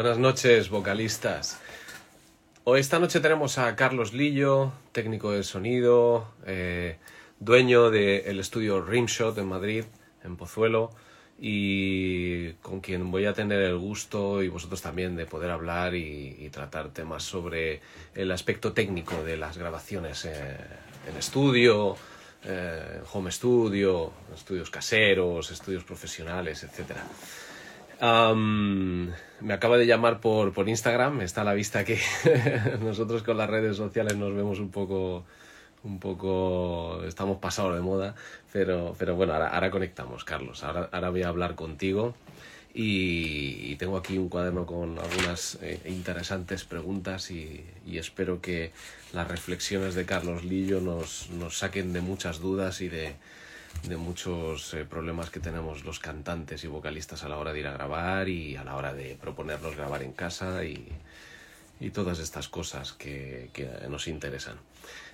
Buenas noches, vocalistas. Hoy esta noche tenemos a Carlos Lillo, técnico de sonido, eh, dueño del estudio Rimshot en Madrid, en Pozuelo, y con quien voy a tener el gusto y vosotros también de poder hablar y, tratar temas sobre el aspecto técnico de las grabaciones eh, en estudio, eh, home studio, estudios caseros, estudios profesionales, etcétera me acaba de llamar por, por Instagram, está a la vista que nosotros con las redes sociales nos vemos un poco, un poco, estamos pasados de moda, pero, pero bueno, ahora, conectamos, Carlos, ahora, ahora voy a hablar contigo. Y, tengo aquí un cuaderno con algunas eh, interesantes preguntas y, y, espero que las reflexiones de Carlos Lillo nos, nos saquen de muchas dudas y de, de muchos eh, problemas que tenemos los cantantes y vocalistas a la hora de ir a grabar y a la hora de proponernos grabar en casa y, todas estas cosas que, nos interesan.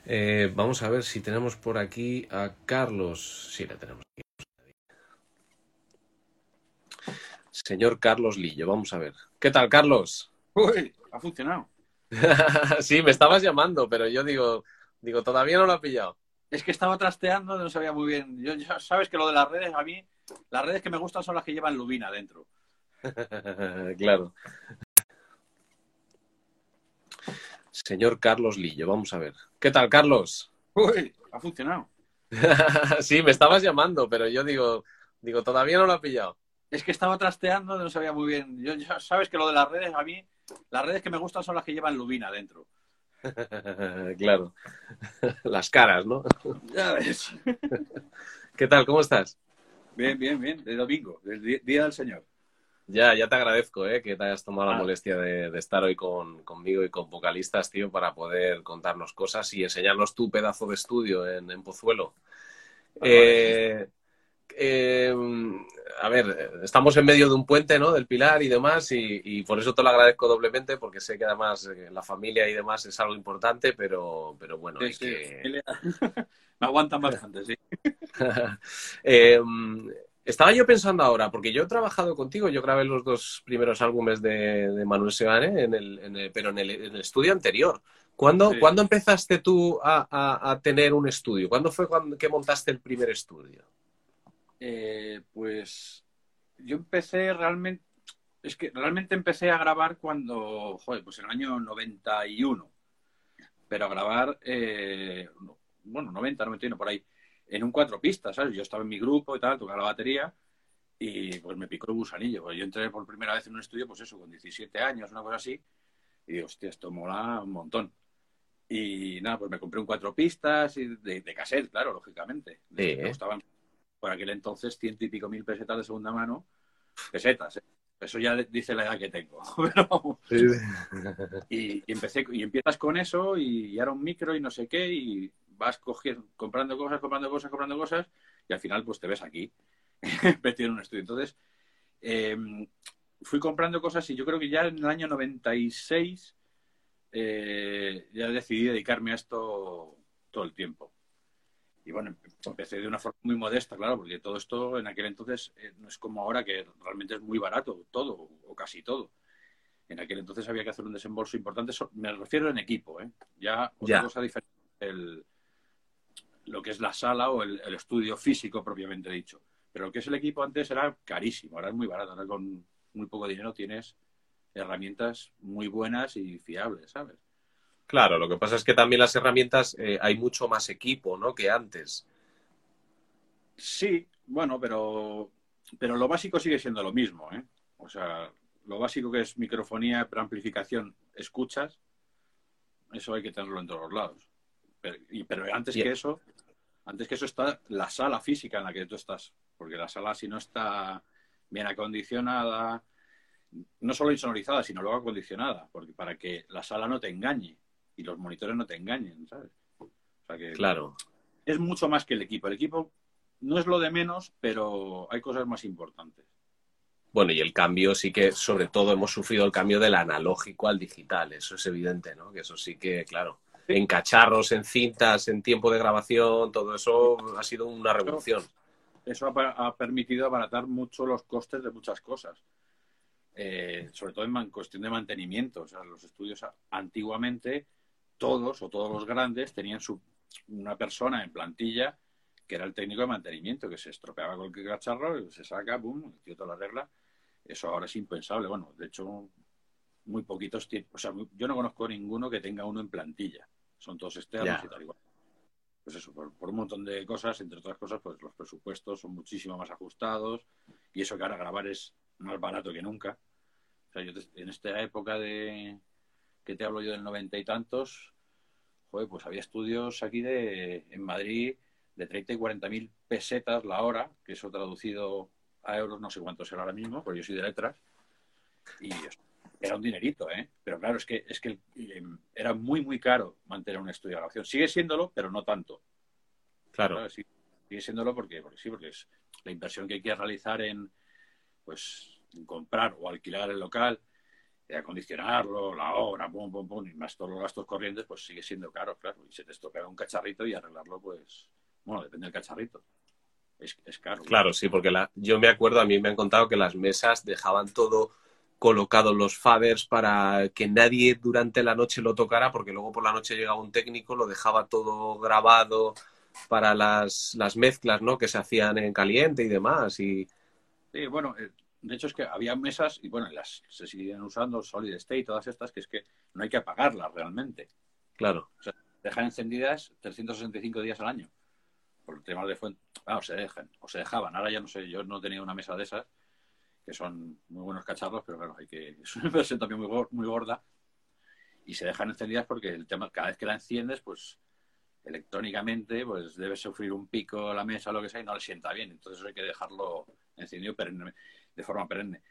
Eh, vamos a ver si tenemos por aquí a Carlos. Sí, le tenemos aquí. Señor Carlos Lillo, vamos a ver. ¿Qué tal, Carlos? Uy, ha funcionado. sí, me estabas llamando, pero yo digo, digo, todavía no lo ha pillado. Es que estaba trasteando, no sabía muy bien. Yo, sabes que lo de las redes, a mí, las redes que me gustan son las que llevan lubina dentro. claro. Señor Carlos Lillo, vamos a ver. ¿Qué tal, Carlos? Uy, ha funcionado. sí, me estabas llamando, pero yo digo, digo, todavía no lo ha pillado. Es que estaba trasteando, no sabía muy bien. Yo, sabes que lo de las redes, a mí, las redes que me gustan son las que llevan lubina dentro. claro. Las caras, ¿no? Ya ves. ¿Qué tal? ¿Cómo estás? Bien, bien, bien. De domingo, del Día del Señor. Ya, ya te agradezco ¿eh? que te hayas tomado la ah. molestia de, estar hoy conmigo y con vocalistas, tío, para poder contarnos cosas y enseñarnos tu pedazo de estudio en, Pozuelo. Ah, eh, eh, a ver, estamos en medio de un puente, ¿no? Del Pilar y demás, y, por eso te lo agradezco doblemente, porque sé que además eh, la familia y demás es algo importante, pero, pero bueno, Me aguantan bastante, sí. Eh, estaba yo pensando ahora, porque yo he trabajado contigo, yo grabé los dos primeros álbumes de, Manuel Seane, en el, pero en el, estudio anterior. ¿Cuándo, empezaste tú a, tener un estudio? ¿Cuándo fue cuando, que montaste el primer estudio? Eh, pues yo empecé realmente, es que realmente empecé a grabar cuando, joder, pues en el año 91, pero a grabar, eh, bueno, 90, 91, por ahí, en un cuatro pistas, ¿sabes? Yo estaba en mi grupo y tal, tocaba la batería y pues me picó el gusanillo. Pues yo entré por primera vez en un estudio, pues eso, con 17 años, una cosa así, y digo, hostia, esto mola un montón. Y nada, pues me compré un cuatro pistas y de, de cassette, claro, lógicamente. Sí, me gustaban por aquel entonces ciento y pico mil pesetas de segunda mano, pesetas, ¿eh? eso ya dice la edad que tengo. y, empecé, y empiezas con eso y, era un micro y no sé qué y vas cogiendo, comprando cosas, comprando cosas, comprando cosas y al final pues te ves aquí, metido en un estudio. Entonces, em, fui comprando cosas y yo creo que ya en el año 96 eh, ya decidí dedicarme a esto todo el tiempo. Y bueno, empecé de una forma muy modesta, claro, porque todo esto en aquel entonces eh, no es como ahora que realmente es muy barato todo o casi todo. En aquel entonces había que hacer un desembolso importante, me refiero en equipo, ¿eh? Ya otra cosa diferente, el, lo que es la sala o el, estudio físico propiamente dicho. Pero lo que es el equipo antes era carísimo, ahora es muy barato, ahora con muy poco dinero tienes herramientas muy buenas y fiables, ¿sabes? Claro, lo que pasa es que también las herramientas eh, hay mucho más equipo, ¿no? Que antes. Sí, bueno, pero, pero lo básico sigue siendo lo mismo, ¿eh? O sea, lo básico que es microfonía, amplificación, escuchas, eso hay que tenerlo en todos los lados. Pero, pero antes que eso, antes que eso está la sala física en la que tú estás, porque la sala si no está bien acondicionada, no solo insonorizada, sino luego acondicionada, porque para que la sala no te engañe y los monitores no te engañen, ¿sabes? O sea que claro. Es mucho más que el equipo. El equipo no es lo de menos, pero hay cosas más importantes. Bueno, y el cambio sí que, sobre todo, hemos sufrido el cambio del analógico al digital. Eso es evidente, ¿no? Que eso sí que, claro, en cacharros, en cintas, en tiempo de grabación, todo eso ha sido una revolución. Eso ha, ha permitido abaratar mucho los costes de muchas cosas. eh, sobre todo en cuestión de mantenimiento. O sea, los estudios antiguamente, todos o todos los grandes tenían su, una persona en plantilla que era el técnico de mantenimiento, que se estropeaba cualquier cacharro, se saca, boom, el tío te lo arregla. Eso ahora es impensable. Bueno, de hecho, muy poquitos tienen. O sea, yo no conozco ninguno que tenga uno en plantilla. Son todos externos y tal igual. Pues eso, por, un montón de cosas, entre otras cosas, pues los presupuestos son muchísimo más ajustados y eso que ahora grabar es más barato que nunca. O sea, yo en esta época de que te hablo yo del noventa y tantos, joder, pues había estudios aquí de en Madrid de 30 y 40 mil pesetas la hora, que eso traducido a euros no sé cuánto será ahora mismo, porque yo soy de letras, y era un dinerito, ¿eh? Pero claro, es que, es que em, era muy, muy caro mantener un estudio de grabación. Sigue siéndolo, pero no tanto. Claro. sigue, siéndolo porque, porque sí, porque es la inversión que hay que realizar en, pues, comprar o alquilar el local, acondicionarlo, la obra, pum, pum, pum, y más todos los gastos corrientes, pues sigue siendo caro, claro. Y se te estropea un cacharrito y arreglarlo, pues, bueno, depende del cacharrito. Es, caro. Claro, sí, porque la, yo me acuerdo, a mí me han contado que las mesas dejaban todo colocado los faders para que nadie durante la noche lo tocara, porque luego por la noche llegaba un técnico, lo dejaba todo grabado para las, las mezclas, ¿no? Que se hacían en caliente y demás. Y... Sí, bueno, eh, de hecho es que había mesas, y bueno, las se siguen usando, Solid State, todas estas, que es que no hay que apagarlas realmente. Claro. O sea, dejan encendidas 365 días al año por temas de fuente, o se dejan, o se dejaban. Ahora ya no sé, yo no tenía una mesa de esas, que son muy buenos cacharros, pero claro, hay que, es una versión también muy, muy gorda, y se dejan encendidas porque el tema, cada vez que la enciendes, pues electrónicamente, pues debe sufrir un pico la mesa o lo que sea y no le sienta bien. Entonces hay que dejarlo encendido de forma perenne.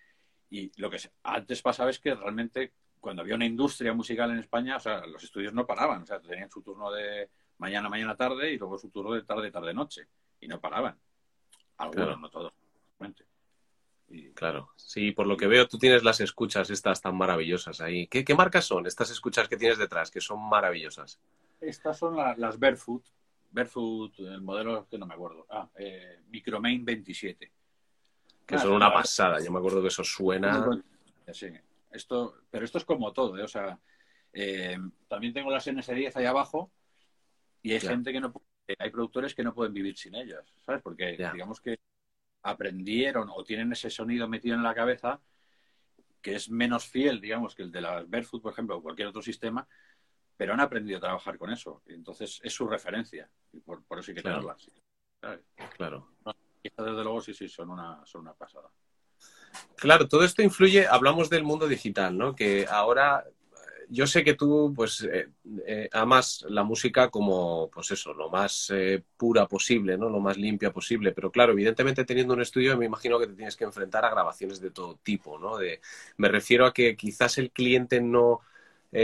Y lo que antes pasaba es que realmente cuando había una industria musical en España, o sea, los estudios no paraban, o sea, tenían su turno de mañana, mañana, tarde y luego su turno de tarde, tarde, noche. Y no paraban. Algunos, no todos. Claro, sí, por lo que veo tú tienes las escuchas estas tan maravillosas ahí. ¿Qué, marcas son estas escuchas que tienes detrás, que son maravillosas? Estas son las Barefoot. Barefoot, el modelo que no me acuerdo. Ah, eh, Micromain 27. Que son una pasada, yo me acuerdo que eso suena... Sí, esto, pero esto es como todo, ¿eh? o sea, eh, también tengo las NS10 ahí abajo, y hay gente que no hay productores que no pueden vivir sin ellas, ¿sabes? Porque digamos que aprendieron o tienen ese sonido metido en la cabeza que es menos fiel, digamos, que el de las Barefoot, por ejemplo, o cualquier otro sistema, pero han aprendido a trabajar con eso. Entonces es su referencia y por, eso hay que tenerlas. Claro. Desde luego sí, sí, son una, son una pasada. Claro, todo esto influye, hablamos del mundo digital, ¿no? Que ahora yo sé que tú, pues, eh, eh, amas la música como, pues eso, lo más eh, pura posible, ¿no? Lo más limpia posible. Pero claro, evidentemente teniendo un estudio, me imagino que te tienes que enfrentar a grabaciones de todo tipo, ¿no? De, me refiero a que quizás el cliente no,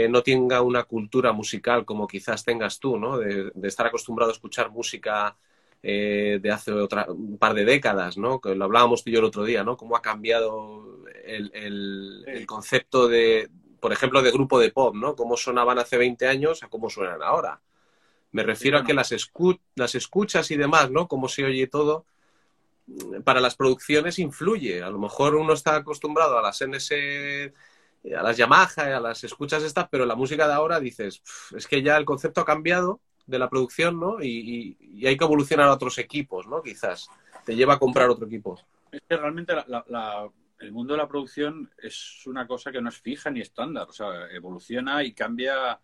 no tenga una cultura musical como quizás tengas tú, ¿no? De, estar acostumbrado a escuchar música de hace otra, un par de décadas, ¿no? Que lo hablábamos tú y yo el otro día, ¿no? Cómo ha cambiado el concepto de, por ejemplo, de grupo de pop, ¿no? Cómo sonaban hace 20 años a cómo suenan ahora. Me refiero a que las, las escuchas y demás, ¿no? Cómo se oye todo, para las producciones influye. A lo mejor uno está acostumbrado a las NS, a las Yamaha, a las escuchas estas, pero la música de ahora dices, es que ya el concepto ha cambiado de la producción, ¿no? Y, hay que evolucionar a otros equipos, ¿no? Quizás te lleva a comprar otro equipo. Es que realmente la, el mundo de la producción es una cosa que no es fija ni estándar, o sea, evoluciona y cambia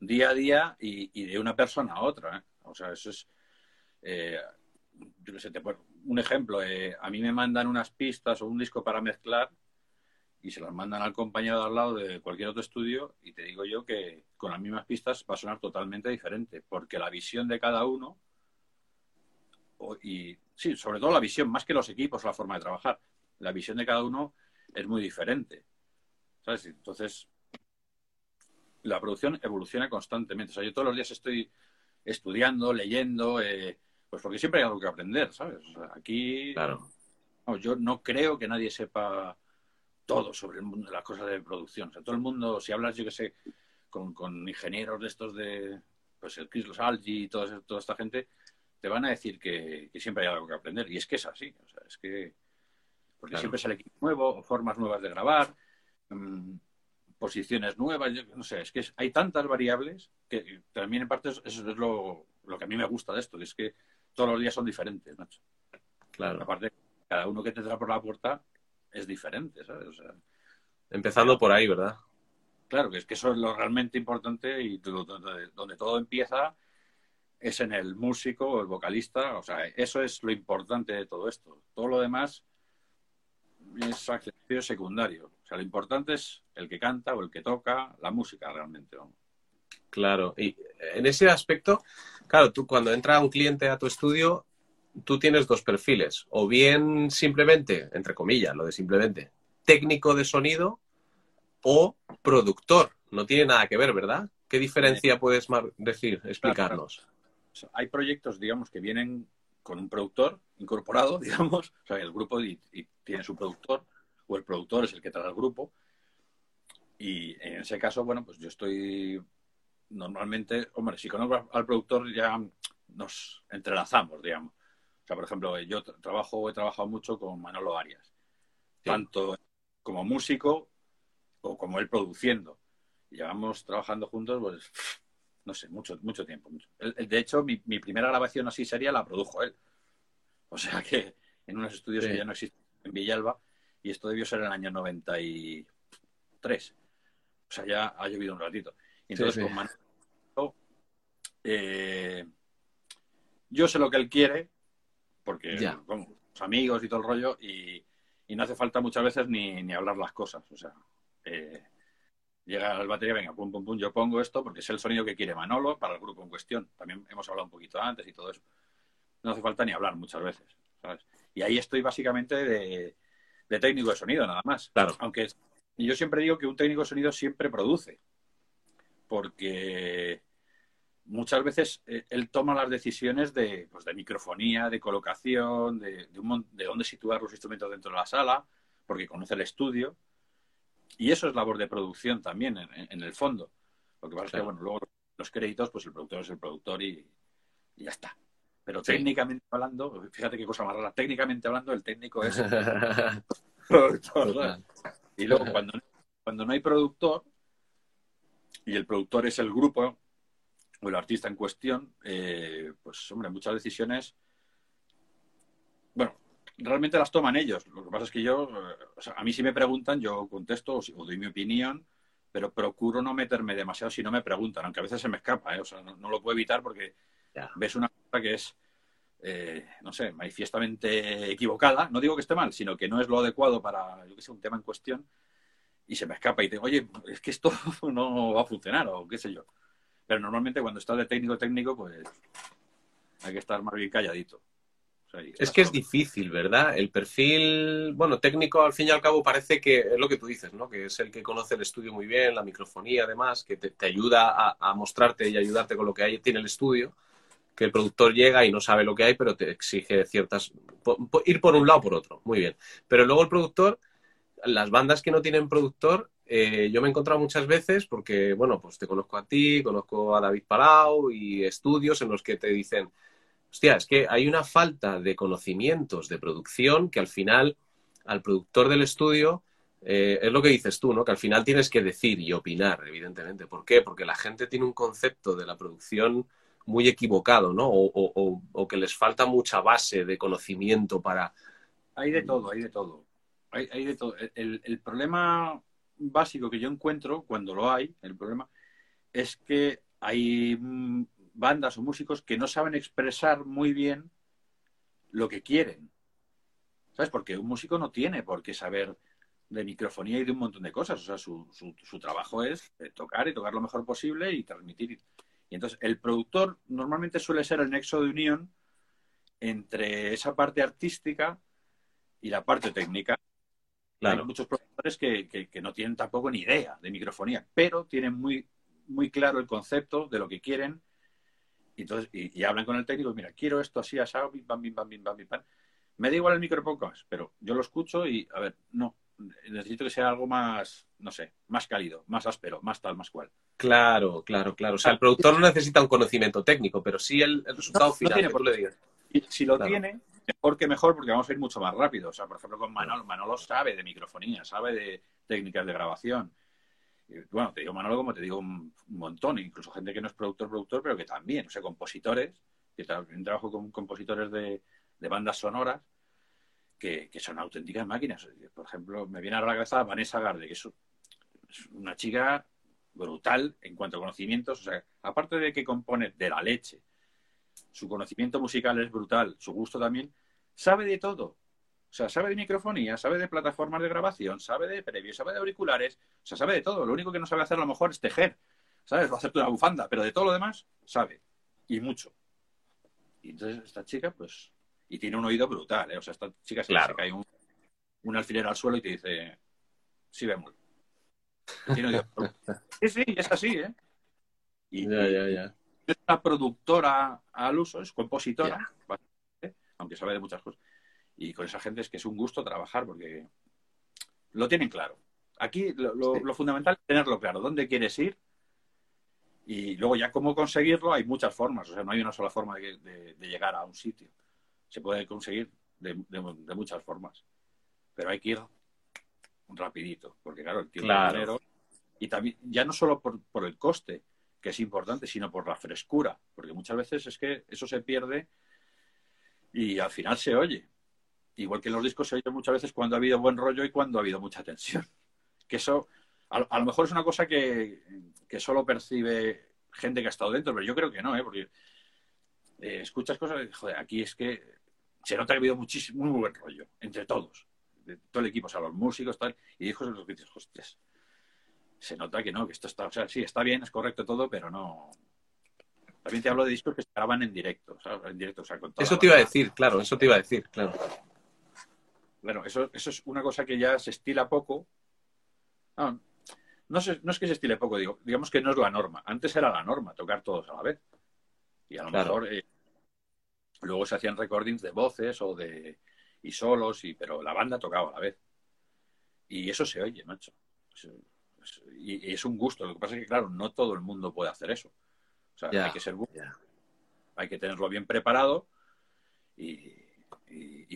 día a día y, de una persona a otra. ¿eh? O sea, eso es, eh, yo qué sé, te un ejemplo, eh, a mí me mandan unas pistas o un disco para mezclar y se las mandan al compañero de al lado de cualquier otro estudio y te digo yo que con las mismas pistas va a sonar totalmente diferente, porque la visión de cada uno y sí, sobre todo la visión, más que los equipos o la forma de trabajar, la visión de cada uno es muy diferente. ¿Sabes? Entonces, la producción evoluciona constantemente. O sea, yo todos los días estoy estudiando, leyendo, eh, pues porque siempre hay algo que aprender, ¿sabes? aquí, claro. yo no creo que nadie sepa todo sobre el mundo, las cosas de producción. O sea, todo el mundo, si hablas, yo que sé, con, ingenieros de estos de, pues el Chris Los Algi y toda, toda esta gente, te van a decir que, que, siempre hay algo que aprender. Y es que es así. O sea, es que porque siempre sale equipo nuevo, formas nuevas de grabar, mm, posiciones nuevas, no sé, es que hay tantas variables que también en parte eso es lo, que a mí me gusta de esto, es que todos los días son diferentes, Nacho. Claro. Aparte, cada uno que te entra por la puerta es diferente, ¿sabes? Empezando por ahí, ¿verdad? Claro, que es que eso es lo realmente importante y donde todo empieza es en el músico o el vocalista, o sea, eso es lo importante de todo esto. Todo lo demás es accesorio secundario. O sea, lo importante es el que canta o el que toca la música realmente. Claro, y en ese aspecto, claro, tú cuando entra un cliente a tu estudio, tú tienes dos perfiles, o bien simplemente, entre comillas, lo de simplemente, técnico de sonido o productor. No tiene nada que ver, ¿verdad? ¿Qué diferencia puedes decir, explicarnos? Hay proyectos, digamos, que vienen con un productor incorporado, digamos, o sea, el grupo y, tiene su productor, o el productor es el que trae al grupo. Y en ese caso, bueno, pues yo estoy normalmente, hombre, si conozco al productor ya nos entrelazamos, digamos. O sea, por ejemplo, yo trabajo, he trabajado mucho con Manolo Arias, tanto como músico o como él produciendo. llevamos trabajando juntos, pues, no sé, mucho, mucho tiempo. de hecho, mi, primera grabación así sería la produjo él. O sea que en unos estudios que ya no existen en Villalba, y esto debió ser en el año 93. O sea, ya ha llovido un ratito. entonces, con Manolo, eh, yo sé lo que él quiere, porque ya. amigos y todo el rollo, y, no hace falta muchas veces ni, ni hablar las cosas. O sea, eh, llega al batería, venga, pum, pum, pum, yo pongo esto porque es el sonido que quiere Manolo para el grupo en cuestión. También hemos hablado un poquito antes y todo eso. No hace falta ni hablar muchas veces, ¿sabes? Y ahí estoy básicamente de, técnico de sonido, nada más. Claro. Aunque yo siempre digo que un técnico de sonido siempre produce. Porque muchas veces eh, él toma las decisiones de, pues, de microfonía, de colocación, de, de, de dónde situar los instrumentos dentro de la sala, porque conoce el estudio y eso es labor de producción también, en, el fondo. Lo que pasa es que, bueno, luego los créditos, pues el productor es el productor y, ya está. Pero técnicamente hablando, fíjate qué cosa más rara, técnicamente hablando, el técnico es el productor. Y luego, cuando, cuando no hay productor, y el productor es el grupo o el artista en cuestión, eh, pues, hombre, muchas decisiones bueno, realmente las toman ellos. Lo que pasa es que yo, eh, a mí si me preguntan, yo contesto o, doy mi opinión, pero procuro no meterme demasiado si no me preguntan, aunque a veces se me escapa, ¿eh? o sea, no, lo puedo evitar porque ves una cosa que es, eh, no sé, manifiestamente equivocada. No digo que esté mal, sino que no es lo adecuado para, yo que sé, un tema en cuestión y se me escapa y te digo, oye, es que esto no va a funcionar o qué sé yo. Pero normalmente cuando estás de técnico técnico, pues hay que estar más bien calladito es que es difícil, ¿verdad? El perfil, bueno, técnico al fin y al cabo parece que es lo que tú dices, ¿no? Que es el que conoce el estudio muy bien, la microfonía además, que te, ayuda a, mostrarte y ayudarte con lo que hay, tiene el estudio, que el productor llega y no sabe lo que hay, pero te exige ciertas... ir por un lado o por otro, muy bien. Pero luego el productor, las bandas que no tienen productor, eh, yo me he encontrado muchas veces porque, bueno, pues te conozco a ti, conozco a David Palau y estudios en los que te dicen hostia, es que hay una falta de conocimientos de producción que al final al productor del estudio eh, es lo que dices tú, ¿no? Que al final tienes que decir y opinar, evidentemente. ¿Por qué? Porque la gente tiene un concepto de la producción muy equivocado, ¿no? O, que les falta mucha base de conocimiento para. Hay de todo, hay de todo. Hay, de todo. El, problema básico que yo encuentro cuando lo hay, el problema, es que hay mm, bandas o músicos que no saben expresar muy bien lo que quieren. ¿Sabes? Porque un músico no tiene por qué saber de microfonía y de un montón de cosas. O sea, su, su, trabajo es tocar y tocar lo mejor posible y transmitir. Y entonces el productor normalmente suele ser el nexo de unión entre esa parte artística y la parte técnica. Hay muchos productores que, que, no tienen tampoco ni idea de microfonía, pero tienen muy, muy claro el concepto de lo que quieren y, entonces, y, hablan con el técnico, mira, quiero esto así, asado, bim, bam, bim, bam, bim, bam, bim, bam. Me da igual el micro podcast, pero yo lo escucho y, a ver, no, necesito que sea algo más, no sé, más cálido, más áspero, más tal, más cual. Claro, claro, claro. O sea, el productor no necesita un conocimiento técnico, pero sí el, resultado final. No tiene, por, Y si lo tiene, mejor que mejor, porque vamos a ir mucho más rápido. O sea, por ejemplo, con Manolo, Manolo sabe de microfonía, sabe de técnicas de grabación. bueno, te digo Manolo como te digo un, montón, incluso gente que no es productor, productor, pero que también, o sea, compositores, que también trabajo con compositores de, bandas sonoras, que, son auténticas máquinas. Por ejemplo, me viene a la cabeza Vanessa Garde, que es una chica brutal en cuanto a conocimientos. O sea, aparte de que compone de la leche, su conocimiento musical es brutal, su gusto también, sabe de todo. O sea, sabe de microfonía, sabe de plataformas de grabación, sabe de previos, sabe de auriculares, o sea, sabe de todo. Lo único que no sabe hacer a lo mejor es tejer, ¿sabes? Va a hacerte una bufanda, pero de todo lo demás sabe. Y mucho. Y entonces esta chica, pues, y tiene un oído brutal, ¿eh? O sea, esta chica se, se cae un, un, alfiler al suelo y te dice, sí, vemos. sí, sí, es así, ¿eh? Y, ya, ya, ya es una productora al uso, es compositora, aunque sabe de muchas cosas. Y con esa gente es que es un gusto trabajar porque lo tienen claro. Aquí lo, fundamental es tenerlo claro, dónde quieres ir y luego ya cómo conseguirlo hay muchas formas, o sea, no hay una sola forma de, llegar a un sitio. Se puede conseguir de, muchas formas, pero hay que ir rapidito, porque claro, el tiempo dinero. Y también ya no solo por, por el coste, que es importante, sino por la frescura, porque muchas veces es que eso se pierde y al final se oye. Igual que en los discos se oye muchas veces cuando ha habido buen rollo y cuando ha habido mucha tensión. Que eso a, lo mejor es una cosa que, solo percibe gente que ha estado dentro, pero yo creo que no, ¿eh? porque eh, escuchas cosas joder, aquí es que se nota que ha habido muchísimo, muy buen rollo entre todos, de todo el equipo, o sea, los músicos, tal, y dijo los que dices, hostias, se nota que no, que esto está, o sea, sí, está bien, es correcto todo, pero no. También te hablo de discos que se graban en directo, En directo, o sea, con eso te iba a decir, claro, eso te iba a decir, claro. Bueno, eso, eso es una cosa que ya se estila poco. No, no, es que se estile poco, digo, digamos que no es la norma. Antes era la norma, tocar todos a la vez. Y a lo mejor eh, luego se hacían recordings de voces o de y solos, y, pero la banda tocaba a la vez. Y eso se oye, macho y, es un gusto. Lo que pasa es que, claro, no todo el mundo puede hacer eso. O sea, hay que ser hay que tenerlo bien preparado y,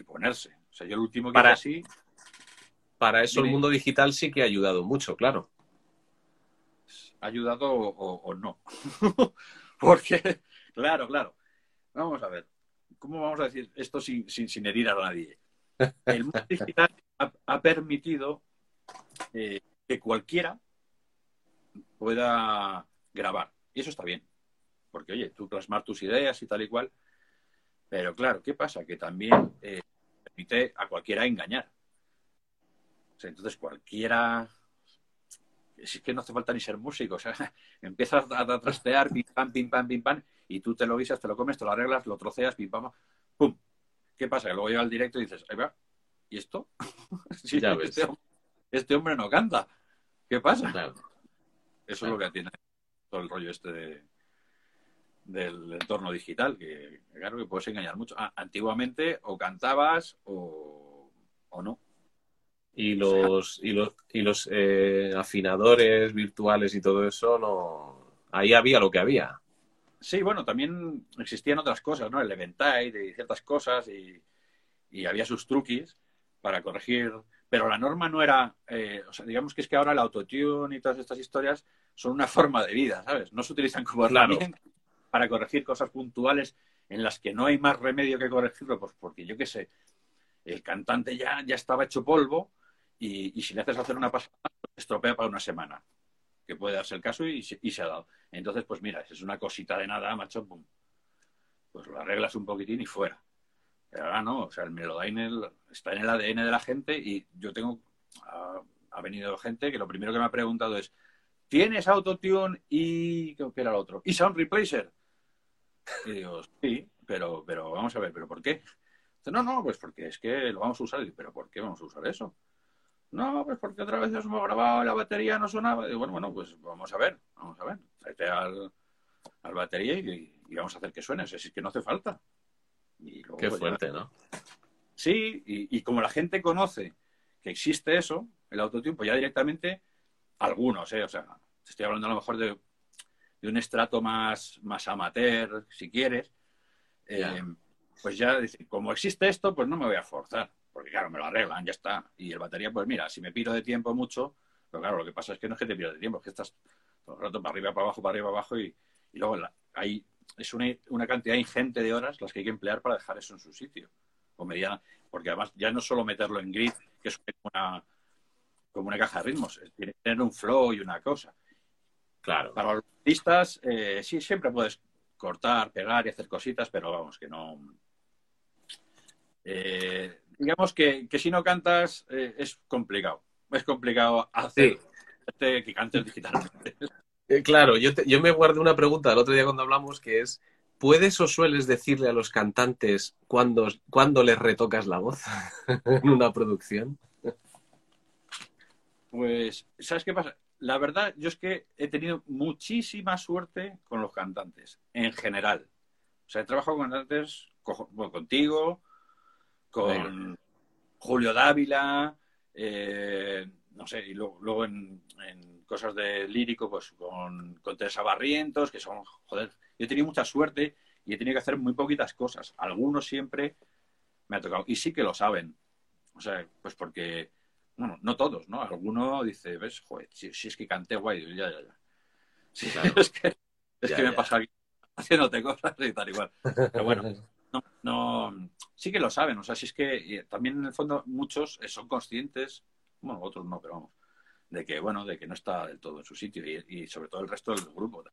ponerse. O sea, yo el último que para, así. Para eso el mundo digital sí que ha ayudado mucho, claro. Ha ayudado o, no. Porque, claro, claro. Vamos a ver. ¿Cómo vamos a decir esto sin, sin, herir a nadie? El mundo digital ha, permitido eh, que cualquiera pueda grabar. Y eso está bien. Porque, oye, tú plasmar tus ideas y tal y cual. Pero claro, ¿qué pasa? Que también eh, permite a cualquiera engañar. entonces cualquiera es que no hace falta ni ser músico, o sea, empiezas a, trastear, pim pam, pim pam, pim pam, y tú te lo guisas, te lo comes, te lo arreglas, lo troceas, pim pam, pum. ¿Qué pasa? Que luego llega al directo y dices, ahí va, ¿y esto? ya ves. Este, este, hombre no canta. ¿Qué pasa? Claro. Eso es lo que tiene todo el rollo este del entorno digital, que claro que puedes engañar mucho. Ah, antiguamente o cantabas o, no. Y los, y los, y los eh, afinadores virtuales y todo eso, no ahí había lo que había. Sí, bueno, también existían otras cosas, ¿no? El Eventide y ciertas cosas y, y había sus truquis para corregir pero la norma no era, eh, o sea, digamos que es que ahora el autotune y todas estas historias son una forma de vida, ¿sabes? No se utilizan como herramienta para corregir cosas puntuales en las que no hay más remedio que corregirlo, pues porque yo qué sé, el cantante ya, ya estaba hecho polvo y, si le haces hacer una pasada, pues estropea para una semana, que puede darse el caso y, y se ha dado. Entonces, pues mira, es una cosita de nada, macho, pum, pues lo arreglas un poquitín y fuera. Ahora no, o sea, el Melodyne está en el ADN de la gente y yo tengo, ha, venido gente que lo primero que me ha preguntado es, ¿tienes autotune y qué era el otro? ¿Y Sound Replacer? Y digo, sí, pero, pero vamos a ver, ¿pero por qué? No, no, pues porque es que lo vamos a usar. Y ¿pero por qué vamos a usar eso? No, pues porque otra vez hemos grabado y la batería no sonaba. Y bueno, bueno, pues vamos a ver, vamos a ver. Tráete al, al batería y, y, vamos a hacer que suene. Si es que no hace falta. Qué pues, fuerte, ¿no? Sí, y, como la gente conoce que existe eso, el autotune, pues ya directamente, algunos, ¿eh? O sea, estoy hablando a lo mejor de, un estrato más, más amateur, si quieres. Eh, pues ya como existe esto, pues no me voy a forzar, porque claro, me lo arreglan, ya está. Y el batería, pues mira, si me piro de tiempo mucho, pero claro, lo que pasa es que no es que te pido de tiempo, es que estás todo el rato para arriba, para abajo, para arriba, para abajo, y, y luego hay, es una, una, cantidad ingente de horas las que hay que emplear para dejar eso en su sitio. O mediana, porque además ya no solo meterlo en grid, que es una, como una caja de ritmos, tiene que tener un flow y una cosa. Claro. Para los artistas, eh, sí, siempre puedes cortar, pegar y hacer cositas, pero vamos, que no. Eh, digamos que, que, si no cantas eh, es complicado. Es complicado hacer sí. que cantes digitalmente. Eh, claro, yo, te, yo me guardé una pregunta el otro día cuando hablamos que es, ¿puedes o sueles decirle a los cantantes cuándo, cuándo les retocas la voz en una producción? Pues, ¿sabes qué pasa? La verdad, yo es que he tenido muchísima suerte con los cantantes, en general. O sea, he trabajado con cantantes, bueno, contigo, con. Julio Dávila, eh, no sé, y luego, luego en, en, cosas de lírico, pues con, con, Teresa Barrientos, que son, joder, yo he tenido mucha suerte y he tenido que hacer muy poquitas cosas. Algunos siempre me ha tocado, y sí que lo saben. O sea, pues porque, bueno, no todos, ¿no? Alguno dice, ves, joder, si, si es que canté guay, ya, ya, ya. Sí, claro. es que, es ya, que me pasa aquí haciéndote cosas y tal igual. Pero bueno, no, no, sí que lo saben. O sea, si es que también en el fondo muchos son conscientes, bueno, otros no, pero vamos, de que, bueno, de que no está del todo en su sitio y, y sobre todo el resto del grupo.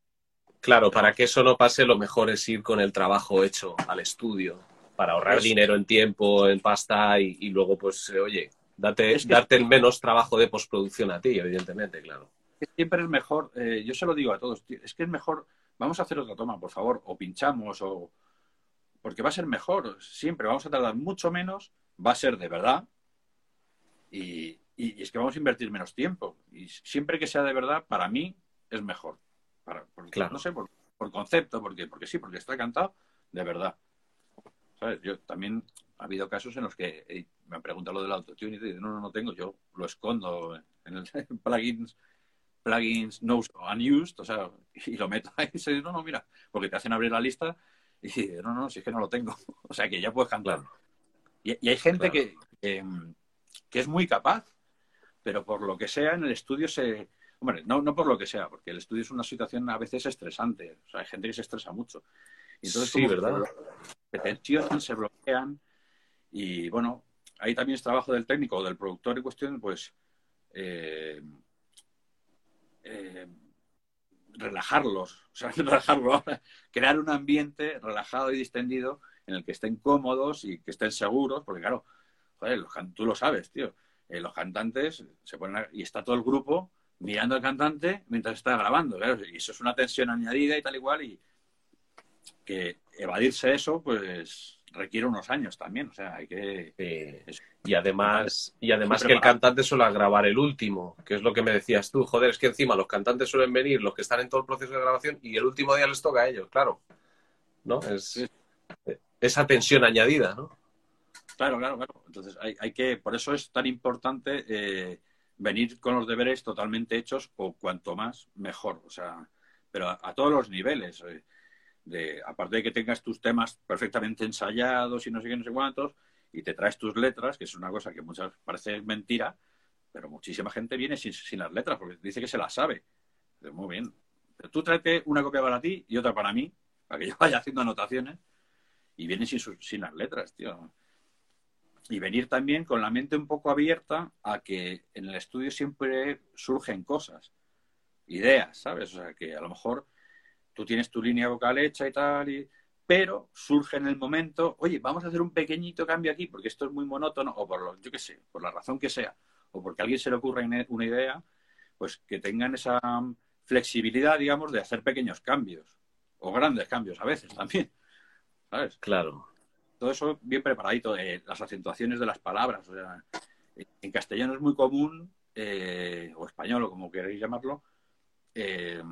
Claro, para que eso no pase, lo mejor es ir con el trabajo hecho al estudio, para ahorrar pues, dinero en tiempo, en pasta y, y luego, pues, eh, oye, date, es que darte el menos trabajo de postproducción a ti, evidentemente, claro. Siempre es mejor, eh, yo se lo digo a todos, es que es mejor, vamos a hacer otra toma, por favor, o pinchamos, o porque va a ser mejor, siempre vamos a tardar mucho menos, va a ser de verdad, y, y, y es que vamos a invertir menos tiempo. Y siempre que sea de verdad, para mí es mejor. Para, por, claro. No sé, por, por, concepto, porque, porque sí, porque está cantado de verdad. ¿Sabes? Yo también ha habido casos en los que hey, me han preguntado lo del autotune y te digo, no, no, no tengo, yo lo escondo en el en plugins plugins no unused, o sea, y lo meto ahí y se dice, no, no, mira, porque te hacen abrir la lista y no, no, si es que no lo tengo. o sea, que ya puedes cantar. Y, y, hay gente claro. que, que, que, es muy capaz, pero por lo que sea en el estudio se... Hombre, no, no por lo que sea, porque el estudio es una situación a veces estresante. O sea, hay gente que se estresa mucho. Y entonces, sí, ¿verdad? Se tensionan, se bloquean. Y bueno, ahí también es trabajo del técnico o del productor en cuestión, pues... Eh, eh, relajarlos, o sea, relajarlo, crear un ambiente relajado y distendido en el que estén cómodos y que estén seguros, porque claro, joder, tú lo sabes, tío, eh, los cantantes se ponen a, y está todo el grupo mirando al cantante mientras está grabando, y eso es una tensión añadida y tal igual, y que evadirse eso, pues requiere unos años también, o sea, hay que... Sí. Y además, y además que el cantante suele grabar el último, que es lo que me decías tú, joder, es que encima los cantantes suelen venir, los que están en todo el proceso de grabación, y el último día les toca a ellos, claro. ¿No? Es sí. esa tensión añadida, ¿no? Claro, claro, claro. Entonces hay, que, por eso es tan importante eh, venir con los deberes totalmente hechos, o cuanto más, mejor. O sea, pero a, todos los niveles. Eh, aparte de que tengas tus temas perfectamente ensayados y no sé qué, no sé cuántos, y te traes tus letras, que es una cosa que muchas parece mentira, pero muchísima gente viene sin, sin las letras porque dice que se las sabe. Muy bien. Tú tráete una copia para ti y otra para mí, para que yo vaya haciendo anotaciones, y vienen sin, sin las letras, tío. Y venir también con la mente un poco abierta a que en el estudio siempre surgen cosas, ideas, ¿sabes? O sea, que a lo mejor tú tienes tu línea vocal hecha y tal, y, pero surge en el momento, oye, vamos a hacer un pequeñito cambio aquí porque esto es muy monótono, o por lo, yo qué sé, por la razón que sea, o porque a alguien se le ocurre una idea, pues que tengan esa flexibilidad, digamos, de hacer pequeños cambios, o grandes cambios a veces también, ¿sabes? Claro. Todo eso bien preparadito, eh, las acentuaciones de las palabras, o sea, en castellano es muy común, eh, o español, o como queréis llamarlo, eh,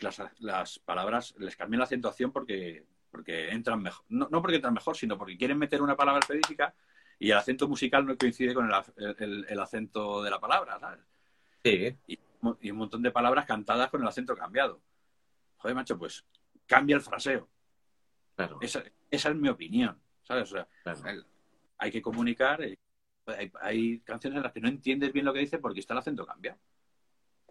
las, las, palabras les cambian la acentuación porque, porque entran mejor. No, no, porque entran mejor, sino porque quieren meter una palabra específica y el acento musical no coincide con el, el, el acento de la palabra, ¿sabes? Sí. Y, y, un montón de palabras cantadas con el acento cambiado. Joder, macho, pues cambia el fraseo. Claro. Esa, esa es mi opinión. ¿Sabes? O sea, hay que comunicar. eh, Hay, hay canciones en las que no entiendes bien lo que dice porque está el acento cambiado.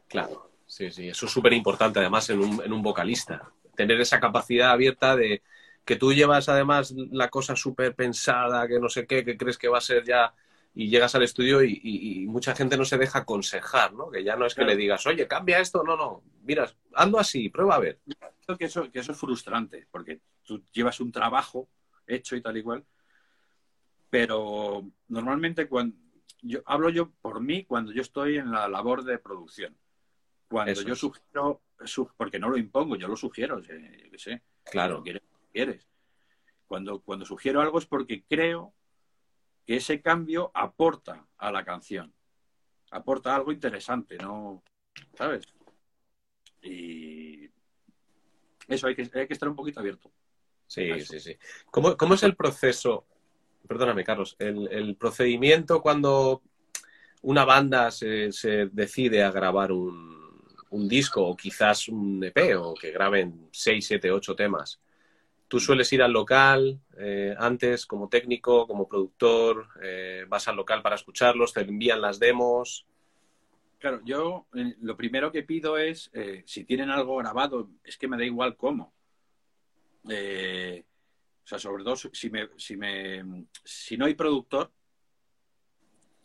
Claro, sí, sí, eso es súper importante además en un, en un vocalista. Tener esa capacidad abierta de que tú llevas además la cosa súper pensada, que no sé qué, que crees que va a ser ya y llegas al estudio y, y- y mucha gente no se deja aconsejar, ¿no? Que ya no es que Claro. le digas, oye, cambia esto, no, no, mira, ando así, prueba a ver. Creo que eso, que eso es frustrante, porque tú llevas un trabajo hecho y tal y cual, pero normalmente cuando yo hablo yo por mí cuando yo estoy en la labor de producción. Cuando Eso yo sugiero, su- porque no lo impongo, yo lo sugiero, yo qué sé, Claro, lo quieres, lo quieres. Cuando, cuando sugiero algo es porque creo que ese cambio aporta a la canción, aporta algo interesante, ¿no? ¿Sabes? Y eso hay que, hay que estar un poquito abierto. Sí, sí, sí. ¿Cómo, cómo es el proceso? Perdóname, Carlos, el, el procedimiento cuando una banda se, se decide a grabar un, un disco o quizás un EP o que graben 6, 7, 8 temas. ¿Tú sueles ir al local eh, antes como técnico, como productor? eh, ¿Vas al local para escucharlos? ¿Te envían las demos? Claro, yo eh, lo primero que pido es, si tienen algo grabado, es que me da igual cómo. Eh, o sea, sobre todo si me, si me, si no hay productor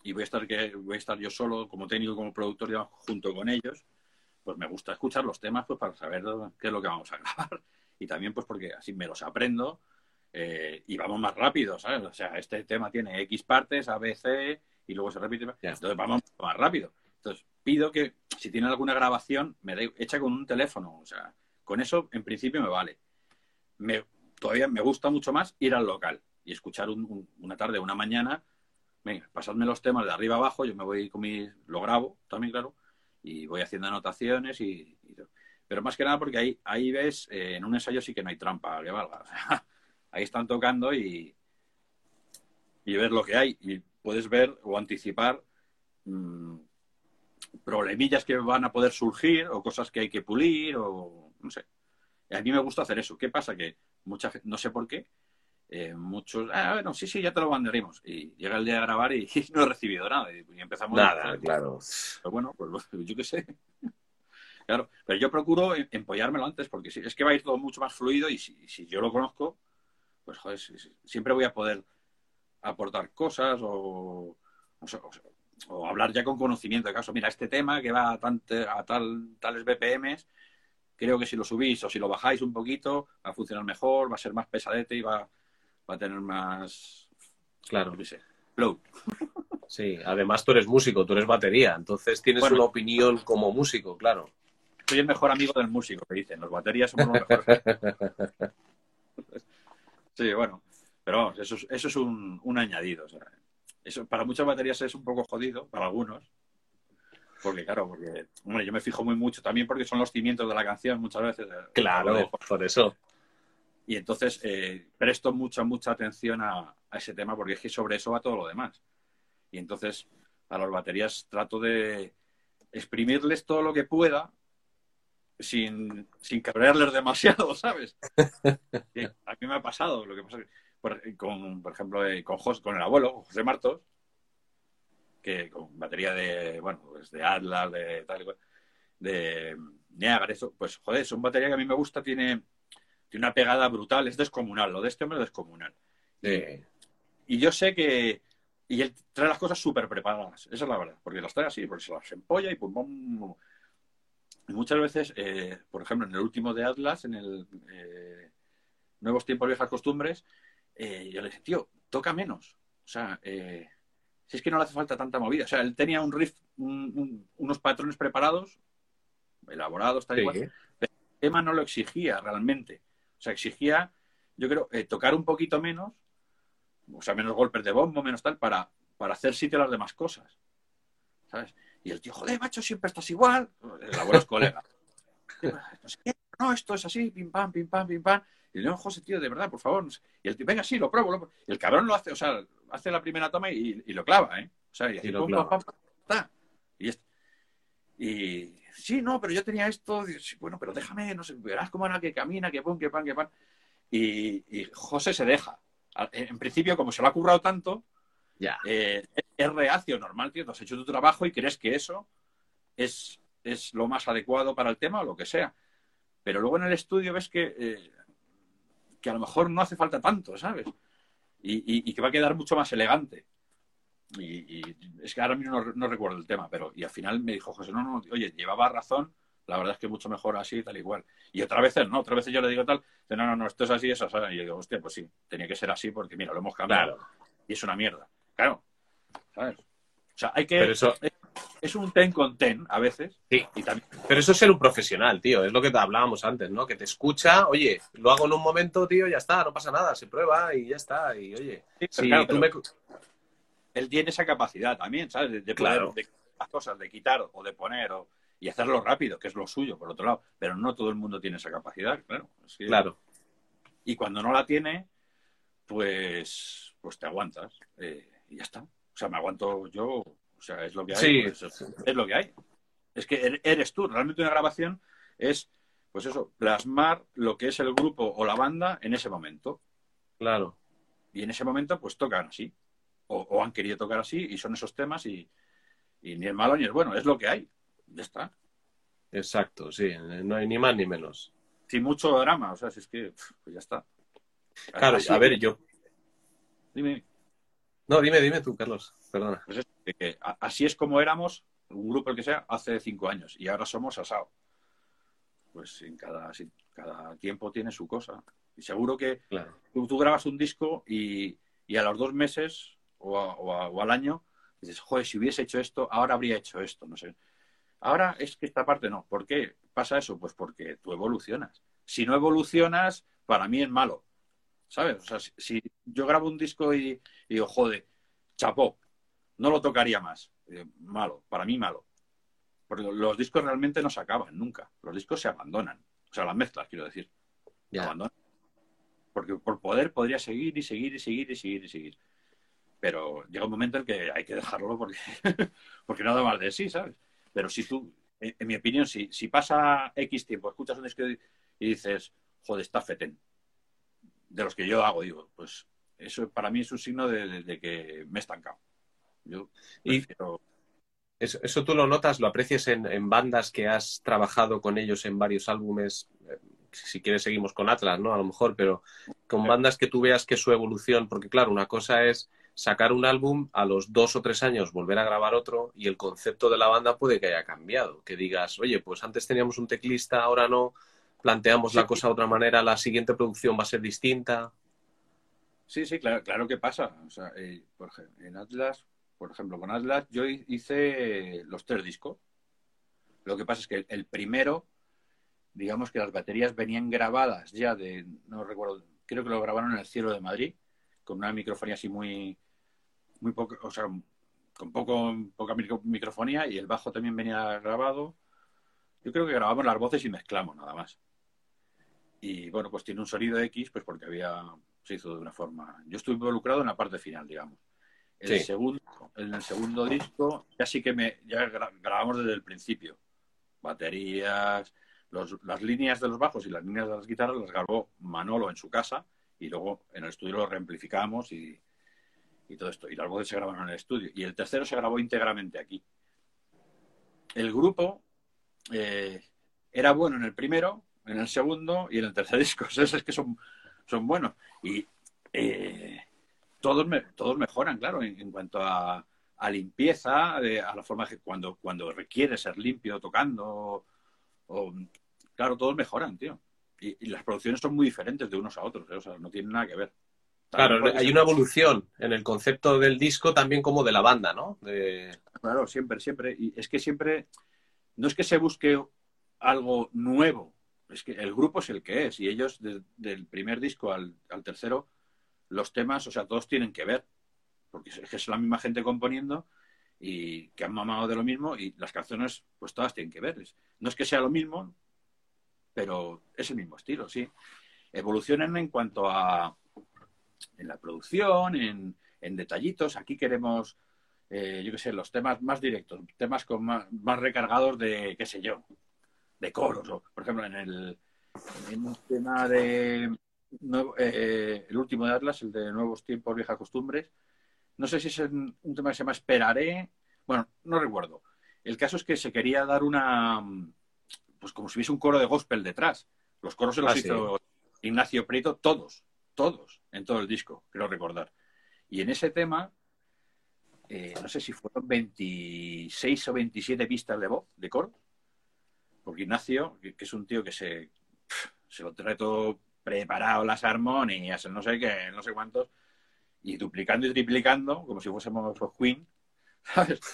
y voy a estar que voy a estar yo solo como técnico como productor digamos, junto con ellos, pues me gusta escuchar los temas pues para saber qué es lo que vamos a grabar y también pues porque así me los aprendo eh, y vamos más rápido, ¿sabes? O sea, este tema tiene X partes, A, B, C y luego se repite, entonces vamos más rápido. Entonces pido que si tienen alguna grabación me da, hecha con un teléfono, o sea, con eso en principio me vale. Me, todavía me gusta mucho más ir al local y escuchar un- un- una tarde, una mañana, venga, pasadme los temas de arriba abajo, yo me voy con mi, lo grabo también, claro, y voy haciendo anotaciones y, pero más que nada porque ahí, ahí ves, eh, en un ensayo sí que no hay trampa que valga, ahí están tocando y, y ver lo que hay y puedes ver o anticipar mm, problemillas que van a poder surgir o cosas que hay que pulir o no sé. A mí me gusta hacer eso. ¿Qué pasa? Que mucha gente, no sé por qué, eh, muchos, ah, bueno, sí, sí, ya te lo mandaremos. Y llega el día de grabar y, no he recibido nada. Y, y empezamos. Nada, claro. Pues bueno, pues yo qué sé. Claro, pero yo procuro em- empollármelo antes porque si- es que va a ir todo mucho más fluido y si, si yo lo conozco, pues joder, si- si- siempre voy a poder aportar cosas o, o sea, o sea, o hablar ya con conocimiento de caso. Mira, este tema que va a, a tal, tales BPMs, creo que si lo subís o si lo bajáis un poquito, va a funcionar mejor, va a ser más pesadete y va, va a tener más, Claro, qué sé, flow. sí. Además tú eres músico, tú eres batería, entonces tienes Bueno. una opinión como músico, claro. Soy el mejor amigo del músico, que dicen. Los baterías somos los mejores. sí, bueno. Pero vamos, eso es, eso es un, un añadido. o sea, eso para muchas baterías es un poco jodido, para algunos. Porque, claro, porque, hombre, yo me fijo muy mucho también porque son los cimientos de la canción muchas veces. eh, Claro, por eso. Y entonces eh, presto mucha, mucha atención a, a ese tema porque es que sobre eso va todo lo demás. Y entonces a las baterías trato de exprimirles todo lo que pueda sin, sin cabrearles demasiado, ¿sabes? A mí me ha pasado lo que pasa que, por, con, por ejemplo, eh, con, Jos- con el abuelo, José Martos, que con batería de, bueno, pues de Atlas, de tal y cual, de Niagara, eso, pues joder, es una batería que a mí me gusta, tiene, tiene una pegada brutal, es descomunal, lo de este hombre es descomunal. Sí. Y yo sé que. Y él trae las cosas súper preparadas, esa es la verdad, porque las trae así, porque se las empolla y pum, pum, pum. Y muchas veces, eh, por ejemplo, en el último de Atlas, en el eh, Nuevos Tiempos, Viejas Costumbres, eh, yo le dije, tío, toca menos. O sea, eh, si es que no le hace falta tanta movida. O sea, él tenía un riff, un- un- unos patrones preparados, elaborados, tal y cual, Sí. el tema no lo exigía realmente. O sea, exigía, yo creo, eh, tocar un poquito menos, o sea, menos golpes de bombo, menos tal, para, para hacer sitio a las demás cosas. ¿Sabes? Y el tío, joder, macho, siempre estás igual. El abuelo es colega. No, esto es así, pim pam, pim pam, pim pam. Y yo, José, tío, de verdad, por favor. Y el tío, venga, sí, lo pruebo, lo pruebo. Y el cabrón lo hace, o sea, hace la primera toma y, y lo clava, ¿eh? O sea, y, así, Y lo pum, clava. pam, pam, ta. Y, es- y sí, no, pero yo tenía esto, bueno, pero déjame, no sé, verás cómo era que camina, que pum, que pan, que pan. Y, y José se deja en principio, como se lo ha currado tanto, Ya. eh, es reacio normal, tío. Tú has hecho tu trabajo y crees que eso es, es lo más adecuado para el tema o lo que sea. Pero luego en el estudio ves que, eh, que a lo mejor no hace falta tanto, ¿sabes? Y, y- y que va a quedar mucho más elegante. Y, y es que ahora mismo no, no recuerdo el tema, pero y al final me dijo José, no, no, oye, llevaba razón, la verdad es que mucho mejor así, tal igual. Y otra vez no, otra vez yo le digo tal, no, no, no, esto es así, eso es así. Y yo digo, hostia, pues sí, tenía que ser así porque mira, lo hemos cambiado Claro. y es una mierda. Claro, ¿sabes? O sea, hay que... Pero eso, Es un ten con ten a veces. Sí. Y también, pero eso es ser un profesional, tío. Es lo que te hablábamos antes, ¿no? Que te escucha, oye, lo hago en un momento, tío, ya está, no pasa nada, se prueba y ya está. Y oye, pero si claro, tú me. él tiene esa capacidad también, ¿sabes? De, de poder Claro. de las cosas, de quitar o de poner o, y hacerlo rápido, que es lo suyo, por otro lado. Pero no todo el mundo tiene esa capacidad, claro. Claro. Y cuando no la tiene, pues, pues te aguantas. eh, y ya está. O sea, me aguanto yo. O sea, es lo que hay. Sí. pues, es, es lo que hay. Es que er- eres tú. Realmente una grabación es, pues eso, plasmar lo que es el grupo o la banda en ese momento. Claro. Y en ese momento, pues tocan así. O, o han querido tocar así y son esos temas y, y ni es malo ni es bueno. Es lo que hay. Ya está. Exacto, sí. No hay ni más ni menos. Sin mucho drama. O sea, si es que, pues ya está. Claro, Así- a ver, yo. Dime. No, dime, dime tú, Carlos. Perdona. Pues es que- así es como éramos, un grupo el que sea, hace cinco años. Y ahora somos asado. Pues en cada, cada tiempo tiene su cosa. Y seguro que Claro. tú, tú grabas un disco y, y a los dos meses o, a- o a- o al año dices, joder, si hubiese hecho esto, ahora habría hecho esto, no sé. Ahora es que esta parte no. ¿Por qué pasa eso? Pues porque tú evolucionas. Si no evolucionas, para mí es malo. ¿Sabes? O sea, si, si yo grabo un disco y, y digo, joder, chapó, no lo tocaría más. Malo, para mí malo. Porque los discos realmente no se acaban nunca. Los discos se abandonan. O sea, las mezclas, quiero decir. Se abandonan. Porque por poder podría seguir y seguir y seguir y seguir y seguir. Pero llega un momento en que hay que dejarlo porque, porque no da más de sí, ¿sabes? Pero si tú, en, en mi opinión, si, si pasa X tiempo, escuchas un disco y y dices, joder, está fetén. De los que yo hago, digo, pues eso para mí es un signo de, de- de que me he estancado. Yo Y- Eso, eso tú lo notas, lo aprecias en, en bandas que has trabajado con ellos en varios álbumes. Eh, Si quieres, seguimos con Atlas, ¿no? A lo mejor, pero con Sí. bandas que tú veas que su evolución, porque claro, una cosa es sacar un álbum, a los dos o tres años volver a grabar otro y el concepto de la banda puede que haya cambiado. Que digas, oye, pues antes teníamos un teclista, ahora no, planteamos la cosa de otra manera, la siguiente producción va a ser distinta. Sí, sí, claro, claro que pasa. O sea, eh, por ejemplo, en Atlas, por ejemplo, con Atlas yo hi- hice los tres discos. Lo que pasa es que el primero, digamos que las baterías venían grabadas ya de, no recuerdo, creo que lo grabaron en el cielo de Madrid, con una microfonía así muy, muy poco, o sea, con poco, poca micro- microfonía y el bajo también venía grabado. Yo creo que grabamos las voces y mezclamos nada más. Y bueno, pues tiene un sonido X, pues porque había, se hizo de una forma. Yo estuve involucrado en la parte final, digamos. El Sí. segundo, en el segundo disco, ya sí que me, ya gra- grabamos desde el principio. Baterías, los- las líneas de los bajos y las líneas de las guitarras las grabó Manolo en su casa y luego en el estudio lo reamplificamos y, y todo esto. Y las voces se grabaron en el estudio. Y el tercero se grabó íntegramente aquí. El grupo eh, era bueno en el primero, en el segundo y en el tercer disco. O sea, es que son, son buenos. Y eh, todos, me- todos mejoran, claro, en, en cuanto a, a limpieza, a la forma que cuando, cuando requiere ser limpio tocando. O, claro, todos mejoran, tío. Y, y las producciones son muy diferentes de unos a otros, ¿eh? o sea, no tienen nada que ver. Claro, También hay una evolución en el concepto del disco también como de la banda, ¿no? De- Claro, siempre, siempre. Y es que siempre, no es que se busque algo nuevo, es que el grupo es el que es. Y ellos, de- del primer disco al, al tercero, los temas, o sea, todos tienen que ver. Porque es es la misma gente componiendo y que han mamado de lo mismo y las canciones, pues todas tienen que ver. No es que sea lo mismo, pero es el mismo estilo, sí. Evolucionan en cuanto a en la producción, en, en detallitos. Aquí queremos eh, yo qué sé, los temas más directos, temas con más, más recargados de, qué sé yo, de coros. O, por ejemplo, en el en un tema de, eh, el último de Atlas, el de Nuevos Tiempos, Viejas Costumbres. No sé si es un tema que se llama Esperaré. Bueno, no recuerdo. El caso es que se quería dar una. Pues como si hubiese un coro de gospel detrás. Los coros se los Ah, hizo Ignacio Prieto, todos, todos, en todo el disco, creo recordar. Y en ese tema, eh, no sé si fueron 26 o 27 pistas de voz, de coro. Porque Ignacio, que, es un tío que se, se lo trae todo preparado, las armonías, no sé qué, no sé cuántos, y duplicando y triplicando, como si fuésemos los Queen, ¿sabes?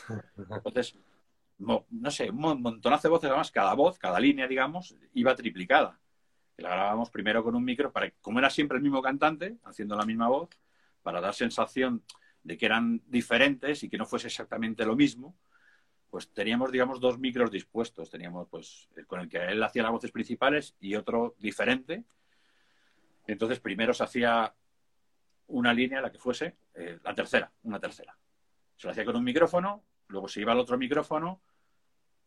Entonces, mo- no sé, un mon- montonazo de voces, además, cada voz, cada línea, digamos, iba triplicada. Y la grabábamos primero con un micro, para como era siempre el mismo cantante, haciendo la misma voz, para dar sensación de que eran diferentes y que no fuese exactamente lo mismo, pues teníamos, digamos, dos micros dispuestos. Teníamos, pues, con el que él hacía las voces principales y otro diferente. Entonces, primero se hacía una línea, la que fuese, eh, la tercera, una tercera. Se la hacía con un micrófono, luego se iba al otro micrófono,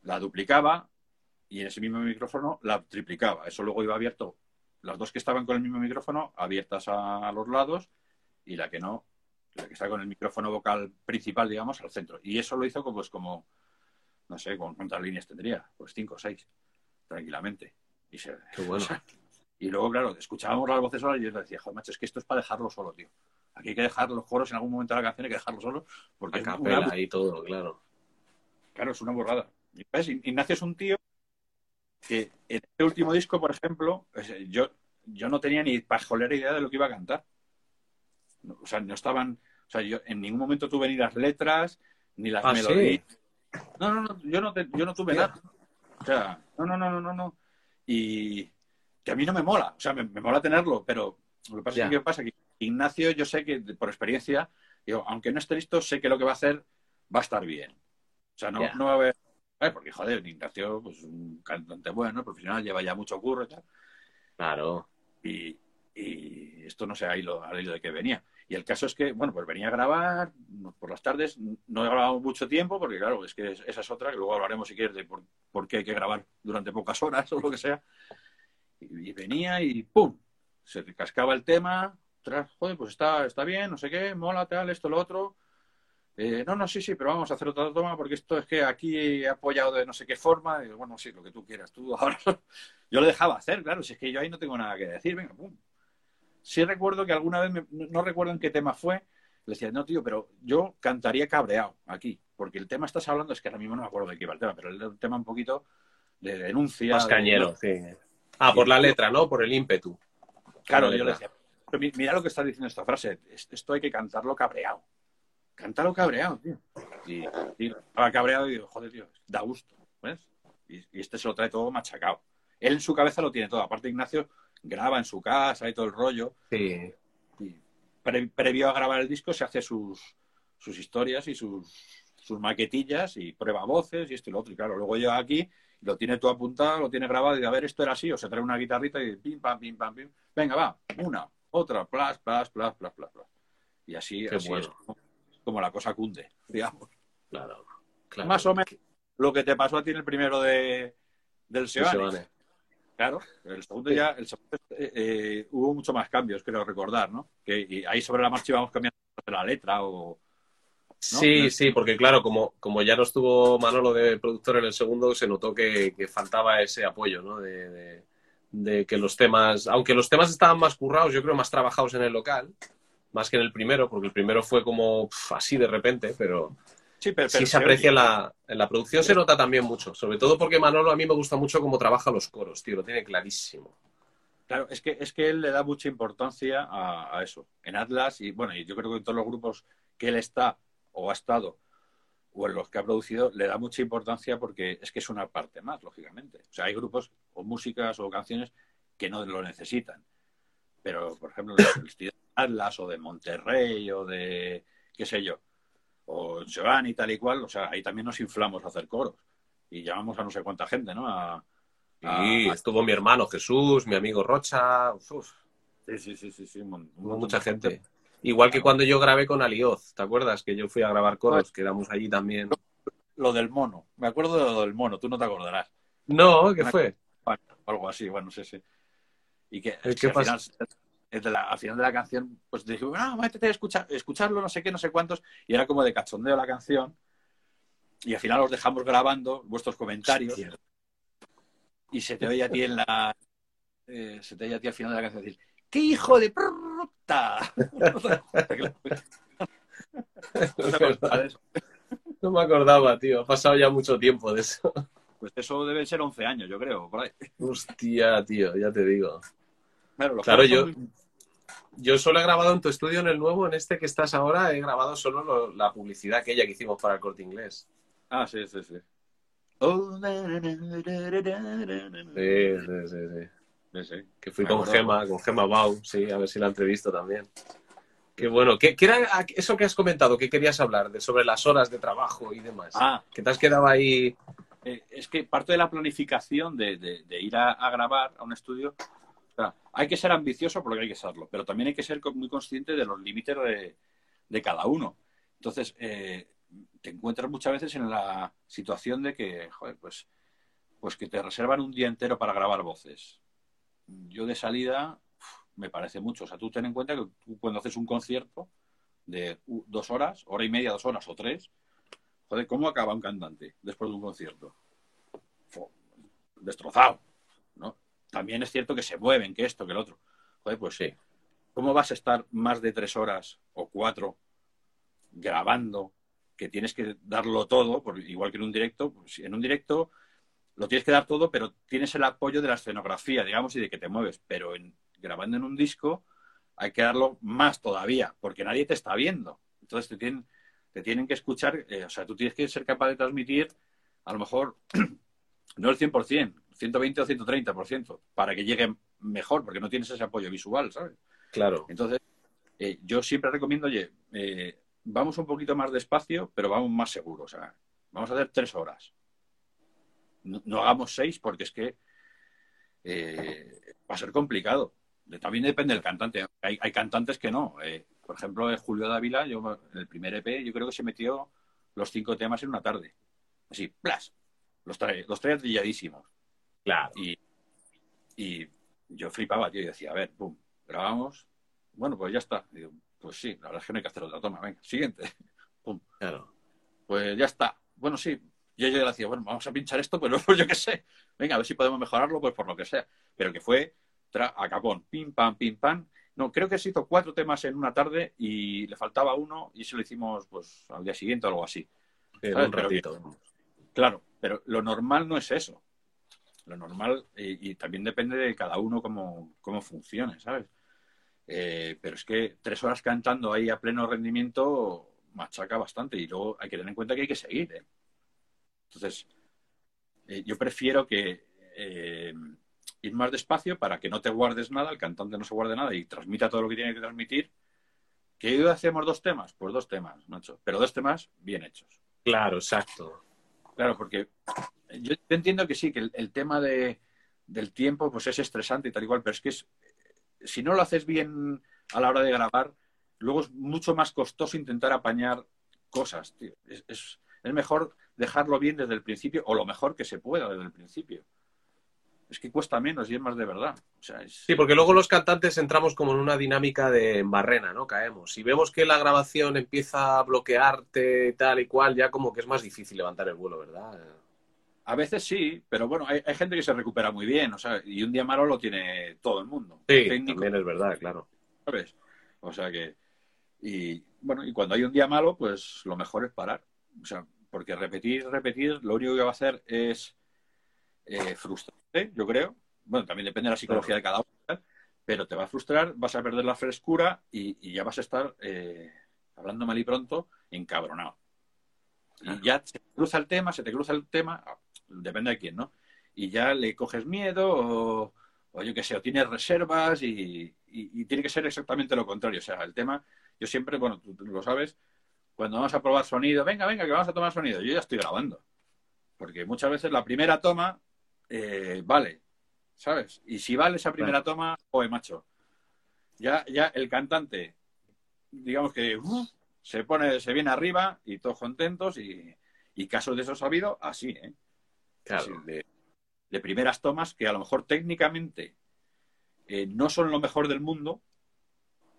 la duplicaba y en ese mismo micrófono la triplicaba. Eso luego iba abierto, las dos que estaban con el mismo micrófono, abiertas a, a los lados y la que no, la que está con el micrófono vocal principal, digamos, al centro. Y eso lo hizo como, pues, como no sé, ¿cu- ¿cuántas líneas tendría? Pues cinco o seis, tranquilamente. Y, se- Qué bueno. y luego, claro, escuchábamos las voces solas y yo decía, joder, macho, es que esto es para dejarlo solo, tío. Aquí hay que dejar los coros en algún momento de la canción, hay que dejarlo solo, porque A es una, capela y todo, claro. claro, es una borrada. ¿ves? Ignacio es un tío que en este último disco, por ejemplo, yo, yo no tenía ni pajolera idea de lo que iba a cantar. O sea, no estaban, o sea, yo en ningún momento tuve ni las letras, ni las Ah, melodías. No, no, no, yo no, te- yo no tuve Hostia. nada. O sea, no, no, no, no, no, no. Y que a mí no me mola, o sea, me, me mola tenerlo, pero lo que pasa es que, ¿qué pasa? que Ignacio, yo sé que por experiencia, digo, aunque no esté listo, sé que lo que va a hacer va a estar bien. O sea, no, no va a haber. eh, Porque, joder, Ignacio, pues un cantante bueno, profesional, lleva ya mucho curro y tal. Claro. Y, y esto no sé al hilo, al hilo de que venía. Y el caso es que, bueno, pues venía a grabar por las tardes. No he grabado mucho tiempo, porque claro, es que esa es otra, que luego hablaremos si quieres de por, qué hay que grabar durante pocas horas o lo que sea. Y, venía y ¡pum! Se cascaba el tema. Tras, joder, pues está, está bien, no sé qué, mola, tal, esto, lo otro. Eh, no, no, sí, sí, pero vamos a hacer otra toma porque esto es que aquí he apoyado de no sé qué forma. Bueno, sí, lo que tú quieras. Tú ahora yo lo dejaba hacer, claro, si es que yo ahí no tengo nada que decir, venga, pum. Sí recuerdo que alguna vez, me- no recuerdo en qué tema fue, le decía, no, tío, pero yo cantaría cabreado aquí, porque el tema estás hablando, es que ahora mismo no me acuerdo de qué iba el tema, pero un tema un poquito de denuncia. Más de- cañero, sí. Ah, por la letra, ¿no? Por el ímpetu. Claro, yo le decía, pero mi- mira lo que está diciendo esta frase, es- esto hay que cantarlo cabreado. Cántalo cabreado, tío. Y, y estaba cabreado y digo, joder, tío, da gusto, ¿ves? Y, y este se lo trae todo machacado. Él en su cabeza lo tiene todo. Aparte, Ignacio graba en su casa y todo el rollo. Sí. Y pre- previo a grabar el disco se hace sus, sus historias y sus, sus maquetillas y prueba voces y esto y lo otro. Y claro, luego llega aquí y lo tiene todo apuntado, lo tiene grabado y a ver, esto era así, o se trae una guitarrita y pim, pam, pim, pam, pim. Venga, va, una, otra, plas, plas, plas, plas, plas, plas. Y así, Qué así bueno. es como, como la cosa cunde, digamos. Claro. claro. Más o menos lo que te pasó a ti en el primero de, del Seoane. Claro, el segundo ya, el segundo, eh, eh, hubo mucho más cambios, creo recordar, ¿no? Que y ahí sobre la marcha íbamos cambiando la letra o... Sí, ¿no? sí, porque claro, como, como ya no estuvo Manolo de productor en el segundo, se notó que, que faltaba ese apoyo, ¿no? De, de- de que los temas, aunque los temas estaban más currados, yo creo más trabajados en el local, más que en el primero, porque el primero fue como así de repente, pero Sí, pero, sí se aprecia en la, en la producción, se nota también mucho, sobre todo porque Manolo a mí me gusta mucho cómo trabaja los coros, tío, lo tiene clarísimo. Claro, es que, es que él le da mucha importancia a, a eso. En Atlas, y bueno, y yo creo que en todos los grupos que él está o ha estado, o en los que ha producido, le da mucha importancia porque es que es una parte más, lógicamente. O sea, hay grupos o músicas o canciones que no lo necesitan. Pero, por ejemplo, estilo de Atlas o de Monterrey o de, qué sé yo, o y tal y cual, o sea, ahí también nos inflamos a hacer coros. Y llamamos a no sé cuánta gente, ¿no? A, estuvo mi hermano Jesús, mi amigo Rocha, uf, Sí, sí, sí, sí, sí, mon- mucha gente. Igual que cuando yo grabé con Alioz, ¿te acuerdas? Que yo fui a grabar coros, quedamos allí también. Lo del mono. Me acuerdo de lo del mono, tú no te acordarás. No, ¿qué fue? Algo así, bueno, sí, sí. Y que, ¿Eh, que qué al al final de la canción, pues dije, ah, métete a escuchar, escucharlo, no sé qué, no sé cuántos, y era como de cachondeo la canción, y al final os dejamos grabando vuestros comentarios, y se te oye a ti en la... Eh, se te oye a ti al final de la canción decir, ¡qué hijo de puta! no me acordaba, tío, ha pasado ya mucho tiempo de eso. Pues eso debe ser 11 años, yo creo, por ahí. Hostia, tío, ya te digo. Claro, yo, yo solo he grabado en tu estudio, en el nuevo, en este que estás ahora, he grabado solo la publicidad aquella que hicimos para el corte inglés. Ah, sí, sí, sí. Sí, sí, sí. Que fui con Gema, con Gema Bau, sí, a ver si la entrevisto también. Qué bueno. ¿Qué, era eso que has comentado, que querías hablar, de sobre las horas de trabajo y demás? Ah. Que te has quedado ahí eh, es que parte de la planificación de, ir a, grabar a un estudio, hay que ser ambicioso porque hay que serlo, pero también hay que ser muy consciente de los límites de, cada uno. Entonces, eh, te encuentras muchas veces en la situación de que, joder, pues, pues que te reservan un día entero para grabar voces. Yo de salida me parece mucho. O sea, tú ten en cuenta que tú cuando haces un concierto de dos horas, hora y media, dos horas o tres, Joder, ¿cómo acaba un cantante después de un concierto? destrozado, ¿no? También es cierto que se mueven, que esto, que el otro. Joder, pues sí. ¿Cómo vas a estar más de tres horas o cuatro grabando que tienes que darlo todo, igual que en un directo? Pues en un directo lo tienes que dar todo, pero tienes el apoyo de la escenografía, digamos, y de que te mueves. Pero en, grabando en un disco hay que darlo más todavía, porque nadie te está viendo. Entonces te tienen, te tienen que escuchar, eh, o sea, tú tienes que ser capaz de transmitir a lo mejor no el 100%, 120 o 130%, para que llegue mejor, porque no tienes ese apoyo visual, ¿sabes? Claro. Entonces, eh, yo siempre recomiendo, oye, eh, vamos un poquito más despacio, pero vamos más seguros, o sea, vamos a hacer tres horas. No, hagamos seis porque es que va a ser complicado. También depende del cantante. Hay, hay cantantes que no. Por ejemplo, Julio Dávila, yo, en el primer EP, yo creo que se metió los cinco temas en una tarde. Así, plas. Los trae, los trae trilladísimos. Claro. Y, y yo flipaba, tío, y decía, a ver, pum, grabamos. Bueno, pues ya está. Digo, pues sí, la verdad es que no hay que hacer otra toma. Venga, siguiente. pum. Claro. Pues ya está. Bueno, sí. Yo, yo le decía, bueno, vamos a pinchar esto, pero pues yo qué sé. Venga, a ver si podemos mejorarlo, pues por lo que sea. Pero que fue a capón, pim, pam, pim, pam, no, creo que se hizo cuatro temas en una tarde y le faltaba uno y se lo hicimos pues al día siguiente o algo así. un ratito. claro, pero lo normal no es eso. Lo normal, y, también depende de cada uno cómo, cómo funcione, ¿sabes? Eh, pero es que tres horas cantando ahí a pleno rendimiento machaca bastante y luego hay que tener en cuenta que hay que seguir. ¿eh? Entonces, eh, yo prefiero que ir más despacio para que no te guardes nada, el cantante no se guarde nada y transmita todo lo que tiene que transmitir. ¿Que hoy hacemos dos temas? Pues dos temas, Nacho. Pero dos temas bien hechos. Claro, exacto. Claro, porque yo entiendo que sí, que el, tema de, del tiempo pues es estresante y tal igual, pero es que es, si no lo haces bien a la hora de grabar, luego es mucho más costoso intentar apañar cosas, tío. Es, es, es mejor dejarlo bien desde el principio o lo mejor que se pueda desde el principio es que cuesta menos y es más de verdad. Sí, porque luego los cantantes entramos como en una dinámica de barrena, ¿no? Caemos. Si vemos que la grabación empieza a bloquearte tal y cual, ya como que es más difícil levantar el vuelo, ¿verdad? A veces sí, pero bueno, hay, gente que se recupera muy bien, o sea, y un día malo lo tiene todo el mundo. Sí, también es verdad, claro. ¿Sabes? O sea que, y bueno, y cuando hay un día malo, pues lo mejor es parar. O sea, porque repetir, repetir, lo único que va a hacer es eh, frustrarte, yo creo. Bueno, también depende de la psicología de cada uno, pero te va a frustrar, vas a perder la frescura y, ya vas a estar, eh, hablando mal y pronto, encabronado. Y ya se te cruza el tema, se te cruza el tema, depende de quién, ¿no? Y ya le coges miedo o, o yo qué sé, o tienes reservas y, tiene que ser exactamente lo contrario. O sea, el tema, yo siempre, bueno, tú, lo sabes, cuando vamos a probar sonido, venga, venga, que vamos a tomar sonido, yo ya estoy grabando. Porque muchas veces la primera toma eh, vale, ¿sabes? Y si vale esa primera toma, oye, macho, ya, ya el cantante, digamos que se pone, se viene arriba y todos contentos y, casos de esos ha habido así, ¿eh? Claro. de, primeras tomas que a lo mejor técnicamente eh, no son lo mejor del mundo,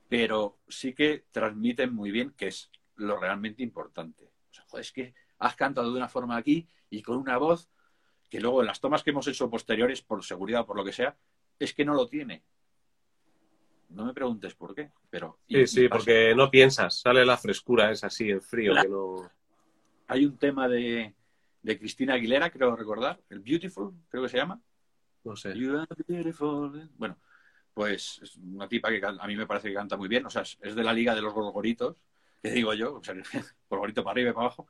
pero sí que transmiten muy bien, que es lo realmente importante. O sea, joder, es que has cantado de una forma aquí y con una voz que luego en las tomas que hemos hecho posteriores, por seguridad o por lo que sea, es que no lo tiene. No me preguntes por qué, pero... Sí, sí, porque no piensas, sale la frescura, es así, el frío, que no... Hay un tema de, de Cristina Aguilera, creo recordar, el Beautiful, creo que se llama. No sé. Bueno, pues es una tipa que a mí me parece que canta muy bien, o sea, es de la liga de los gorgoritos, que digo yo, o sea, gorgorito para arriba y para abajo.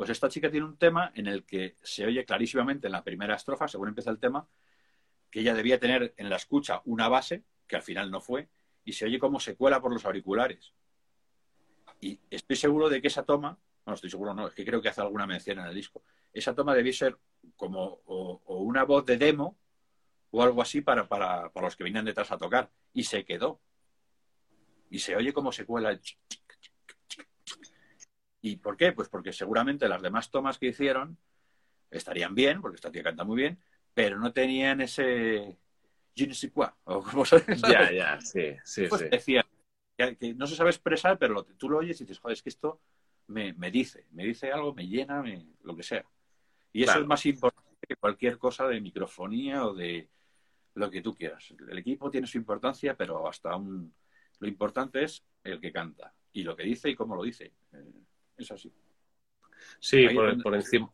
Pues esta chica tiene un tema en el que se oye clarísimamente en la primera estrofa, según empieza el tema, que ella debía tener en la escucha una base, que al final no fue, y se oye como se cuela por los auriculares. Y estoy seguro de que esa toma, no estoy seguro, no, es que creo que hace alguna mención en el disco, esa toma debía ser como una voz de demo o algo así para, para, para, los que venían detrás a tocar. Y se quedó. Y se oye como se cuela el... ¿Y por qué? Pues porque seguramente las demás tomas que hicieron estarían bien, porque esta tía canta muy bien, pero no tenían ese je ne sais quoi, o como sabes. Ya, ya, sí, sí, pues sí. Decía que, no se sabe expresar, pero tú lo oyes y dices, joder, es que esto me, me dice, me dice algo, me llena, me, lo que sea. Y eso es más importante que cualquier cosa de microfonía o de lo que tú quieras. El equipo tiene su importancia, pero hasta un... Lo importante es el que canta y lo que dice y cómo lo dice. Eh, es así. Sí, por, por, encima,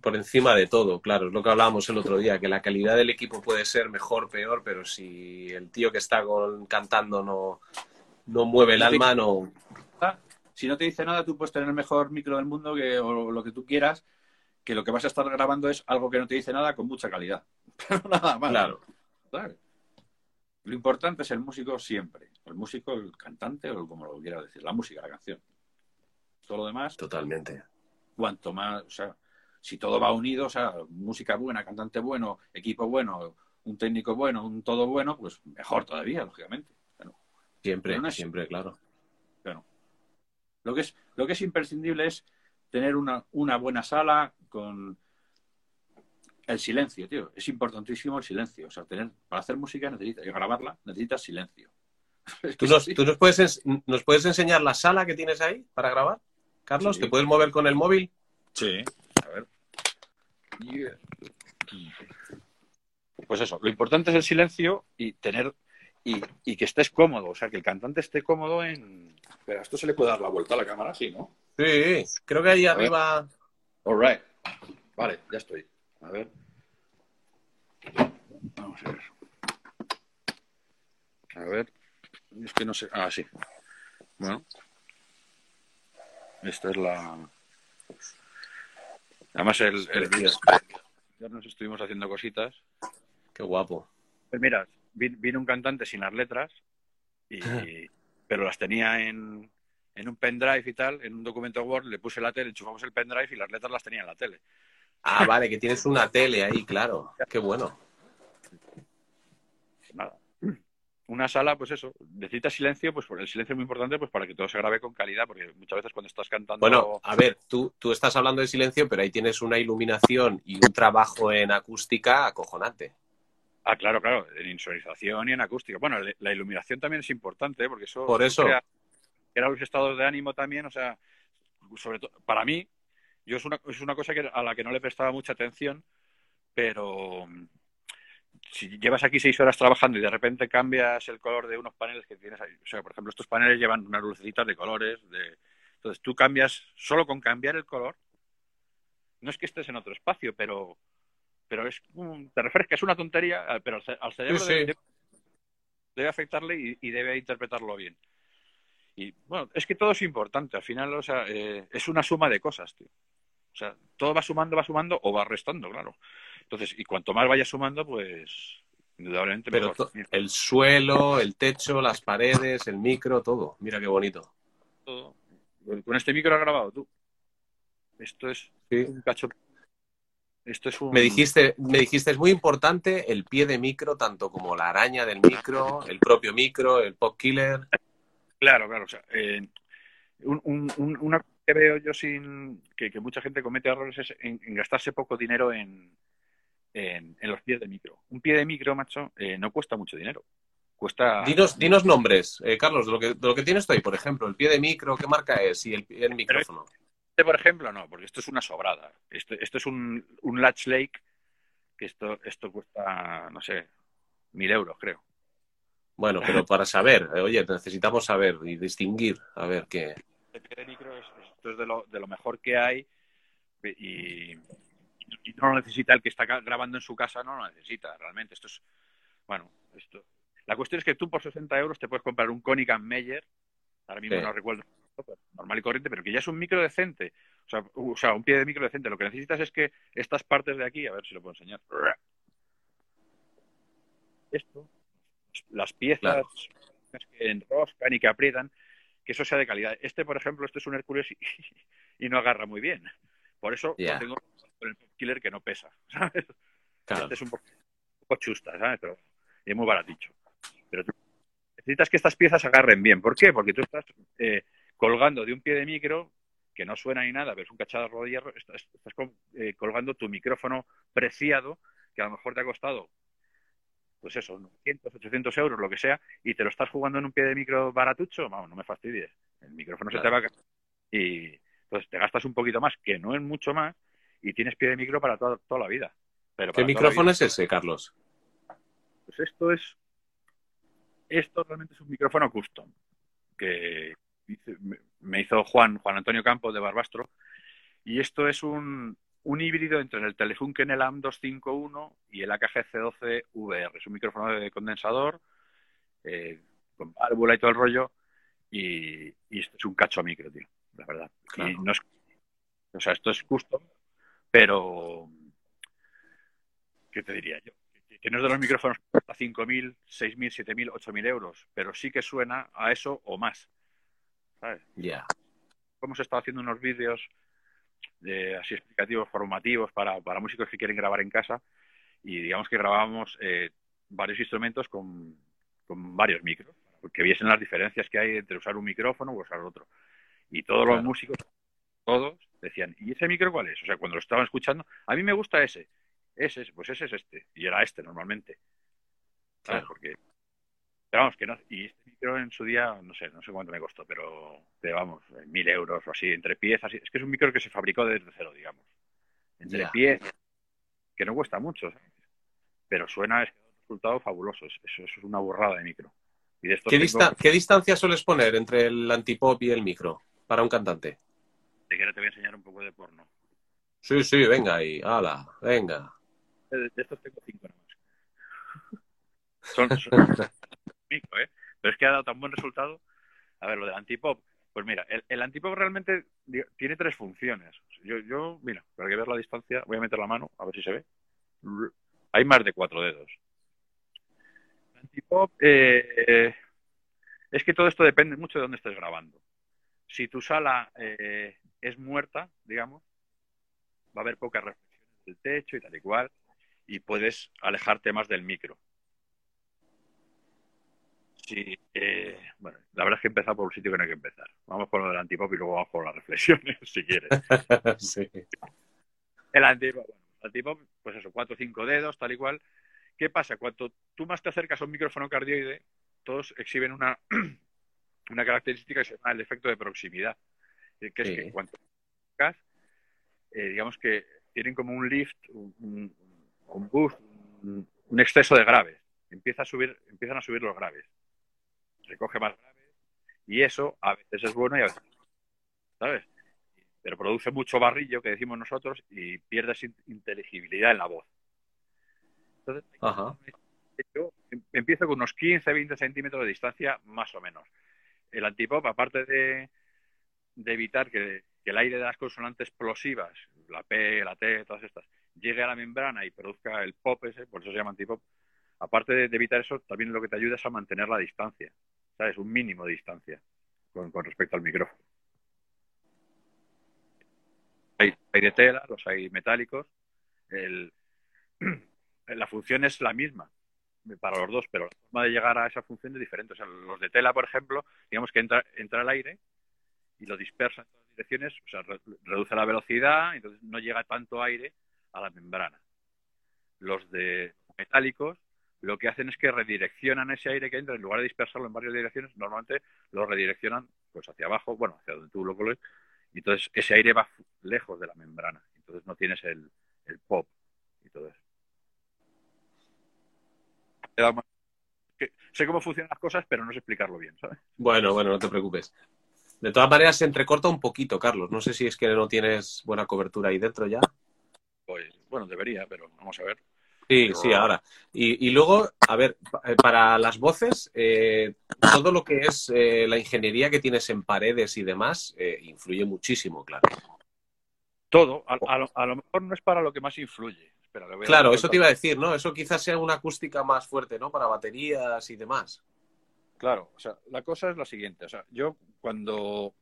por, encima de todo, claro. Es lo que hablábamos el otro día, que la calidad del equipo puede ser mejor, peor, pero si el tío que está con, cantando no, no mueve el alma, no... Si no te dice nada, tú puedes tener el mejor micro del mundo que, o lo que tú quieras, que lo que vas a estar grabando es algo que no te dice nada con mucha calidad. Pero nada más. Claro. claro. Lo importante es el músico siempre. El músico, el cantante, o como lo quiera decir, la música, la canción. Todo lo demás. Totalmente. Cuanto más, o sea, si todo va unido, o sea, música buena, cantante bueno, equipo bueno, un técnico bueno, un todo bueno, pues mejor todavía, lógicamente. siempre, no es, siempre, claro. Pero lo que es, lo que es imprescindible es tener una, una buena sala con el silencio, tío. Es importantísimo el silencio. O sea, tener, para hacer música necesitas, y grabarla, necesitas silencio. ¿Tú, nos, ¿Tú, nos, puedes, nos puedes enseñar la sala que tienes ahí para grabar? Carlos, sí. ¿te puedes mover con el móvil? Sí. A ver. Pues eso, lo importante es el silencio y tener y, y, que estés cómodo, o sea, que el cantante esté cómodo en. Espera, esto se le puede dar la vuelta a la cámara, sí, ¿no? Sí, creo que ahí a arriba. All right. Vale, ya estoy. A ver. Vamos a ver. A ver. Es que no sé. Ah, sí. Bueno. Esta es la. Además, el, el nos estuvimos haciendo cositas. Qué guapo. Pues mira, vino un cantante sin las letras, y, pero las tenía en, en un pendrive y tal, en un documento Word, le puse la tele, enchufamos el pendrive y las letras las tenía en la tele. Ah, vale, que tienes una tele ahí, claro. Qué bueno. Una sala, pues eso, necesita silencio, pues el silencio es muy importante pues para que todo se grabe con calidad, porque muchas veces cuando estás cantando... Bueno, a ver, tú, tú estás hablando de silencio, pero ahí tienes una iluminación y un trabajo en acústica acojonante. Ah, claro, claro, en insonorización y en acústica. Bueno, la iluminación también es importante, porque eso... Por eso... Crea, crea los estados de ánimo también, o sea, sobre todo, para mí, yo es una, es una cosa que, a la que no le prestaba mucha atención, pero si llevas aquí seis horas trabajando y de repente cambias el color de unos paneles que tienes ahí, o sea, por ejemplo, estos paneles llevan unas lucecitas de colores, de... entonces tú cambias, solo con cambiar el color, no es que estés en otro espacio, pero, pero es te refresca, es una tontería, pero al cerebro sí, sí. Debe, debe, afectarle y, y, debe interpretarlo bien. Y bueno, es que todo es importante, al final, o sea, eh, es una suma de cosas, tío. O sea, todo va sumando, va sumando o va restando, claro. Entonces, y cuanto más vaya sumando, pues indudablemente Pero mejor. el suelo, el techo, las paredes, el micro, todo. Mira qué bonito. Todo. Con este micro has grabado tú. Esto es sí. un cacho. Esto es un... Me dijiste, me dijiste, es muy importante el pie de micro, tanto como la araña del micro, el propio micro, el pop killer. Claro, claro. O sea, eh, un, un, una que veo yo sin que, que, mucha gente comete errores es en, en gastarse poco dinero en, en, en, los pies de micro. Un pie de micro, macho, eh, no cuesta mucho dinero. cuesta... Dinos, dinos nombres, eh, Carlos, de lo, que, de lo que tienes ahí, por ejemplo, el pie de micro, ¿qué marca es? Y el, el micrófono. Este, por ejemplo, no, porque esto es una sobrada. Esto, esto es un, un Latch Lake, que esto, esto cuesta, no sé, mil euros, creo. Bueno, pero para saber, eh, oye, necesitamos saber y distinguir, a ver qué. El pie de micro es, esto es de lo, de lo mejor que hay y, y no lo necesita el que está grabando en su casa, no lo necesita realmente. Esto es, bueno, esto. La cuestión es que tú por 60 euros te puedes comprar un Konica Meyer, ahora mismo Sí. no recuerdo, normal y corriente, pero que ya es un micro decente. O sea, o sea, un pie de micro decente. Lo que necesitas es que estas partes de aquí, a ver si lo puedo enseñar. Esto, las piezas Claro. que enroscan y que aprietan, que eso sea de calidad. Este, por ejemplo, este es un Hércules y, y no agarra muy bien. Por eso lo tengo con el Pop Killer que no pesa, ¿sabes? Claro, Este es un poco, un poco chusta, ¿sabes? Pero y es muy baraticho. Pero tú necesitas que estas piezas agarren bien. ¿Por qué? Porque tú estás eh, colgando de un pie de micro que no suena ni nada, pero es un cacharro de hierro, estás, estás eh, colgando tu micrófono preciado, que a lo mejor te ha costado, pues eso, 900, 800 euros, lo que sea, y te lo estás jugando en un pie de micro baratucho, vamos, no me fastidies. El micrófono se te va a caer. Y entonces te gastas un poquito más, que no es mucho más, y tienes pie de micro para toda, toda la vida. Pero ¿Qué micrófono es ese, Carlos? Pues esto es. Esto realmente es un micrófono custom que me- hizo Juan, Juan Antonio Campos de Barbastro. Y esto es un, un híbrido entre el Telefunken el AM 251 y el AKG C12 VR. Es un micrófono de condensador eh, con válvula y todo el rollo. Y, y esto es un cacho micro, tío, la verdad. Claro. Y no es- o sea, esto es custom, pero. ¿Qué te diría yo? Que- Que no es de los micrófonos que cuesta 5.000, 6.000, 7.000, 8.000 euros, pero sí que suena a eso o más. ¿Sabes? Ya. Hemos estado haciendo unos vídeos de, así explicativos, formativos para, para músicos que quieren grabar en casa y digamos que grabábamos eh, varios instrumentos con, con varios micros, porque viesen las diferencias que hay entre usar un micrófono o usar otro. Y todos los músicos, todos, decían, ¿y ese micro cuál es? O sea, cuando lo estaban escuchando, a mí me gusta ese, ese, pues ese es este, y era este normalmente. ¿sabes? Claro. Porque, pero vamos, que no, y este micro en su día, no sé, no sé cuánto me costó, pero, pero vamos, mil euros o así, entre piezas, es que es un micro que se fabricó desde cero, digamos, entre Ya. piezas, que no cuesta mucho, ¿sabes? pero suena, es un resultado fabuloso, es- eso, eso es una burrada de micro. Y de estos ¿Qué, ¿Qué distancia sueles poner entre el antipop y el micro para un cantante? Si quieres te voy a enseñar un poco de porno. Sí, sí, venga ahí, ala, venga. De, de estos tengo cinco nada más. Son, son ¿eh? Pero es que ha dado tan buen resultado. A ver, lo del antipop. Pues mira, el, el antipop realmente tiene tres funciones. Yo, yo, mira, para que veas la distancia, voy a meter la mano, a ver si se ve. Hay más de cuatro dedos. El antipop eh, es que todo esto depende mucho de dónde estés grabando. Si tu sala eh, es muerta, digamos, va a haber pocas reflexiones del techo y tal y cual, y puedes alejarte más del micro. Sí, eh, bueno, la verdad es que empezar por un sitio que no hay que empezar. Vamos por lo del antipop y luego vamos por las reflexiones, si quieres. sí. El antipop, bueno, el antipop, pues eso, cuatro o cinco dedos, tal y cual. ¿Qué pasa? Cuando tú más te acercas a un micrófono cardioide, todos exhiben una, una característica que se llama el efecto de proximidad, eh, que es Sí. que acercas, eh, digamos que tienen como un lift, un, un- un boost, un, un exceso de graves. Empieza a subir, empiezan a subir los graves. Recoge más graves y eso a veces es bueno y a veces no, ¿sabes? Pero produce mucho barrillo, que decimos nosotros, y pierdes in- inteligibilidad en la voz. Entonces, Ajá. yo em- empiezo con unos 15, 20 centímetros de distancia, más o menos. El antipop, aparte de, de evitar que, el aire de las consonantes explosivas, la P, la T, todas estas, llegue a la membrana y produzca el pop ese, por eso se llama antipop, aparte de, evitar eso, también lo que te ayuda es a mantener la distancia, ¿sabes? Un mínimo de distancia con, con respecto al micrófono. Hay, hay de tela, los hay metálicos. El, la función es la misma para los dos, pero la forma de llegar a esa función es diferente. O sea, los de tela, por ejemplo, digamos que entra, entra el aire y lo dispersa en todas direcciones, o sea, re- reduce la velocidad, entonces no llega tanto aire a la membrana. Los de metálicos, lo que hacen es que redireccionan ese aire que entra, en lugar de dispersarlo en varias direcciones, normalmente lo redireccionan pues hacia abajo, bueno, hacia donde tú lo coloques, y entonces ese aire va lejos de la membrana, entonces no tienes el, el pop y todo eso. Sé cómo funcionan las cosas, pero no sé explicarlo bien, ¿sabes? Bueno, bueno, no te preocupes. De todas maneras, se entrecorta un poquito, Carlos. No sé si es que no tienes buena cobertura ahí dentro ya. Pues, bueno, debería, pero vamos a ver. Sí, sí, ahora. Y, luego, a ver, eh, para las voces, eh, todo lo que es eh, la ingeniería que tienes en paredes y demás influye muchísimo, claro. Todo. A, lo, mejor no es para lo que más influye. Claro, eso te iba a decir, ¿no? Eso quizás sea una acústica más fuerte, ¿no? Para baterías y demás. Claro, o sea, la cosa es la siguiente. O sea, yo cuando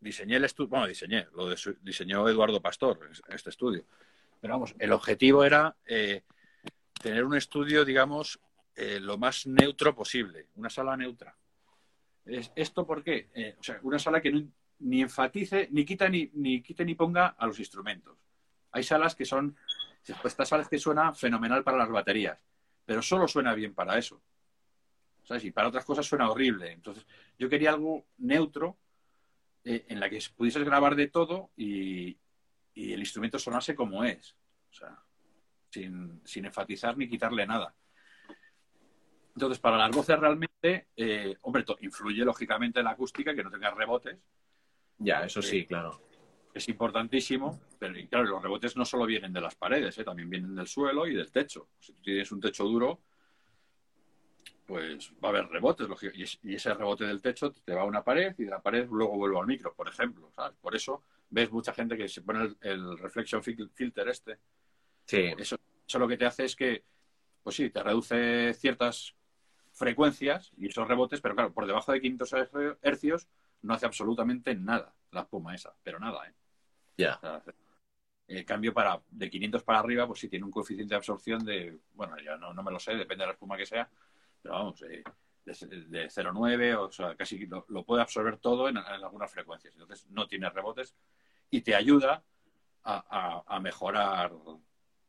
diseñé el estudio, bueno, diseñé, lo diseñó Eduardo Pastor, este estudio. Pero vamos, el objetivo era eh, tener un estudio, digamos, eh, lo más neutro posible, una sala neutra. ¿Esto por qué? Eh, o sea, una sala que ni enfatice, ni quita ni, ni quite ni ponga a los instrumentos. Hay salas que son, estas salas que suena fenomenal para las baterías, pero solo suena bien para eso. ¿sabes? Y para otras cosas suena horrible. Entonces, yo quería algo neutro eh, en la que pudieses grabar de todo y, el instrumento sonase como es. O sea, sin, enfatizar ni quitarle nada. Entonces, para las voces realmente, eh, hombre, influye lógicamente la acústica, que no tenga rebotes. Ya, eso sí, claro. Es importantísimo, pero claro, los rebotes no solo vienen de las paredes, ¿eh? también vienen del suelo y del techo. Si tú tienes un techo duro, pues va a haber rebotes, y ese rebote del techo te va a una pared y de la pared luego vuelve al micro, por ejemplo. Por eso ves mucha gente que se pone el, reflection filter este. Sí. Eso, eso, lo que te hace es que, pues sí, te reduce ciertas frecuencias y esos rebotes, pero claro, por debajo de 500 hercios no hace absolutamente nada la espuma esa, pero nada, ¿eh? Ya. el cambio para de 500 para arriba, pues sí tiene un coeficiente de absorción de, bueno, ya no, no me lo sé, depende de la espuma que sea, pero vamos, eh, de, 0,9, o sea, casi lo, puede absorber todo en, algunas frecuencias. Entonces no tiene rebotes y te ayuda a, mejorar,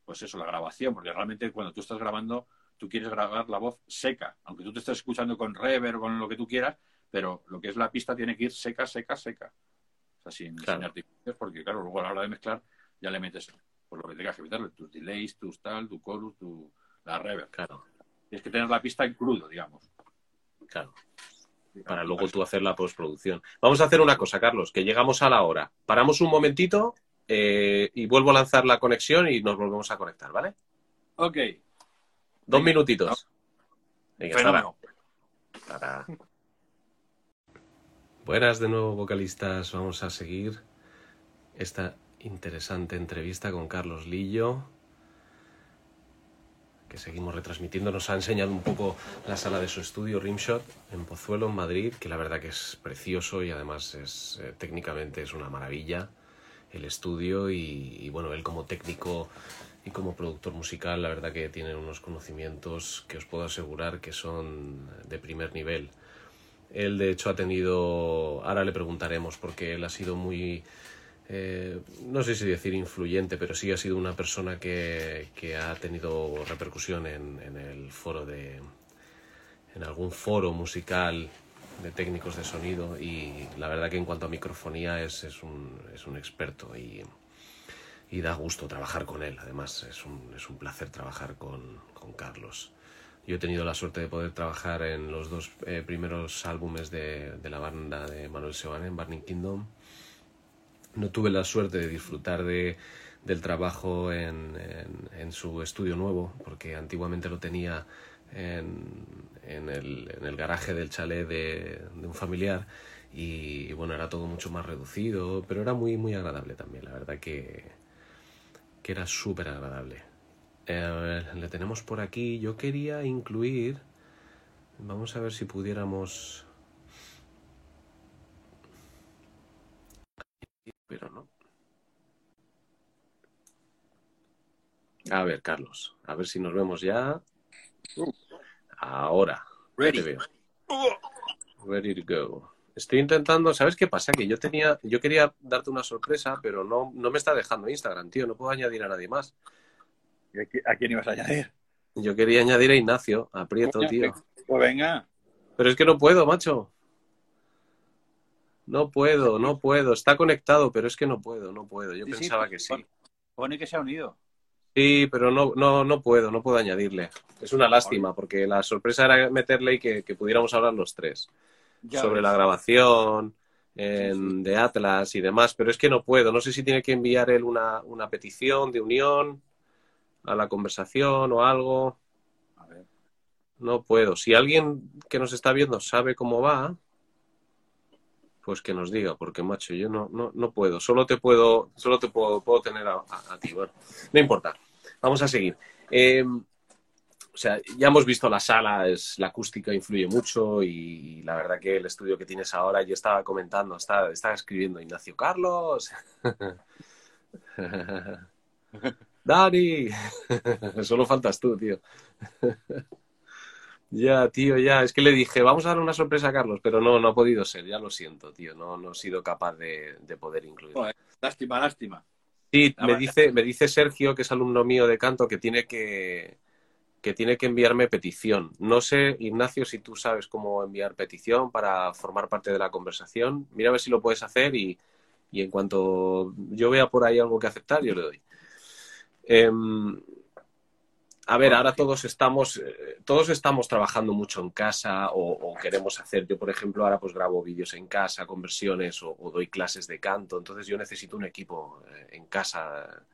pues eso, la grabación, porque realmente cuando tú estás grabando, tú quieres grabar la voz seca, aunque tú te estés escuchando con reverb con lo que tú quieras, pero lo que es la pista tiene que ir seca, seca, seca. O sea, sin, artificios, porque claro, luego a la hora de mezclar ya le metes por lo que tengas que meterle, tus delays, tus tal, tu chorus, tu, la reverb. Claro. Tienes que tener la pista en crudo, digamos. Claro. Para luego tú hacer la postproducción. Vamos a hacer una cosa, Carlos, que llegamos a la hora. Paramos un momentito eh, y vuelvo a lanzar la conexión y nos volvemos a conectar, ¿vale? Ok. Dos minutitos. Venga, Buenas de nuevo, vocalistas. Vamos a seguir esta interesante entrevista con Carlos Lillo que seguimos retransmitiendo, nos ha enseñado un poco la sala de su estudio Rimshot en Pozuelo, en Madrid, que la verdad que es precioso y además es eh, técnicamente es una maravilla el estudio y, bueno, él como técnico y como productor musical, la verdad que tiene unos conocimientos que os puedo asegurar que son de primer nivel. Él de hecho ha tenido, ahora le preguntaremos porque él ha sido muy eh, no sé si decir influyente, pero sí ha sido una persona que, ha tenido repercusión en, el foro de, en algún foro musical de técnicos de sonido y la verdad que en cuanto a microfonía es, es, un, es un, experto y, y, da gusto trabajar con él. Además es un, es un placer trabajar con, con, Carlos. Yo he tenido la suerte de poder trabajar en los dos eh, primeros álbumes de, de, la banda de Manuel Sebane en Burning Kingdom no tuve la suerte de disfrutar de, del trabajo en, en, su estudio nuevo, porque antiguamente lo tenía en, en, el, el, garaje del chalet de, un familiar y bueno, era todo mucho más reducido, pero era muy, muy agradable también, la verdad que, que era súper agradable. Eh, le tenemos por aquí, yo quería incluir, vamos a ver si pudiéramos pero no. A ver, Carlos, a ver si nos vemos ya. Ahora. Ready. Ready to go. Estoy intentando, ¿sabes qué pasa? Que yo tenía, yo quería darte una sorpresa, pero no, no me está dejando Instagram, tío. No puedo añadir a nadie más. ¿A quién ibas a añadir? Yo quería añadir a Ignacio, aprieto, tío. Pues venga. Pero es que no puedo, macho. No puedo, no puedo. Está conectado, pero es que no puedo, no puedo. Yo Sí, pensaba pues, que sí. Pone que se ha unido. Sí, pero no, no, no puedo, no puedo añadirle. Es una lástima, porque la sorpresa era meterle y que, que pudiéramos hablar los tres Ya sobre ves. la grabación en- sí. de Atlas y demás, pero es que no puedo. No sé si tiene que enviar él una, una petición de unión a la conversación o algo. A ver. No puedo. Si alguien que nos está viendo sabe cómo va, pues que nos diga, porque macho, yo no, no, no puedo. Solo te puedo, solo te puedo, puedo tener a, a- a ti. Bueno, no importa. Vamos a seguir. Eh, o sea, ya hemos visto la sala, es, la acústica influye mucho y, la verdad que el estudio que tienes ahora, yo estaba comentando, estaba, estaba escribiendo Ignacio Carlos. Dani, solo faltas tú, tío. Ya, tío, ya. Es que le dije, vamos a dar una sorpresa a Carlos, pero no, no ha podido ser. Ya lo siento, tío. No, no he sido capaz de, de poder incluirlo. Lástima, lástima. Sí, me dice, me dice Sergio, que es alumno mío de canto, que tiene que, que tiene que enviarme petición. No sé, Ignacio, si tú sabes cómo enviar petición para formar parte de la conversación. Mira a ver si lo puedes hacer y, y en cuanto yo vea por ahí algo que aceptar, yo le doy. Em, a ver, ahora todos estamos, eh, todos estamos trabajando mucho en casa o, o queremos hacer, yo por ejemplo ahora pues grabo vídeos en casa, conversiones o, o doy clases de canto, entonces yo necesito un equipo eh, en casa.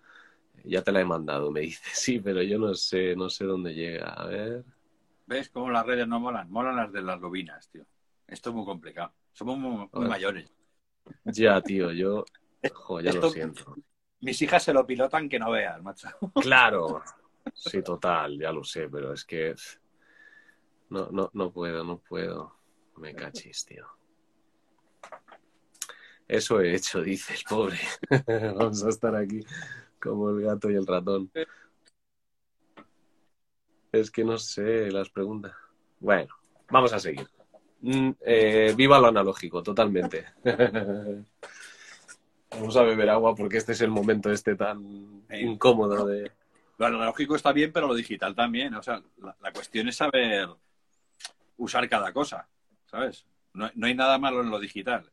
Ya te la he mandado, me dice, sí, pero yo no sé, no sé dónde llega. A ver. ¿Ves cómo las redes no molan? Molan las de las lobinas, tío. Esto es muy complicado. Somos muy, mayores. Ya, tío, yo, jo, ya lo siento. Mis hijas se lo pilotan que no veas, macho. Claro, sí, total, ya lo sé, pero es que no, no, no puedo, no puedo. Me cachis, tío. Eso he hecho, dice el pobre. Vamos a estar aquí como el gato y el ratón. Es que no sé las preguntas. Bueno, vamos a seguir. Mm, eh, viva lo analógico, totalmente. Vamos a beber agua porque este es el momento este tan incómodo de... Lo analógico está bien, pero lo digital también. O sea, la, la cuestión es saber usar cada cosa, ¿sabes? No, no hay nada malo en lo digital.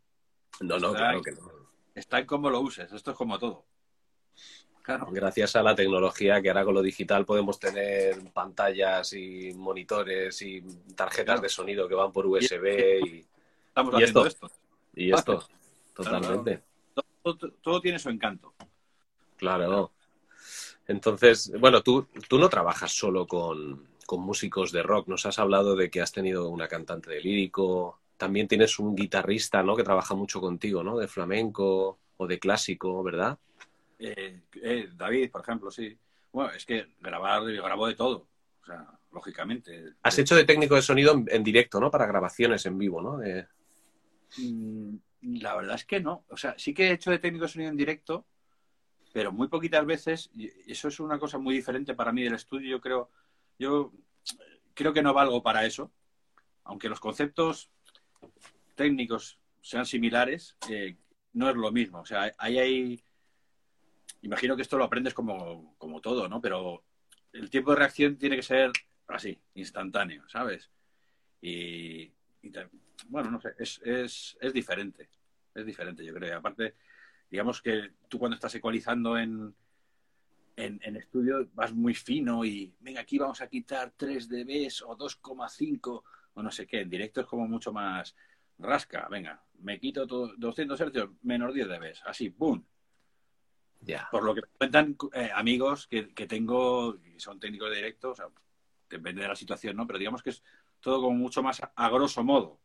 No, no, Está claro que no. Está en cómo lo uses. Esto es como todo. Claro. Gracias a la tecnología que ahora con lo digital podemos tener pantallas y monitores y tarjetas Claro. de sonido que van por USB y, Estamos ¿Y haciendo esto? esto. y esto. Totalmente. Todo- todo tiene su encanto. Claro. Entonces, bueno, tú, tú no trabajas solo con, con músicos de rock. Nos has hablado de que has tenido una cantante de lírico. También tienes un guitarrista, ¿no? Que trabaja mucho contigo, ¿no? De flamenco o de clásico, ¿verdad? Eh, eh, David, por ejemplo, sí. Bueno, es que grabar, yo grabo de todo. O sea, lógicamente. Has hecho de técnico de sonido en, en directo, ¿no? Para grabaciones en vivo, ¿no? De- Mm, La verdad es que no. O sea, sí que he hecho de técnico de sonido en directo, pero muy poquitas veces. Eso es una cosa muy diferente para mí del estudio. Yo creo, yo creo que no valgo para eso. Aunque los conceptos técnicos sean similares, eh, no es lo mismo. O sea, ahí hay. Imagino que esto lo aprendes como, como todo, ¿no? Pero el tiempo de reacción tiene que ser así, instantáneo, ¿sabes? Y, bueno, no sé, es, es, es diferente. Es diferente, yo creo. Y aparte, digamos que tú cuando estás ecualizando en, en, en estudio vas muy fino y, venga, aquí vamos a quitar 3 dBs o 2,5 o no sé qué. En directo es como mucho más rasca. Venga, me quito todo, 200 hercios menos 10 dBs. Así, ¡pum! Ya. Por lo que me cuentan eh, amigos que, que tengo, que son técnicos de directo, o sea, depende de la situación, ¿no? Pero digamos que es todo como mucho más a, a grosso modo.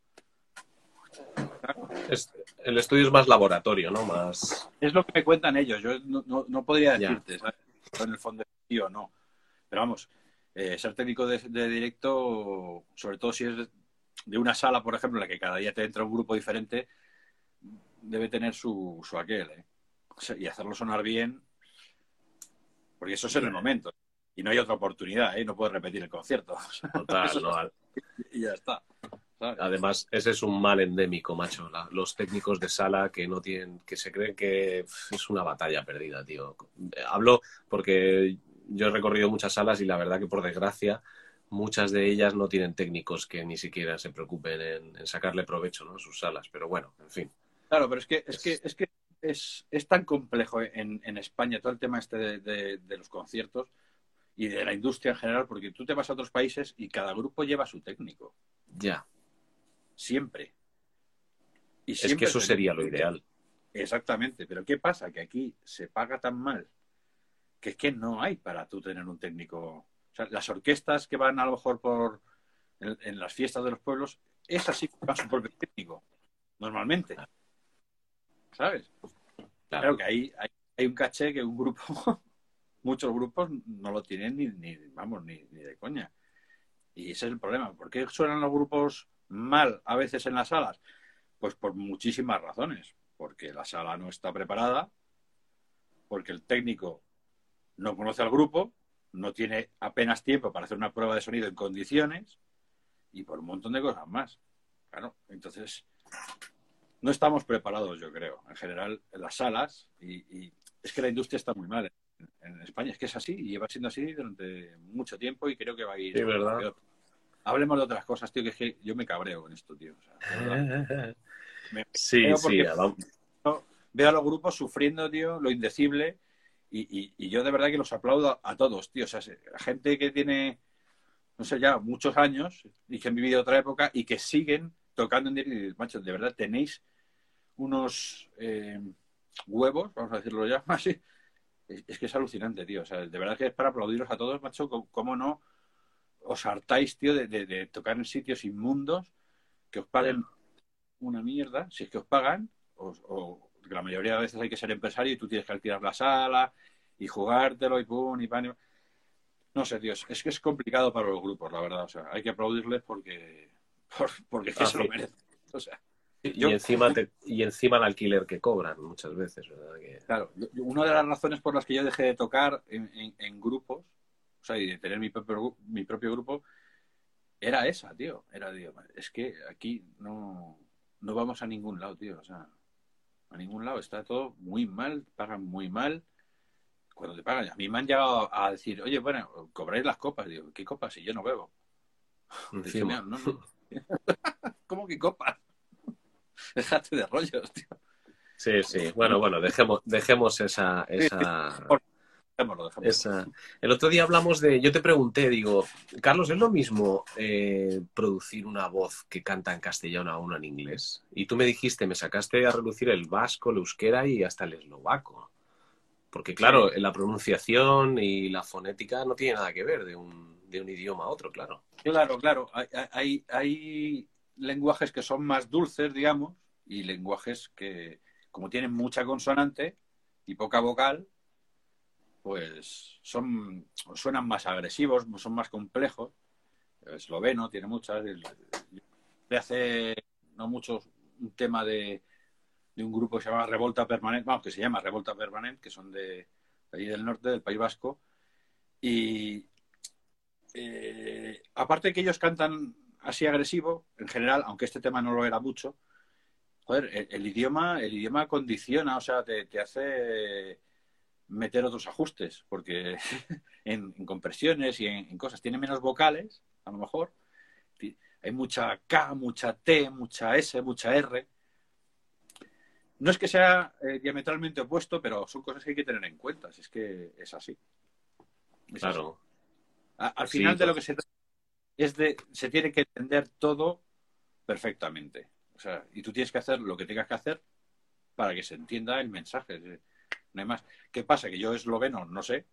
Es- el estudio es más laboratorio, ¿no? Más. Es lo que me cuentan ellos. Yo no, no, no podría decirte, ¿sabes? En el fondo sí o no. Pero vamos, eh, ser técnico de, de directo, sobre todo si es de, de una sala, por ejemplo, en la que cada día te entra un grupo diferente, debe tener su, su aquel, ¿eh? O sea, y hacerlo sonar bien, porque eso es en el momento. Y no hay otra oportunidad, ¿eh? No puedes repetir el concierto. Total, ¿no? y ya está. ¿Sabes? Además, ese es un mal endémico, macho. La- los técnicos de sala que no tienen, que se creen que es una batalla perdida, tío. Hablo porque yo he recorrido muchas salas y la verdad que por desgracia muchas de ellas no tienen técnicos que ni siquiera se preocupen en, sacarle provecho ¿no? a sus salas. Pero bueno, en fin. Claro, pero es que es, que, es, que es, es tan complejo en, en, España todo el tema este de, de, los conciertos y de la industria en general, porque tú te vas a otros países y cada grupo lleva su técnico. Ya. Siempre. Y es que eso sería lo ideal. Exactamente, pero ¿qué pasa? Que aquí se paga tan mal que es que no hay para tú tener un técnico. O sea, las orquestas que van a lo mejor por en, las fiestas de los pueblos, esas sí van su propio técnico, normalmente. ¿Sabes? Claro, que hay, hay, un caché que un grupo, muchos grupos no lo tienen ni, ni vamos, ni, ni de coña. Y ese es el problema. ¿Por qué suenan los grupos mal a veces en las salas? Pues por muchísimas razones porque la sala no está preparada, porque el técnico no conoce al grupo, no tiene apenas tiempo para hacer una prueba de sonido en condiciones y por un montón de cosas más. Claro, entonces no estamos preparados, yo creo, en general, en las salas y, es que la industria está muy mal en, España, es que es así y lleva siendo así durante mucho tiempo y creo que va a ir. Sí, verdad. Hablemos de otras cosas, tío, que es que yo me cabreo con esto, tío. sí, sí. Veo a los grupos sufriendo, tío, lo indecible. Y, yo de verdad que los aplaudo a, todos, tío. O sea, gente que tiene, no sé, ya muchos años y que han vivido otra época y que siguen tocando en directo. Macho, de verdad tenéis unos eh, huevos, vamos a decirlo ya así. Es, que es alucinante, tío. O sea, de verdad que es para aplaudiros a todos, macho. ¿Cómo no os hartáis, tío, de tocar en sitios inmundos que os paguen una mierda, si es que os pagan, o, la mayoría de veces hay que ser empresario y tú tienes que alquilar la sala y jugártelo y pum y pan. No sé, Dios, es que es complicado para los grupos, la verdad. O sea, hay que aplaudirles porque, porque ah, se lo merecen. O sea, y, encima y encima el alquiler que cobran muchas veces, ¿verdad? Claro, una de las razones por las que yo dejé de tocar en, grupos, o sea, y de tener mi propio, mi propio grupo, era esa, tío. Era, tío, es que aquí no, no vamos a ningún lado, tío. O sea, a ningún lado. Está todo muy mal, pagan muy mal. Cuando te pagan, a mí me han llegado a decir, oye, bueno, cobráis las copas. Digo, ¿qué copas? Si yo no bebo. ¿Cómo que copas? Déjate de rollos, tío. Sí, sí. Bueno, bueno, dejemos, dejemos esa, esa, el otro día hablamos de, yo te pregunté, digo, Carlos, ¿es lo mismo eh, producir una voz que canta en castellano a una en inglés? Y tú me dijiste, me sacaste a relucir el vasco, el euskera y hasta el eslovaco. Porque claro, la pronunciación y la fonética no tiene nada que ver de un, de un idioma a otro, claro. Claro, claro. Hay, hay, hay lenguajes que son más dulces, digamos, y lenguajes que, como tienen mucha consonante y poca vocal, pues son suenan más agresivos, son más complejos. El esloveno tiene muchas. Hace no mucho un tema de, de, un grupo que se llama Revolta Permanente, vamos, que se llama Revolta Permanente, que son de, allí del norte, del País Vasco. Y eh, aparte que ellos cantan así agresivo, en general, aunque este tema no lo era mucho, joder, el, idioma, el idioma condiciona, o sea, te, te hace meter otros ajustes, porque en, compresiones y en, cosas tiene menos vocales, a lo mejor. Hay mucha K, mucha T, mucha S, mucha R. No es que sea eh, diametralmente opuesto, pero son cosas que hay que tener en cuenta, si es que es así. claro. al final de lo que se trata es de, se tiene que entender todo perfectamente. O sea, y tú tienes que hacer lo que tengas que hacer para que se entienda el mensaje no hay más. ¿Qué pasa? Que yo esloveno no sé.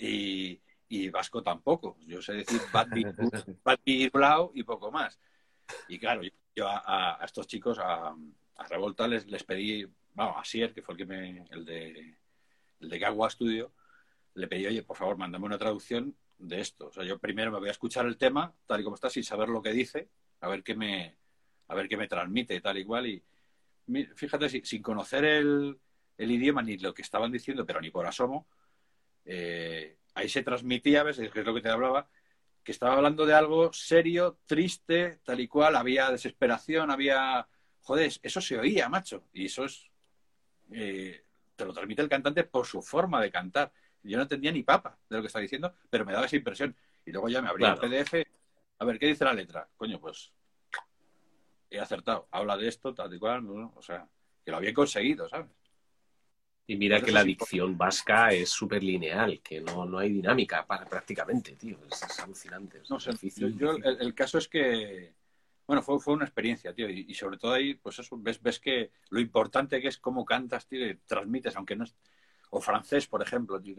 y, y, vasco tampoco. Yo sé decir Bati Blau y poco más. Y claro, yo a, estos chicos, a, Revolta, les, les pedí, vamos, a Sier, que fue el que me, el de, el de Gagua Studio, le pedí, oye, por favor, mándame una traducción de esto. O sea, yo primero me voy a escuchar el tema, tal y como está, sin saber lo que dice, a ver qué me, a ver qué me transmite, tal y cual, y, fíjate, sin conocer el, idioma ni lo que estaban diciendo, pero ni por asomo, eh, ahí se transmitía, ¿ves? es lo que te hablaba, que estaba hablando de algo serio, triste, tal y cual, había desesperación, había... Joder, eso se oía, macho, y eso es... Eh, te lo transmite el cantante por su forma de cantar. yo no entendía ni papa de lo que estaba diciendo, pero me daba esa impresión. Y luego ya me abría el PDF, a ver, ¿qué dice la letra? Coño, pues he acertado. Habla de esto, tal y cual, ¿no? o sea, que lo había conseguido, ¿sabes? Y mira que la dicción vasca es súper lineal, que no, no hay dinámica para, prácticamente, tío. Es, alucinante. no sé, el, caso es que, bueno, fue, fue una experiencia, tío. Y, sobre todo ahí, pues eso, ves, ves que lo importante que es cómo cantas, tío, y transmites, aunque no es... O francés, por ejemplo, tío,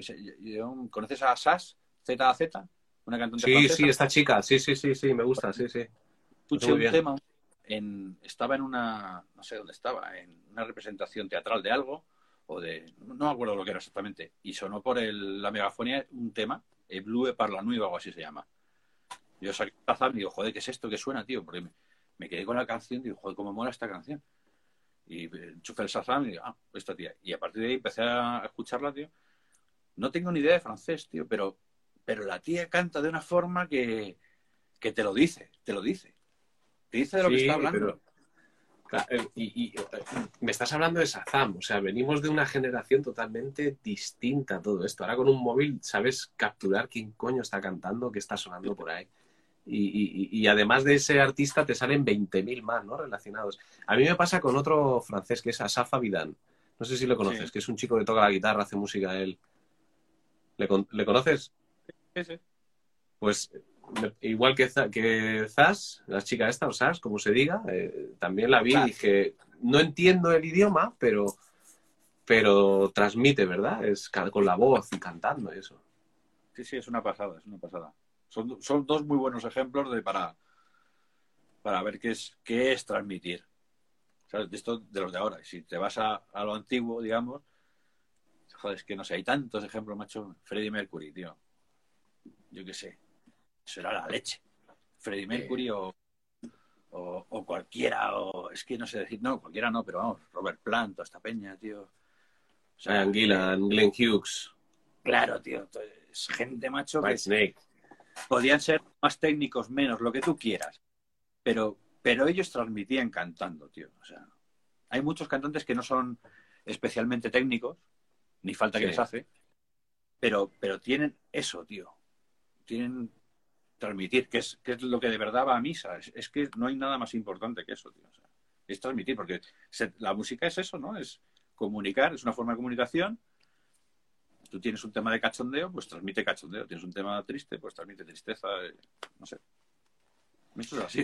¿Conoces a Sass? Z Una cantante Sí, sí, esta chica. Sí, sí, sí, sí, me gusta, sí, sí. Escuché un tema, en, estaba en una, no sé dónde estaba, en una representación teatral de algo o de, no me acuerdo lo que era exactamente, y sonó por el, la megafonía un tema, el Blue Parla Nueva o así se llama. Yo saqué el y digo, joder, ¿qué es esto que suena, tío? Porque me, quedé con la canción y digo, joder, cómo mola esta canción. Y enchufé el Shazam y digo, ah, esta tía. Y a partir de ahí empecé a escucharla, tío. No tengo ni idea de francés, tío, pero, pero la tía canta de una forma que, que te lo dice, te lo dice. Te dice de lo que está hablando. Eh, y, eh, me estás hablando de Sazam, o sea, venimos de una generación totalmente distinta a todo esto. Ahora con un móvil sabes capturar quién coño está cantando, qué está sonando por ahí. Y, además de ese artista te salen 20.000 más, ¿no? Relacionados. A mí me pasa con otro francés que es Asaf Avidan. No sé si lo conoces, que es un chico que toca la guitarra, hace música él. ¿Le, ¿le conoces? Sí, sí. Pues igual que, que Zas, la chica esta, o Zas, como se diga, eh, también la vi y dije, no entiendo el idioma, pero, pero transmite, ¿verdad? Es con la voz y cantando y eso. Sí, sí, es una pasada, es una pasada. Son, son dos muy buenos ejemplos de para, para ver qué es, qué es transmitir. ¿Sabes? De esto de los de ahora. Si te vas a, a lo antiguo, digamos, joder, es que no sé, hay tantos ejemplos, macho. Freddie Mercury, tío. Yo qué sé será la leche. Freddie Mercury o, o, cualquiera, o es que no sé decir, no, cualquiera no, pero vamos, Robert Plant o esta peña, tío. O sea, Gillan, Glenn Hughes. Claro, tío, es gente macho que Snake. podían ser más técnicos, menos, lo que tú quieras, pero, pero ellos transmitían cantando, tío. O sea, hay muchos cantantes que no son especialmente técnicos, ni falta que les hace, pero, pero tienen eso, tío. Tienen transmitir, que es, que es lo que de verdad va a misa. Es, que no hay nada más importante que eso, tío. es transmitir, porque la música es eso, ¿no? Es comunicar, es una forma de comunicación. Tú tienes un tema de cachondeo, pues transmite cachondeo. Tienes un tema triste, pues transmite tristeza. Eh, no sé.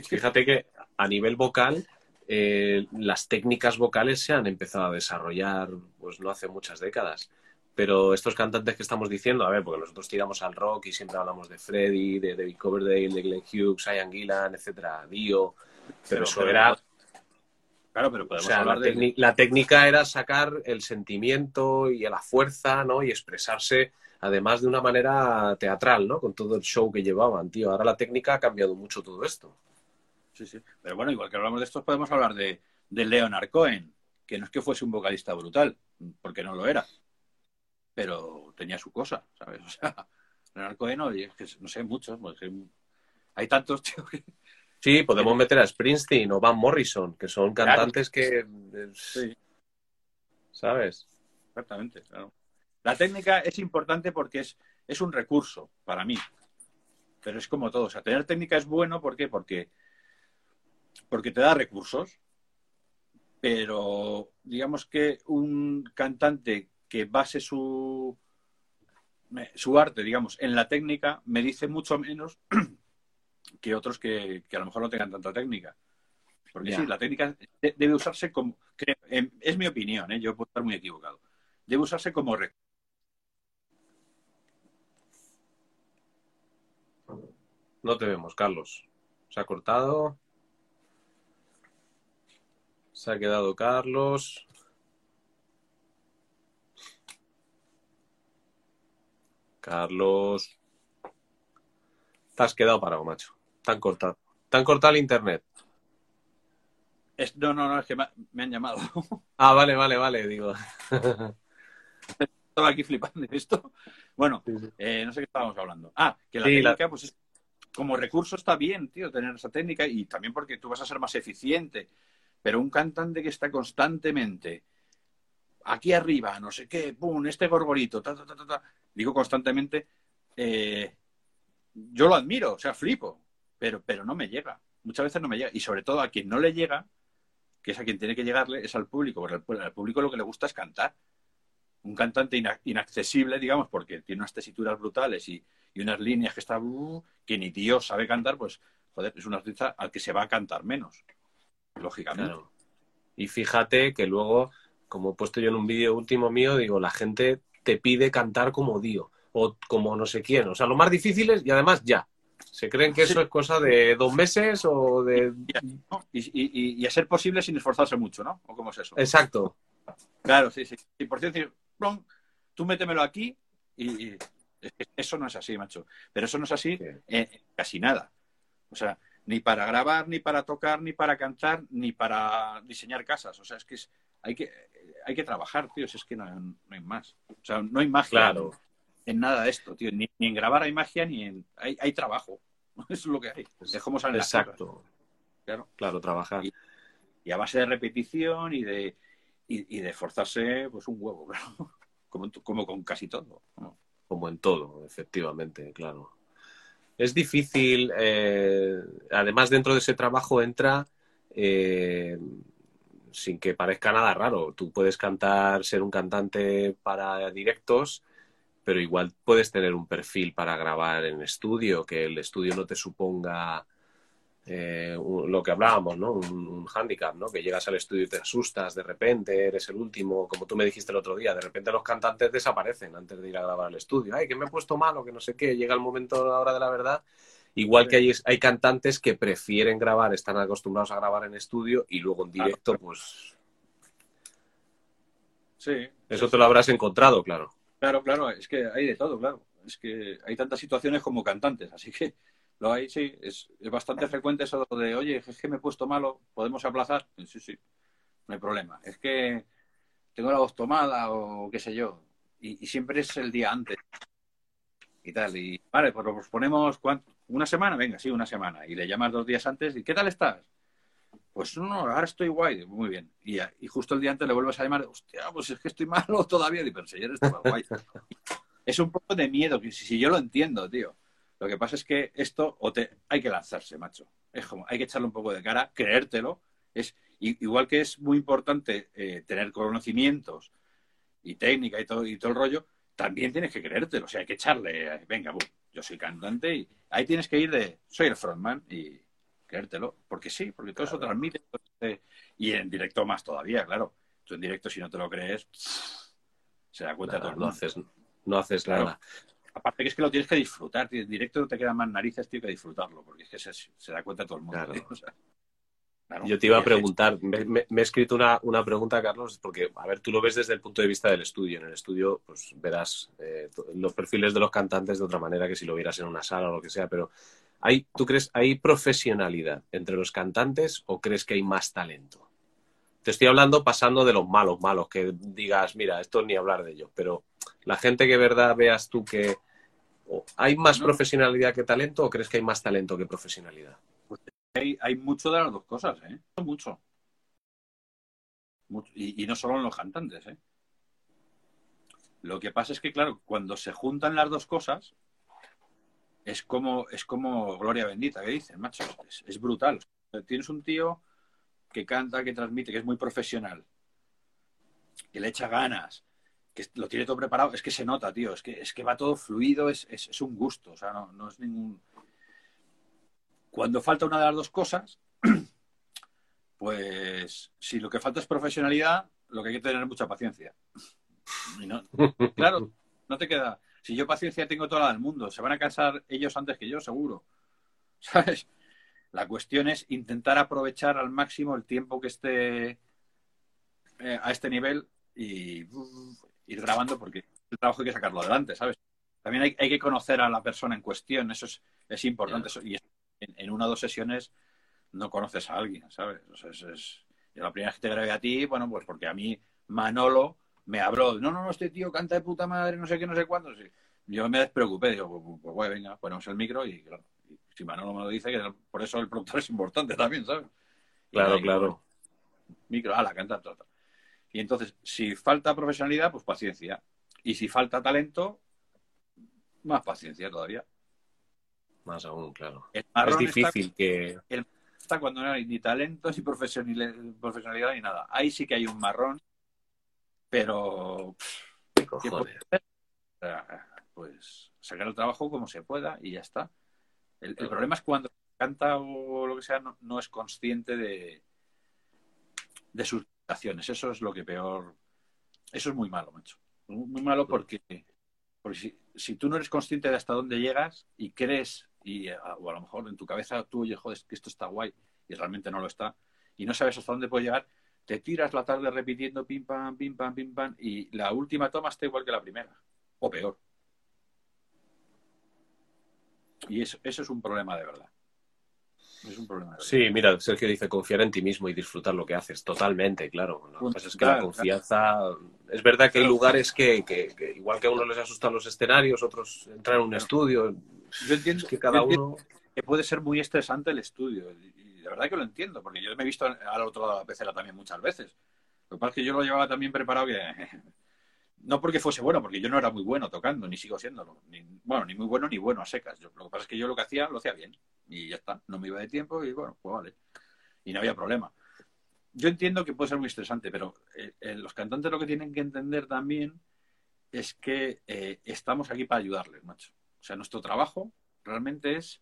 Fíjate que a nivel vocal, eh, las técnicas vocales se han empezado a desarrollar, pues no hace muchas décadas. Pero estos cantantes que estamos diciendo, a ver, porque nosotros tiramos al rock y siempre hablamos de Freddy, de David Coverdale, de Glenn Hughes, Ian Gillan, etcétera, Dio, pero, eso era... Claro, pero podemos hablar la, de... la técnica era sacar el sentimiento y la fuerza, ¿no? Y expresarse, además de una manera teatral, ¿no? Con todo el show que llevaban, tío. Ahora la técnica ha cambiado mucho todo esto. Sí, sí. Pero bueno, igual que hablamos de esto, podemos hablar de, de Leonard Cohen, que no es que fuese un vocalista brutal, porque no lo era pero tenía su cosa, ¿sabes? O sea, Leonard Cohen, oye, es que no sé, muchos, pues, hay tantos, tío, que... Sí, podemos meter a Springsteen o Van Morrison, que son cantantes que... Sí. ¿Sabes? Exactamente, claro. La técnica es importante porque es, es un recurso para mí, pero es como todo. O sea, tener técnica es bueno, ¿por qué? Porque, porque te da recursos, pero digamos que un cantante que base su, su arte, digamos, en la técnica, me dice mucho menos que otros que, a lo mejor no tengan tanta técnica. Porque sí, la técnica debe usarse como, es mi opinión, ¿eh? yo puedo estar muy equivocado, debe usarse como No te vemos, Carlos. Se ha cortado. Se ha quedado Carlos. Carlos. Te has quedado parado, macho. Tan cortado. Tan cortado el internet. no, no, no, es que me, han llamado. Ah, vale, vale, vale, digo. Estaba aquí flipando esto. Bueno, eh, no sé qué estábamos hablando. Ah, que la técnica, pues como recurso está bien, tío, tener esa técnica y también porque tú vas a ser más eficiente. Pero un cantante que está constantemente aquí arriba, no sé qué, pum, este gorgorito, ta, ta, ta, ta, ta. Digo constantemente, eh, yo lo admiro, o sea, flipo, pero, pero no me llega. Muchas veces no me llega. Y sobre todo a quien no le llega, que es a quien tiene que llegarle, es al público, porque al, público lo que le gusta es cantar. Un cantante inaccesible, digamos, porque tiene unas tesituras brutales y, unas líneas que está uh, que ni Dios sabe cantar, pues, joder, es un artista al que se va a cantar menos, lógicamente. Y fíjate que luego, como he puesto yo en un vídeo último mío, digo, la gente te pide cantar como Dio o como no sé quién. O sea, lo más difícil es, y además ya. Se creen que eso es cosa de dos meses o de... Y, a ser posible sin esforzarse mucho, ¿no? ¿O cómo es eso? Exacto. Claro, sí, sí. Y por cierto, tú métemelo aquí y, eso no es así, macho. Pero eso no es así en casi nada. O sea, ni para grabar, ni para tocar, ni para cantar, ni para diseñar casas. O sea, es que hay que hay que trabajar, tío. es que no, hay más. O sea, no hay magia claro. en, nada de esto, tío. Ni, en grabar hay magia, ni en... Hay, hay trabajo. Eso es lo que hay. Es como salen Exacto. Claro. Claro, trabajar. Y, a base de repetición y de, y, de forzarse, pues un huevo, Como, como con casi todo. Como en todo, efectivamente, claro. Es difícil, eh, además dentro de ese trabajo entra eh, sin que parezca nada raro. Tú puedes cantar, ser un cantante para directos, pero igual puedes tener un perfil para grabar en estudio, que el estudio no te suponga eh, lo que hablábamos, ¿no? Un, un, hándicap, ¿no? Que llegas al estudio y te asustas de repente, eres el último, como tú me dijiste el otro día, de repente los cantantes desaparecen antes de ir a grabar al estudio. Ay, que me he puesto malo, que no sé qué, llega el momento, la hora de la verdad Igual que hay, hay cantantes que prefieren grabar, están acostumbrados a grabar en estudio y luego en directo, pues. Sí. Eso te lo habrás encontrado, claro. Claro, claro, es que hay de todo, claro. Es que hay tantas situaciones como cantantes, así que lo hay, sí. Es, bastante frecuente eso de, oye, es que me he puesto malo, ¿podemos aplazar? Sí, sí, no hay problema. Es que tengo la voz tomada o qué sé yo. Y, y siempre es el día antes y tal. Y vale, pues lo ponemos ¿cuánto? ¿Una semana? Venga, sí, una semana. Y le llamas dos días antes y ¿qué tal estás? Pues no, ahora estoy guay. Muy bien. Y, y justo el día antes le vuelves a llamar, hostia, pues es que estoy malo todavía. Y pero si ayer estaba guay. es un poco de miedo, si, yo lo entiendo, tío. Lo que pasa es que esto o te, hay que lanzarse, macho. Es como, hay que echarle un poco de cara, creértelo. Es, igual que es muy importante eh, tener conocimientos y técnica y todo, y todo el rollo, también tienes que creértelo. O sea, hay que echarle, venga, yo soy cantante y ahí tienes que ir de, soy el frontman y creértelo. Porque sí, porque todo eso transmite. Y en directo más todavía, claro. Tú en directo, si no te lo crees, se da cuenta todo el mundo. No haces, no haces nada. Aparte que es que lo tienes que disfrutar. En directo te quedan más narices, tío, que disfrutarlo. Porque es que se, da cuenta todo el mundo. Yo te iba a preguntar, me, he escrito una, una, pregunta, Carlos, porque, a ver, tú lo ves desde el punto de vista del estudio. En el estudio, pues verás eh, los perfiles de los cantantes de otra manera que si lo vieras en una sala o lo que sea, pero ¿hay, ¿tú crees hay profesionalidad entre los cantantes o crees que hay más talento? Te estoy hablando pasando de los malos, malos, que digas, mira, esto ni hablar de ello, pero la gente que verdad veas tú que hay más profesionalidad que talento o crees que hay más talento que profesionalidad? Hay, mucho de las dos cosas, ¿eh? Mucho. Y, no solo en los cantantes, ¿eh? Lo que pasa es que, claro, cuando se juntan las dos cosas, es como, es como gloria bendita, que dicen, macho, es, brutal. Tienes un tío que canta, que transmite, que es muy profesional, que le echa ganas, que lo tiene todo preparado, es que se nota, tío, es que, es que va todo fluido, es, es, un gusto, o sea, no, no es ningún cuando falta una de las dos cosas, pues si lo que falta es profesionalidad, lo que hay que tener es mucha paciencia. claro, no te queda. Si yo paciencia tengo toda la del mundo, se van a cansar ellos antes que yo, seguro. ¿Sabes? La cuestión es intentar aprovechar al máximo el tiempo que esté eh, a este nivel y ir grabando porque el trabajo hay que sacarlo adelante, ¿sabes? También hay, que conocer a la persona en cuestión, eso es, importante. y en, una o dos sesiones no conoces a alguien, ¿sabes? es, la primera vez que te grabé a ti, bueno, pues porque a mí Manolo me habló, no, no, no, este tío canta de puta madre, no sé qué, no sé cuándo. Yo me despreocupé, digo, pues, pues, pues venga, ponemos el micro y claro, si Manolo me lo dice, que por eso el productor es importante también, ¿sabes? Claro, claro. Micro, ala, canta, todo. Y entonces, si falta profesionalidad, pues paciencia. Y si falta talento, más paciencia todavía. Más aún, claro. El Es difícil está, que... el está cuando no hay ni talento, ni profesionalidad, ni nada. Ahí sí que hay un marrón, pero pues sacar el trabajo como se pueda y ya está. El, problema es cuando canta o lo que sea no, no es consciente de, de sus limitaciones. Eso es lo que peor. Eso es muy malo, macho. Muy, muy malo porque, porque si, si tú no eres consciente de hasta dónde llegas y crees, y, a- o a lo mejor en tu cabeza tú oyes, joder, que esto está guay y realmente no lo está, y no sabes hasta dónde puedes llegar, te tiras la tarde repitiendo pim pam, pim pam, pim pam, y la última toma está igual que la primera, o peor. Y eso, eso es un problema de verdad. Es un problema de verdad. Sí, mira, Sergio dice confiar en ti mismo y disfrutar lo que haces. Totalmente, claro. Lo que pasa es que Claro, la confianza... Es verdad que hay lugares que, que- que igual que a uno les asustan los escenarios, otros entrar en un Claro. estudio. Yo entiendo Es que cada uno... que puede ser muy estresante el estudio. Y de verdad que lo entiendo, porque yo me he visto al otro lado de la pecera también muchas veces. Lo que pasa es que yo lo llevaba también preparado que... No porque fuese bueno, porque yo no era muy bueno tocando, ni sigo siéndolo. Ni, bueno, ni muy bueno ni bueno a secas. Yo- lo que pasa es que yo lo que hacía, lo hacía bien. Y ya está. No me iba de tiempo y bueno, pues vale. Y no había problema. Yo entiendo que puede ser muy estresante, pero eh, eh, los cantantes lo que tienen que entender también es que eh, estamos aquí para ayudarles, macho. O sea, nuestro trabajo realmente es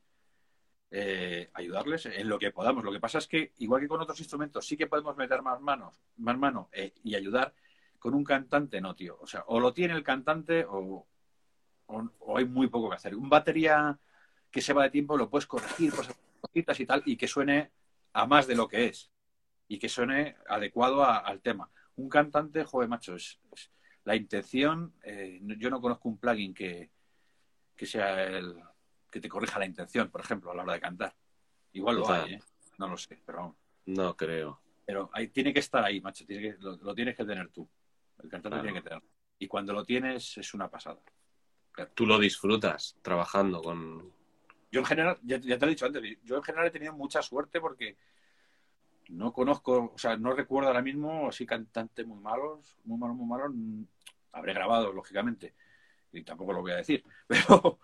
eh, ayudarles en lo que podamos. Lo que pasa es que, igual que con otros instrumentos, sí que podemos meter más manos, más mano eh, y ayudar. Con un cantante, no, tío. O sea, o lo tiene el cantante o, hay muy poco que hacer. Un batería que se va de tiempo lo puedes corregir, pues cositas y tal, y que suene a más de lo que es. Y que suene adecuado al tema. Un cantante, joder, macho, es, la intención. eh, yo no conozco un plugin que, que sea el que te corrija la intención, por ejemplo, a la hora de cantar. Igual lo Total. hay, ¿eh? No lo sé, pero vamos. No creo. Pero ahí, tiene que estar ahí, macho. Tiene que, lo, lo tienes que tener tú. El cantante Claro. tiene que tenerlo. Y cuando lo tienes, es una pasada. Tú lo disfrutas trabajando con... Yo en general, ya, ya te lo he dicho antes, yo en general he tenido mucha suerte porque no conozco, o sea, no recuerdo ahora mismo así cantantes muy malos, muy malos, muy malos. Mm, Habré grabado, lógicamente, y tampoco lo voy a decir, pero,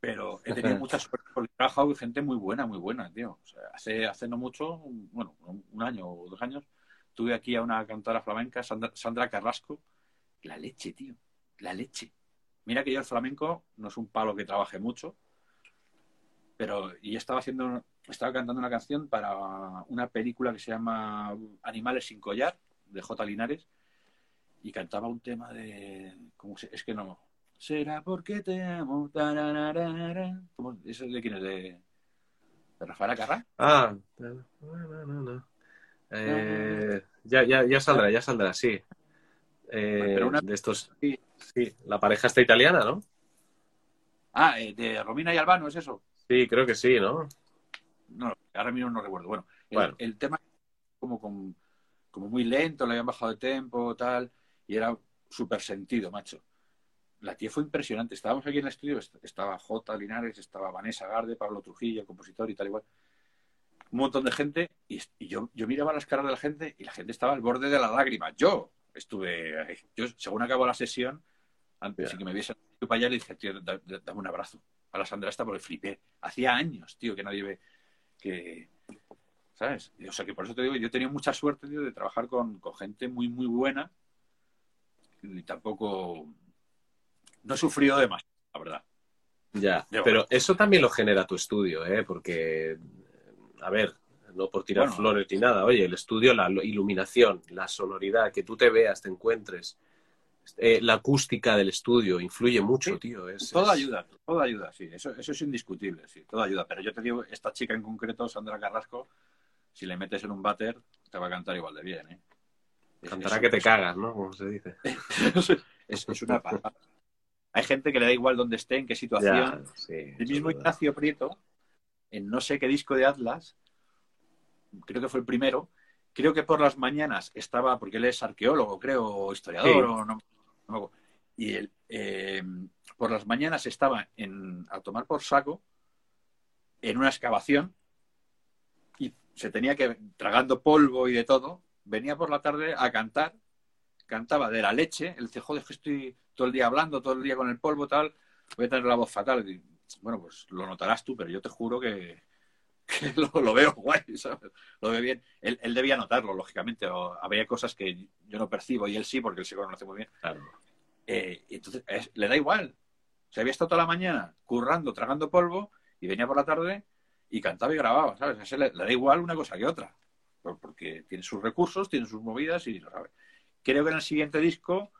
pero he tenido mucha suerte porque he trabajado con gente muy buena, muy buena, tío. O sea, hace, hace no mucho, un- bueno, un un año o dos años, tuve aquí a una cantora flamenca, Sandra, Sandra Carrasco, la leche, tío, la leche. Mira que yo el flamenco no es un palo que trabaje mucho, pero y estaba haciendo estaba cantando una canción para una película que se llama Animales sin collar de J Linares y cantaba un tema de ¿cómo se- es que no será porque te amo. ¿Cómo? ¿Eso de quién es? de, de Rafael Ah, no, no, no, no. Eh, ya, ya, ya saldrá, ya saldrá, sí. Eh, Pero una- De estos... Sí. Sí, la pareja está italiana, ¿no? ah eh, de Romina y Albano es eso Sí, creo que sí, ¿no? no ahora mismo no recuerdo bueno el, Bueno. el tema como con- como muy lento le habían bajado de tempo tal y era súper sentido macho la tía fue impresionante. Estábamos aquí en el estudio, est- estaba J. Linares, estaba Vanessa Garde, Pablo Trujillo, el compositor y tal igual. Un montón de gente y, yo, yo miraba las caras de la gente y la gente estaba al borde de la lágrima. Yo estuve, ahí. yo según acabó la sesión, antes de que me viesen para allá le dije, tío, da- da- dame un abrazo a la Sandra esta porque flipé. Hacía años, tío, que nadie ve que... ¿Sabes? O sea, que por eso te digo, yo he tenido mucha suerte, tío, de trabajar con, con gente muy, muy buena y tampoco... No he sufrido demasiado, la verdad. Ya, pero eso también lo genera tu estudio, ¿eh? Porque, a ver, no por tirar Bueno. flores ni nada, oye, el estudio, la iluminación, la sonoridad, que tú te veas, te encuentres, eh, la acústica del estudio influye mucho, Sí, tío. Es, Todo es- ayuda, todo ayuda, sí, eso, eso es indiscutible, sí, todo ayuda. Pero yo te digo, esta chica en concreto, Sandra Carrasco, si le metes en un váter, te va a cantar igual de bien, ¿eh? Cantará es- que te cagas, ¿no? Como se dice. es, una pasada. Hay gente que le da igual dónde esté, en qué situación. Ya, sí, El mismo verdad. Ignacio Prieto, en no sé qué disco de Atlas, creo que fue el primero, creo que por las mañanas estaba, porque él es arqueólogo, creo, o historiador, Sí. o no, no me acuerdo. y él, eh, por las mañanas estaba en, a tomar por saco en una excavación y se tenía que, tragando polvo y de todo, venía por la tarde a cantar cantaba de la leche. Él dice, joder, que estoy todo el día hablando, todo el día con el polvo, tal, voy a tener la voz fatal. Y, bueno, pues lo notarás tú, pero yo te juro que, que lo, veo guay, ¿sabes? Lo veo bien. Él, él, debía notarlo, lógicamente. O había cosas que yo no percibo y él sí, porque él se conoce muy bien. Claro. Eh, entonces, es, le da igual. Se había estado toda la mañana currando, tragando polvo y venía por la tarde y cantaba y grababa, ¿sabes? A ese le, le da igual una cosa que otra. Porque tiene sus recursos, tiene sus movidas y lo sabe. Creo que en el siguiente disco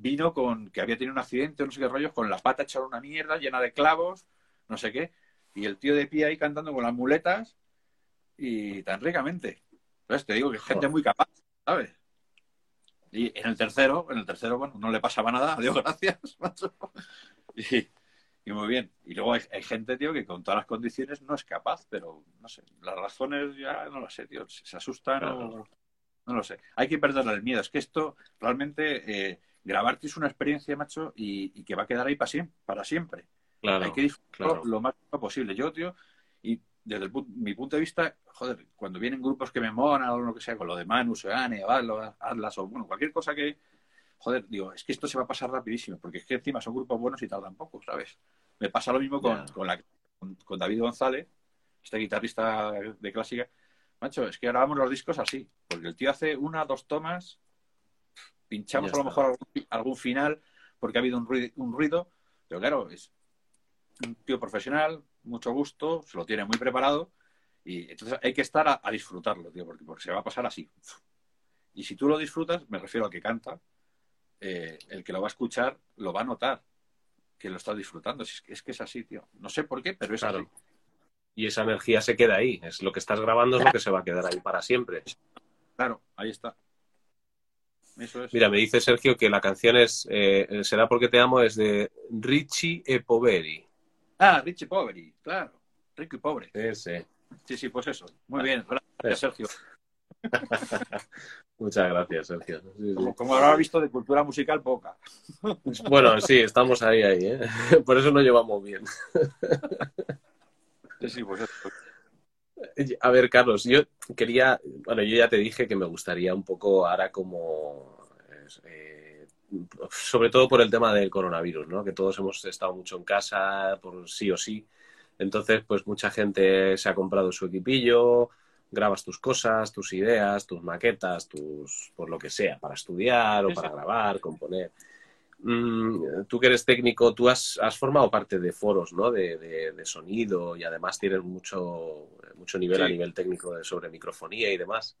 vino con que había tenido un accidente, no sé qué rollos, con la pata hecha una mierda, llena de clavos, no sé qué, y el tío de pie ahí cantando con las muletas y tan ricamente. Entonces te digo que es gente muy capaz, ¿sabes? Y en el tercero, en el tercero, bueno, no le pasaba nada, adiós, gracias, macho. Y, y muy bien. Y luego hay, hay, gente, tío, que con todas las condiciones no es capaz, pero no sé, las razones ya no lo sé, tío, se, se asustan claro. o no lo sé. Hay que perderle el miedo. Es que esto realmente eh, grabarte es una experiencia, macho, y, y, que va a quedar ahí para siempre. Para siempre. Claro, Hay que disfrutarlo claro. lo más posible. Yo, tío, y desde el, mi punto de vista, joder, cuando vienen grupos que me monan o lo que sea, con lo de Manu, Seane, Atlas o bueno, cualquier cosa que, joder, digo, es que esto se va a pasar rapidísimo, porque es que encima son grupos buenos y tardan poco, ¿sabes? Me pasa lo mismo con, yeah. con, la, con, con David González, este guitarrista de clásica, macho, es que grabamos los discos así, porque el tío hace una, dos tomas, pinchamos a lo mejor algún, algún, final porque ha habido un ruido, un ruido, pero claro, es un tío profesional, mucho gusto, se lo tiene muy preparado y entonces hay que estar a, a disfrutarlo, tío, porque, porque, se va a pasar así. Y si tú lo disfrutas, me refiero al que canta, eh, el que lo va a escuchar lo va a notar que lo está disfrutando. Es, es que es así, tío. No sé por qué, pero es claro. así y esa energía se queda ahí. Es lo que estás grabando es lo que se va a quedar ahí para siempre. Claro, ahí está. Eso es. Mira, me dice Sergio que la canción es eh, Será porque te amo es de Richie e Poveri. Ah, Richie Poveri, claro. Rico y pobre. Sí, sí, pues eso. Muy bien. Gracias, Sergio. Muchas gracias, Sergio. Sí, sí. Como, como, habrá visto de cultura musical, poca. Bueno, sí, estamos ahí, ahí. ¿eh? Por eso nos llevamos bien. Sí, sí, pues A ver, Carlos, yo quería, bueno, yo ya te dije que me gustaría un poco ahora como, eh, sobre todo por el tema del coronavirus, ¿no? Que todos hemos estado mucho en casa, por sí o sí. Entonces, pues mucha gente se ha comprado su equipillo, grabas tus cosas, tus ideas, tus maquetas, tus, por lo que sea, para estudiar o para grabar, componer. Mm, tú que eres técnico, tú has, has formado parte de foros ¿no? de, de, de, sonido y además tienes mucho, mucho nivel sí. a nivel técnico de, sobre microfonía y demás.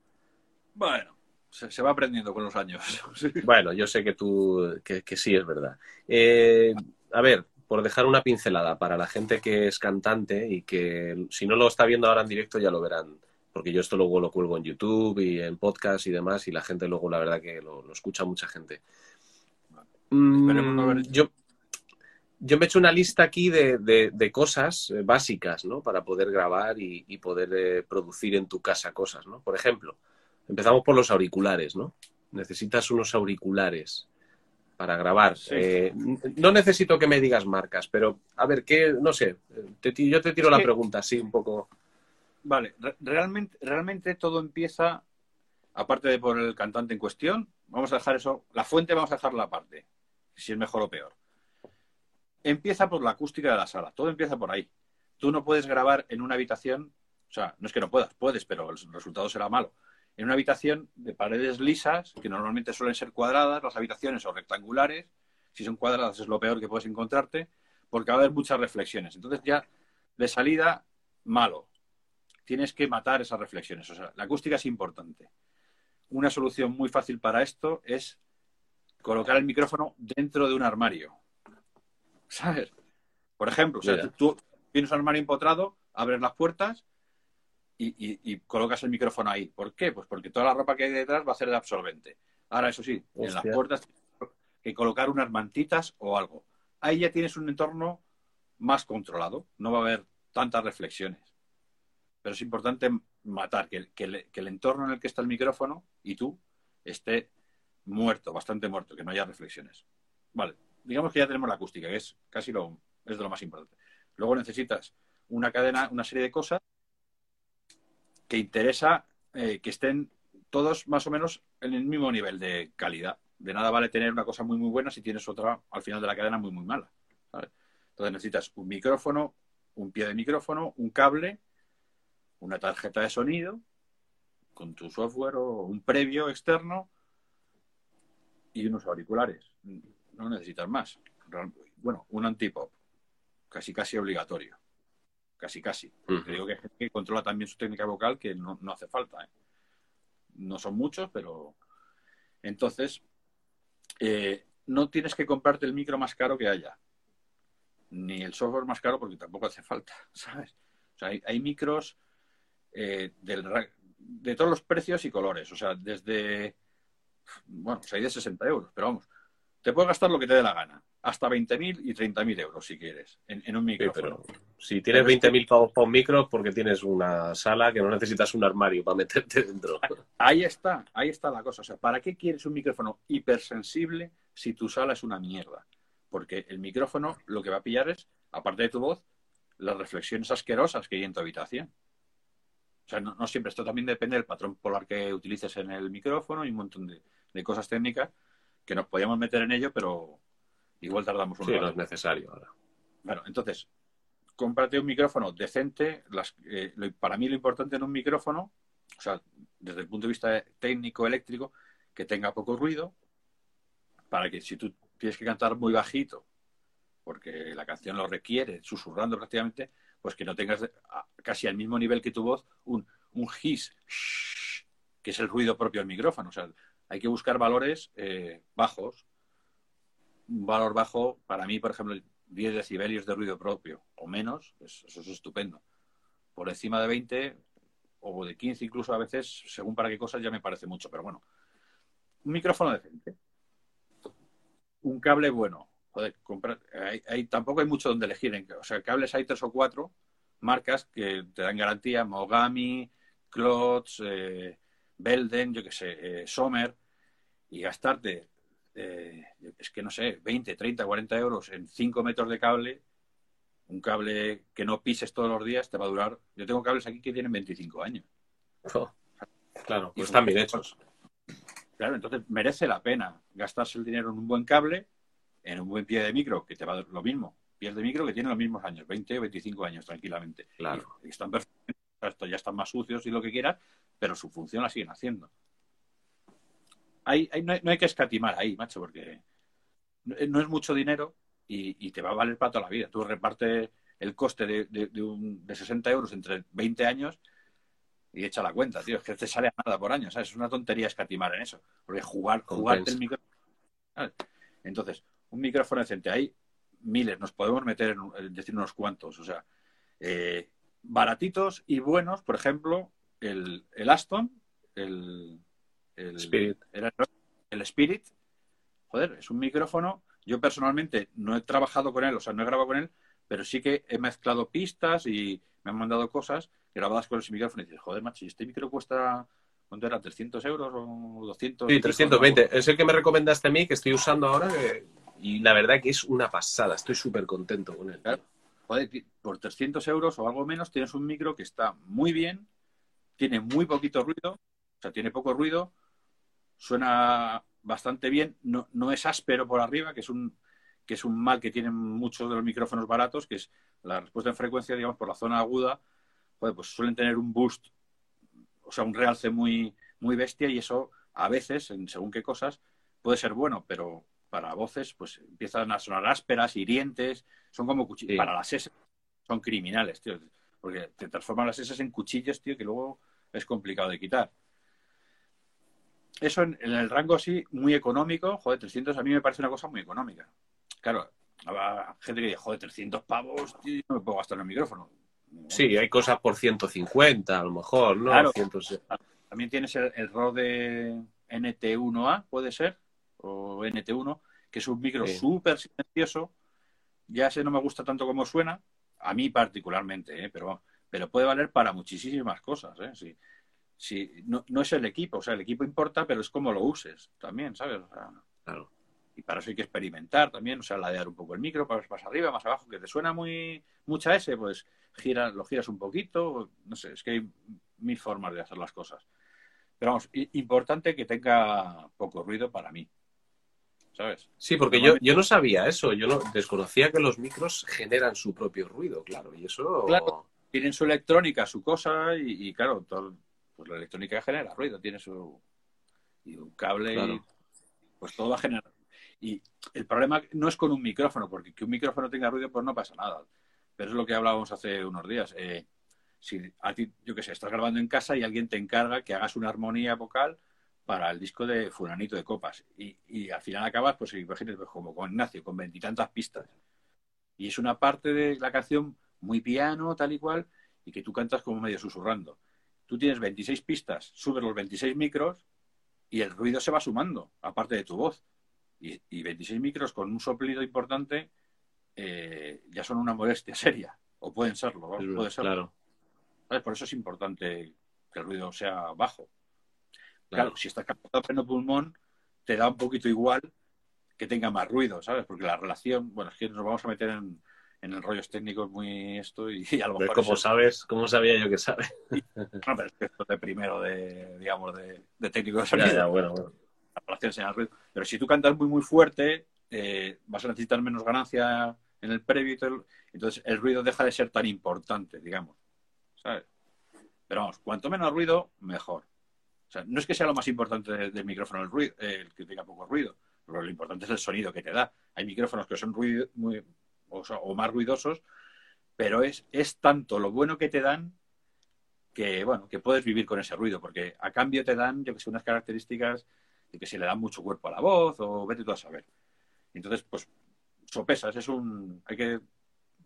Bueno, se, se va aprendiendo con los años. Bueno, yo sé que tú, que, que sí es verdad. Eh, a ver, por dejar una pincelada para la gente que es cantante y que si no lo está viendo ahora en directo ya lo verán, porque yo esto luego lo cuelgo en YouTube y en podcast y demás y la gente luego la verdad que lo, lo escucha mucha gente. Mm, yo, yo me he hecho una lista aquí de, de, de cosas eh, básicas, ¿no? Para poder grabar y, y poder eh, producir en tu casa cosas, ¿no? Por ejemplo, empezamos por los auriculares, ¿no? Necesitas unos auriculares para grabar. Sí. Eh, no necesito que me digas marcas, pero a ver, ¿qué? No sé, te, yo te tiro es la que... pregunta así un poco. Vale, realmente, realmente todo empieza, aparte de por el cantante en cuestión, vamos a dejar eso, la fuente vamos a dejarla aparte si es mejor o peor. Empieza por la acústica de la sala, todo empieza por ahí. Tú no puedes grabar en una habitación, o sea, no es que no puedas, puedes, pero el resultado será malo. En una habitación de paredes lisas, que normalmente suelen ser cuadradas, las habitaciones o rectangulares, si son cuadradas es lo peor que puedes encontrarte, porque va a haber muchas reflexiones. Entonces ya de salida, malo. Tienes que matar esas reflexiones. O sea, la acústica es importante. Una solución muy fácil para esto es colocar el micrófono dentro de un armario. ¿Sabes? Por ejemplo, o sea, tú, tú, tienes un armario empotrado, abres las puertas y, y, y, colocas el micrófono ahí. ¿Por qué? Pues porque toda la ropa que hay detrás va a ser de absorbente. Ahora, eso sí, Hostia. en las puertas que colocar unas mantitas o algo. Ahí ya tienes un entorno más controlado. No va a haber tantas reflexiones. Pero es importante matar que, que, que el entorno en el que está el micrófono y tú esté muerto, bastante muerto, que no haya reflexiones. Vale, digamos que ya tenemos la acústica, que es casi lo, es de lo más importante. Luego necesitas una cadena, una serie de cosas que interesa eh, que estén todos más o menos en el mismo nivel de calidad. de nada vale tener una cosa muy, muy buena si tienes otra al final de la cadena muy, muy mala. Entonces necesitas un micrófono, un pie de micrófono, un cable, una tarjeta de sonido con tu software o un previo externo y unos auriculares. No necesitas más. Bueno, un antipop, casi casi obligatorio. Casi casi. Te digo que hay gente que controla también su técnica vocal que no, hace falta. ¿eh? No son muchos, pero entonces eh, no tienes que comprarte el micro más caro que haya. Ni el software más caro porque tampoco hace falta, ¿sabes? O sea, hay, micros eh, del, de todos los precios y colores. O sea, desde, bueno, pues hay de 60 euros, pero vamos, te puedes gastar lo que te dé la gana. Hasta 20.000 y 30.000 euros si quieres, en, un micrófono. si tienes 20.000 pavos para un micro, porque tienes una sala que no necesitas un armario para meterte dentro. Ahí está, ahí está la cosa. O sea, ¿para qué quieres un micrófono hipersensible si tu sala es una mierda? Porque el micrófono lo que va a pillar es, aparte de tu voz, las reflexiones asquerosas que hay en tu habitación. O sea, no, siempre, esto también depende del patrón polar que utilices en el micrófono y un montón de, cosas técnicas que nos podíamos meter en ello, pero igual tardamos un sí, no es necesario ahora. Bueno, entonces, cómprate un micrófono decente. Eh, para mí lo importante en un micrófono, o sea, desde el punto de vista técnico, eléctrico, que tenga poco ruido, para que si tú tienes que cantar muy bajito, porque la canción lo requiere, susurrando prácticamente, pues que no tengas casi al mismo nivel que tu voz un, un hiss, que es el ruido propio del micrófono. O sea, hay que buscar valores eh, bajos. Un valor bajo, para mí, por ejemplo, 10 decibelios de ruido propio o menos, eso es estupendo. Por encima de 20 o de 15 incluso a veces, según para qué cosas, ya me parece mucho. Pero bueno, un micrófono decente. Un cable bueno, comprar, hay, tampoco hay mucho donde elegir. o sea, cables hay tres o cuatro marcas que te dan garantía, Mogami, Klotz, eh, Belden, yo qué sé, eh, Sommer, y gastarte, eh, es que no sé, 20, 30, 40 euros en 5 metros de cable, un cable que no pises todos los días, te va a durar. Yo tengo cables aquí que tienen 25 años. Oh, claro, pues están bien hechos. Claro, entonces merece la pena gastarse el dinero en un buen cable en un buen pie de micro, que te va a dar lo mismo. Pies de micro que tienen los mismos años, 20 o 25 años tranquilamente. Claro. están perfectos, ya están más sucios y lo que quieras, pero su función la siguen haciendo. Hay, no, hay, que escatimar ahí, macho, porque no, es mucho dinero y, te va a valer para toda la vida. Tú repartes el coste de, de, 60 euros entre 20 años y echa la cuenta, tío. Es que te sale a nada por año, ¿sabes? Es una tontería escatimar en eso. Porque jugar, jugarte el micro. Entonces, un micrófono decente. Hay miles, nos podemos meter en, decir unos cuantos. O sea, eh, baratitos y buenos, por ejemplo, el, Aston, el, Spirit. el Spirit. Joder, es un micrófono. Yo personalmente no he trabajado con él, o sea, no he grabado con él, pero sí que he mezclado pistas y me han mandado cosas grabadas con ese micrófono. Y dices, joder, macho, ¿y este micro cuesta ¿Cuánto era? ¿300 euros o 200? Sí, 320. Es el que me recomendaste a mí, que estoy usando ahora, y la verdad que es una pasada. Estoy súper contento con él. Por 300 euros o algo menos tienes un micro que está muy bien, tiene muy poquito ruido, o sea, tiene poco ruido, suena bastante bien, no, no es áspero por arriba, que es un que es un mal que tienen muchos de los micrófonos baratos, que es la respuesta en frecuencia, digamos, por la zona aguda, joder, pues suelen tener un boost o sea, un realce muy, muy bestia y eso a veces, en según qué cosas, puede ser bueno, pero para voces, pues empiezan a sonar ásperas, hirientes, son como cuchillos. Para las S son criminales, tío, porque te transforman las S en cuchillos, tío, que luego es complicado de quitar. Eso en, el rango así, muy económico, joder, 300 a mí me parece una cosa muy económica. Claro, habrá gente que dice, joder, 300 pavos, tío, no me puedo gastar en el micrófono. Sí, hay cosas por 150 a lo mejor, ¿no? Claro. También tienes el, el de NT1A, puede ser, o NT1, que es un micro súper silencioso. Ya sé, no me gusta tanto como suena, a mí particularmente, ¿eh? pero, pero puede valer para muchísimas cosas. ¿eh? Si, si, no, no, es el equipo, o sea, el equipo importa, pero es como lo uses también, ¿sabes? claro. Y para eso hay que experimentar también, o sea, ladear un poco el micro, para más arriba, más abajo, que te suena muy mucha S, pues gira, lo giras un poquito, no sé, es que hay mil formas de hacer las cosas. Pero vamos, importante que tenga poco ruido para mí. ¿Sabes? Sí, porque yo, yo no sabía eso, yo no desconocía que los micros generan su propio ruido, claro, y eso... Claro, tienen su electrónica, su cosa, y, claro, pues la electrónica genera ruido, tiene su... y un cable, y, pues todo va a generar... Y el problema no es con un micrófono, porque que un micrófono tenga ruido, pues no pasa nada. Pero es lo que hablábamos hace unos días. Eh, si a ti, yo qué sé, estás grabando en casa y alguien te encarga que hagas una armonía vocal para el disco de Fulanito de Copas. Y, al final acabas, pues imagínate, pues, como con Ignacio, con veintitantas pistas. Y es una parte de la canción muy piano, tal y cual, y que tú cantas como medio susurrando. Tú tienes 26 pistas, subes los 26 micros y el ruido se va sumando, aparte de tu voz. Y, y 26 micros con un soplido importante eh, ya son una molestia seria. O pueden serlo, puede serlo. Claro. Por eso es importante que el ruido sea bajo. Claro, si estás captado pleno pulmón, te da un poquito igual que tenga más ruido, ¿sabes? Porque la relación, bueno, es que nos vamos a meter en, en rollos técnicos muy esto y, a lo mejor... ¿Cómo sabes? ¿Cómo sabía yo que sabe? no, pero es que esto de primero de, digamos, de, técnico de sonido. bueno, bueno. La relación señal ruido. Pero si tú cantas muy, muy fuerte, eh, vas a necesitar menos ganancia en el previo y todo. Entonces el ruido deja de ser tan importante, digamos. ¿Sabes? Pero vamos, cuanto menos ruido, mejor. O sea, no es que sea lo más importante del, micrófono el ruido, el que tenga poco ruido. Pero lo importante es el sonido que te da. Hay micrófonos que son ruido, muy, o, más ruidosos, pero es, es tanto lo bueno que te dan que, bueno, que puedes vivir con ese ruido, porque a cambio te dan, yo que sé, unas características de que se le da mucho cuerpo a la voz o vete tú a saber. Entonces, pues, sopesas, es un, hay que,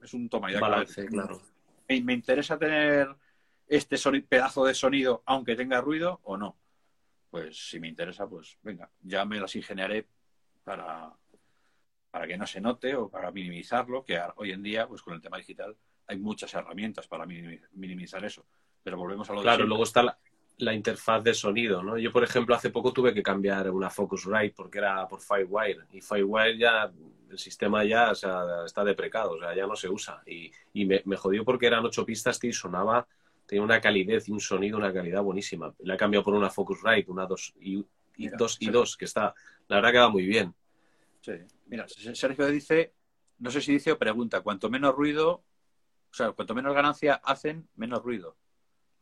es un toma y Balance, claro. Me, interesa tener este pedazo de sonido aunque tenga ruido o no. Pues si me interesa, pues venga, ya me las ingeniaré para, para que no se note o para minimizarlo, que hoy en día, pues con el tema digital, hay muchas herramientas para minimizar eso. Pero volvemos a lo Claro, luego está la, interfaz de sonido, ¿no? Yo, por ejemplo, hace poco tuve que cambiar una Focusrite porque era por Firewire. Y Firewire ya, el sistema ya está deprecado, o sea, ya no se usa. Y, me, me, jodió porque eran ocho pistas que sonaba, tenía una calidez y un sonido, una calidad buenísima. La he cambiado por una Focusrite, una 2 y, y, dos y dos, que está, la verdad que va muy bien. Sí. Mira, Sergio dice, no sé si dice o pregunta, cuanto menos ruido, o sea, cuanto menos ganancia hacen, menos ruido.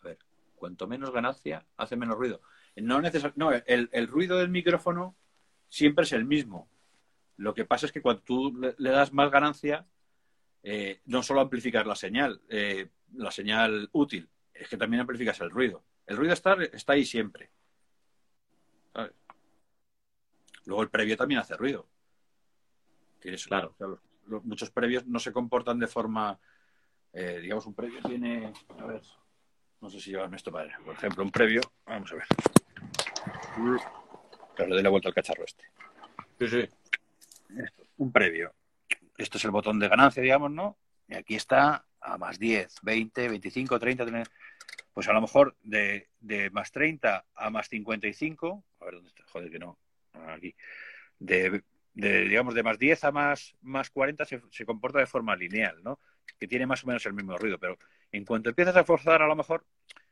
A ver, cuanto menos ganancia, hace menos ruido. No, no el, ruido del micrófono siempre es el mismo. Lo que pasa es que cuando tú le, das más ganancia, eh, no solo amplificas la señal, eh, la señal útil, es que también amplificas el ruido. El ruido está, está ahí siempre. Luego el previo también hace ruido claro. muchos previos no se comportan de forma, eh, digamos, un previo tiene, a ver, no sé si llevarme esto para, por ejemplo, un previo, vamos a ver. Pero le doy la vuelta al cacharro este. Sí, sí. un previo. Esto es el botón de ganancia, digamos, ¿no? Y aquí está a más 10, 20, 25, 30, pues a lo mejor de, de más 30 a más 55, a ver dónde está, joder que no, aquí, de de, digamos, de más 10 a más, más 40 se, se, comporta de forma lineal, ¿no? Que tiene más o menos el mismo ruido, pero en cuanto empiezas a forzar, a lo mejor,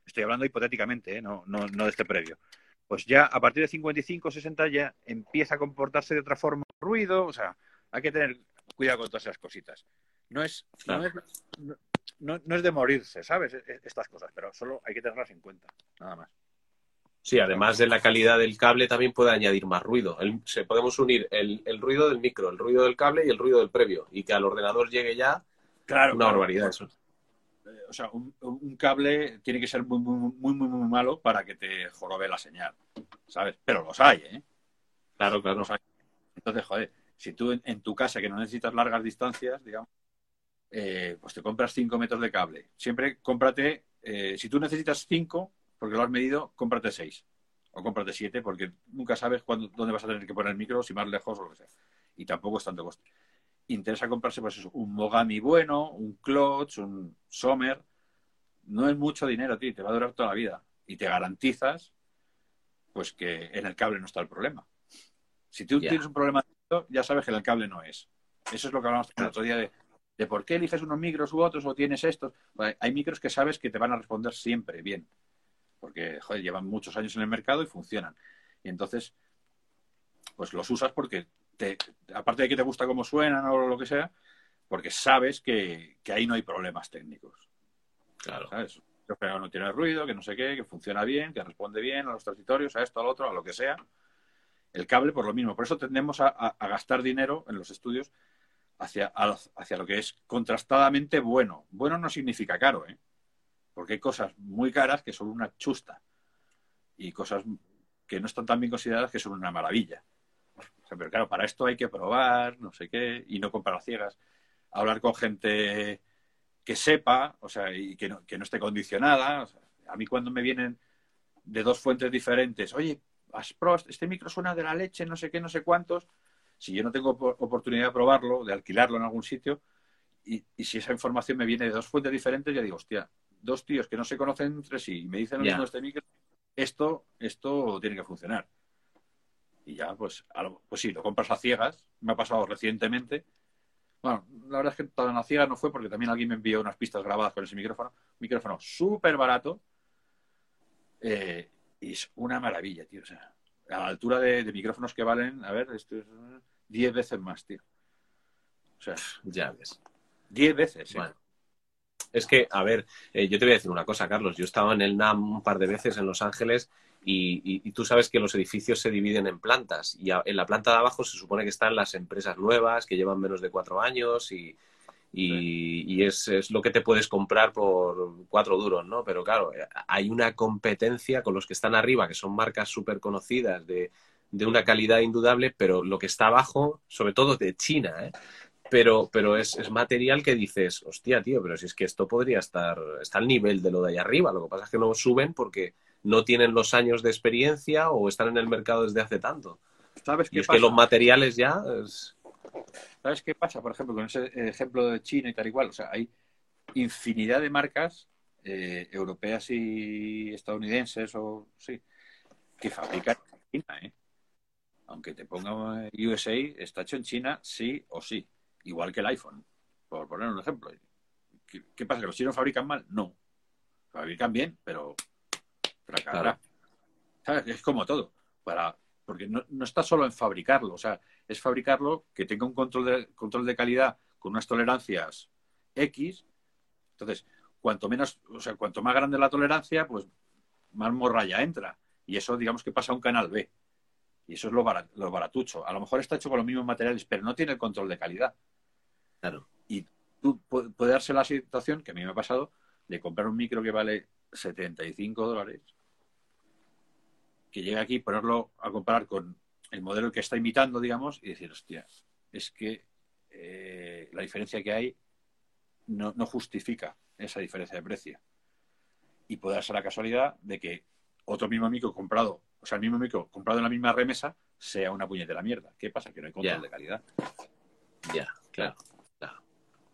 estoy hablando hipotéticamente, ¿eh? no, no, no de este previo, pues ya a partir de 55 60 ya empieza a comportarse de otra forma ruido, o sea, hay que tener cuidado con todas esas cositas. No es, no, es no, no es de morirse, ¿sabes? E, e, estas cosas, pero solo hay que tenerlas en cuenta, nada más. Sí, además de la calidad del cable, también puede añadir más ruido. se, podemos unir el, ruido del micro, el ruido del cable y el ruido del previo. Y que al ordenador llegue ya claro, una barbaridad eso. Eh, o sea, un, cable tiene que ser muy, muy, muy, muy, malo para que te jorobe la señal, ¿sabes? Pero los hay, ¿eh? Claro, claro. Entonces, joder, si tú en, tu casa, que no necesitas largas distancias, digamos, eh, pues te compras 5 metros de cable. Siempre cómprate, eh, si tú necesitas 5, porque lo has medido, cómprate seis. O cómprate siete, porque nunca sabes cuándo, dónde vas a tener que poner el micro, si más lejos o lo que sea. Y tampoco es tanto coste. Interesa comprarse pues eso, un Mogami bueno, un Klotz, un Sommer. No es mucho dinero, tío, te va a durar toda la vida. Y te garantizas pues que en el cable no está el problema. Si tú tienes un problema, ya sabes que en el cable no es. Eso es lo que hablamos el otro día de, de por qué eliges unos micros u otros o tienes estos. hay micros que sabes que te van a responder siempre bien porque llevan muchos años en el mercado y funcionan. Y entonces, pues los usas porque aparte de que te gusta cómo suenan o lo que sea, porque sabes que, ahí no hay problemas técnicos. Claro. ¿Sabes? Que no tiene ruido, que no sé qué, que funciona bien, que responde bien a los transitorios, a esto, al otro, a lo que sea. El cable, por lo mismo. Por eso tendemos a, gastar dinero en los estudios hacia, hacia lo que es contrastadamente bueno. Bueno no significa caro, ¿eh? Porque hay cosas muy caras que son una chusta. Y cosas que no están tan bien consideradas que son una maravilla. pero claro, para esto hay que probar, no sé qué, y no comprar ciegas. Hablar con gente que sepa, o sea, y que no, que no esté condicionada. a mí cuando me vienen de dos fuentes diferentes, oye, Asprost, este micro suena de la leche, no sé qué, no sé cuántos, si yo no tengo oportunidad de probarlo, de alquilarlo en algún sitio, y, si esa información me viene de dos fuentes diferentes, ya digo, hostia, dos tíos que no se conocen entre sí y me dicen lo mismo de este micro, esto, esto tiene que funcionar. Y ya, pues, pues sí, lo compras a ciegas. Me ha pasado recientemente. Bueno, la verdad es que tan a ciegas no fue porque también alguien me envió unas pistas grabadas con ese micrófono. micrófono súper barato. Eh, y es una maravilla, tío. O sea, a la altura de, micrófonos que valen, a ver, esto es 10 veces más, tío. O sea, ya ves. 10 veces, ¿eh? Es que, a ver, eh, yo te voy a decir una cosa, Carlos. Yo he estado en el NAM un par de veces en Los Ángeles y, tú sabes que los edificios se dividen en plantas y en la planta de abajo se supone que están las empresas nuevas que llevan menos de cuatro años y, es, lo que te puedes comprar por cuatro duros, ¿no? Pero claro, hay una competencia con los que están arriba, que son marcas súper conocidas de, de una calidad indudable, pero lo que está abajo, sobre todo de China, ¿eh? pero, pero es, es, material que dices, hostia, tío, pero si es que esto podría estar, está al nivel de lo de ahí arriba. Lo que pasa es que no suben porque no tienen los años de experiencia o están en el mercado desde hace tanto. ¿Sabes qué y es que los materiales ya. ¿Sabes qué pasa, por ejemplo, con ese ejemplo de China y tal igual? O sea, hay infinidad de marcas eh, europeas y estadounidenses o sí que fabrican en China, ¿eh? Aunque te ponga USA, está hecho en China sí o sí igual que el iPhone, por poner un ejemplo. ¿Qué, pasa? ¿Que los chinos fabrican mal? No. Fabrican bien, pero Es como todo. Para, porque no, está solo en fabricarlo, o sea, es fabricarlo que tenga un control de, control de calidad con unas tolerancias X. Entonces, cuanto menos, o sea, cuanto más grande la tolerancia, pues más morralla entra. Y eso, digamos que pasa a un canal B. Y eso es lo, lo baratucho. A lo mejor está hecho con los mismos materiales, pero no tiene el control de calidad. Y tú puede darse la situación, que a mí me ha pasado, de comprar un micro que vale 75 dólares, que llegue aquí, ponerlo a comparar con el modelo que está imitando, digamos, y decir, hostia, es que eh, la diferencia que hay no, justifica esa diferencia de precio. Y puede darse la casualidad de que otro mismo micro comprado, o sea, el mismo micro comprado en la misma remesa, sea una puñetera mierda. ¿Qué pasa? Que no hay control de calidad. Ya, claro.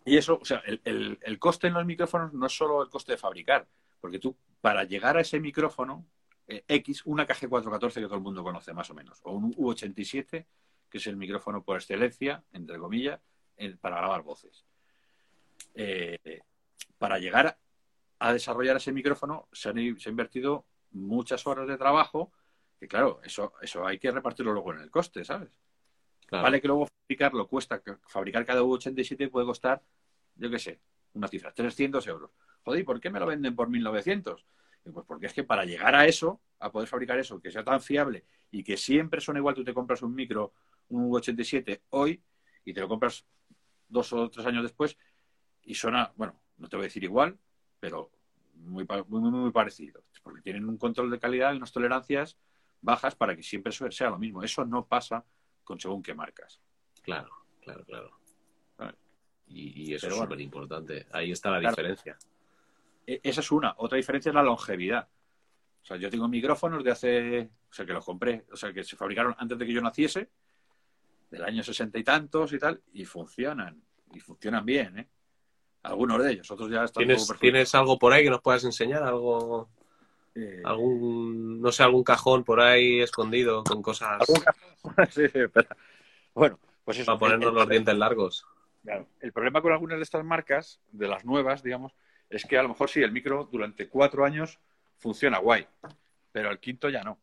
Y eso, o sea, el, coste en los micrófonos no es solo el coste de fabricar, porque tú, para llegar a ese micrófono eh, X, una KG414 que todo el mundo conoce más o menos, o un U87, que es el micrófono por excelencia, entre comillas, para grabar voces. Eh, para llegar a desarrollar ese micrófono se han, se ha invertido muchas horas de trabajo, que claro, eso, eso hay que repartirlo luego en el coste, ¿sabes? Vale que luego fabricarlo cuesta, fabricar cada U87 puede costar, yo qué sé, una cifra, 300 euros. Joder, ¿por qué me lo venden por 1900? Pues porque es que para llegar a eso, a poder fabricar eso, que sea tan fiable y que siempre son igual, tú te compras un micro, un U87 hoy y te lo compras dos o tres años después y suena, bueno, no te voy a decir igual, pero muy, muy, muy parecido. Porque tienen un control de calidad y unas tolerancias bajas para que siempre sea lo mismo. Eso no pasa con según qué marcas. Claro, claro, claro. Y, eso es súper importante. Ahí está la diferencia. E, esa es una. Otra diferencia es la longevidad. O sea, yo tengo micrófonos de hace, o sea, que los compré, o sea, que se fabricaron antes de que yo naciese, del año sesenta y tantos y tal, y funcionan. Y funcionan bien, ¿eh? Algunos de ellos, otros ya están. ¿Tienes, ¿Tienes algo por ahí que nos puedas enseñar? ¿Algo? Eh, algún, no sé, algún cajón por ahí escondido con cosas. sí, Bueno, pues eso. Para ponernos los dientes largos. El problema con algunas de estas marcas, de las nuevas, digamos, es que a lo mejor sí, el micro durante cuatro años funciona guay, pero el quinto ya no.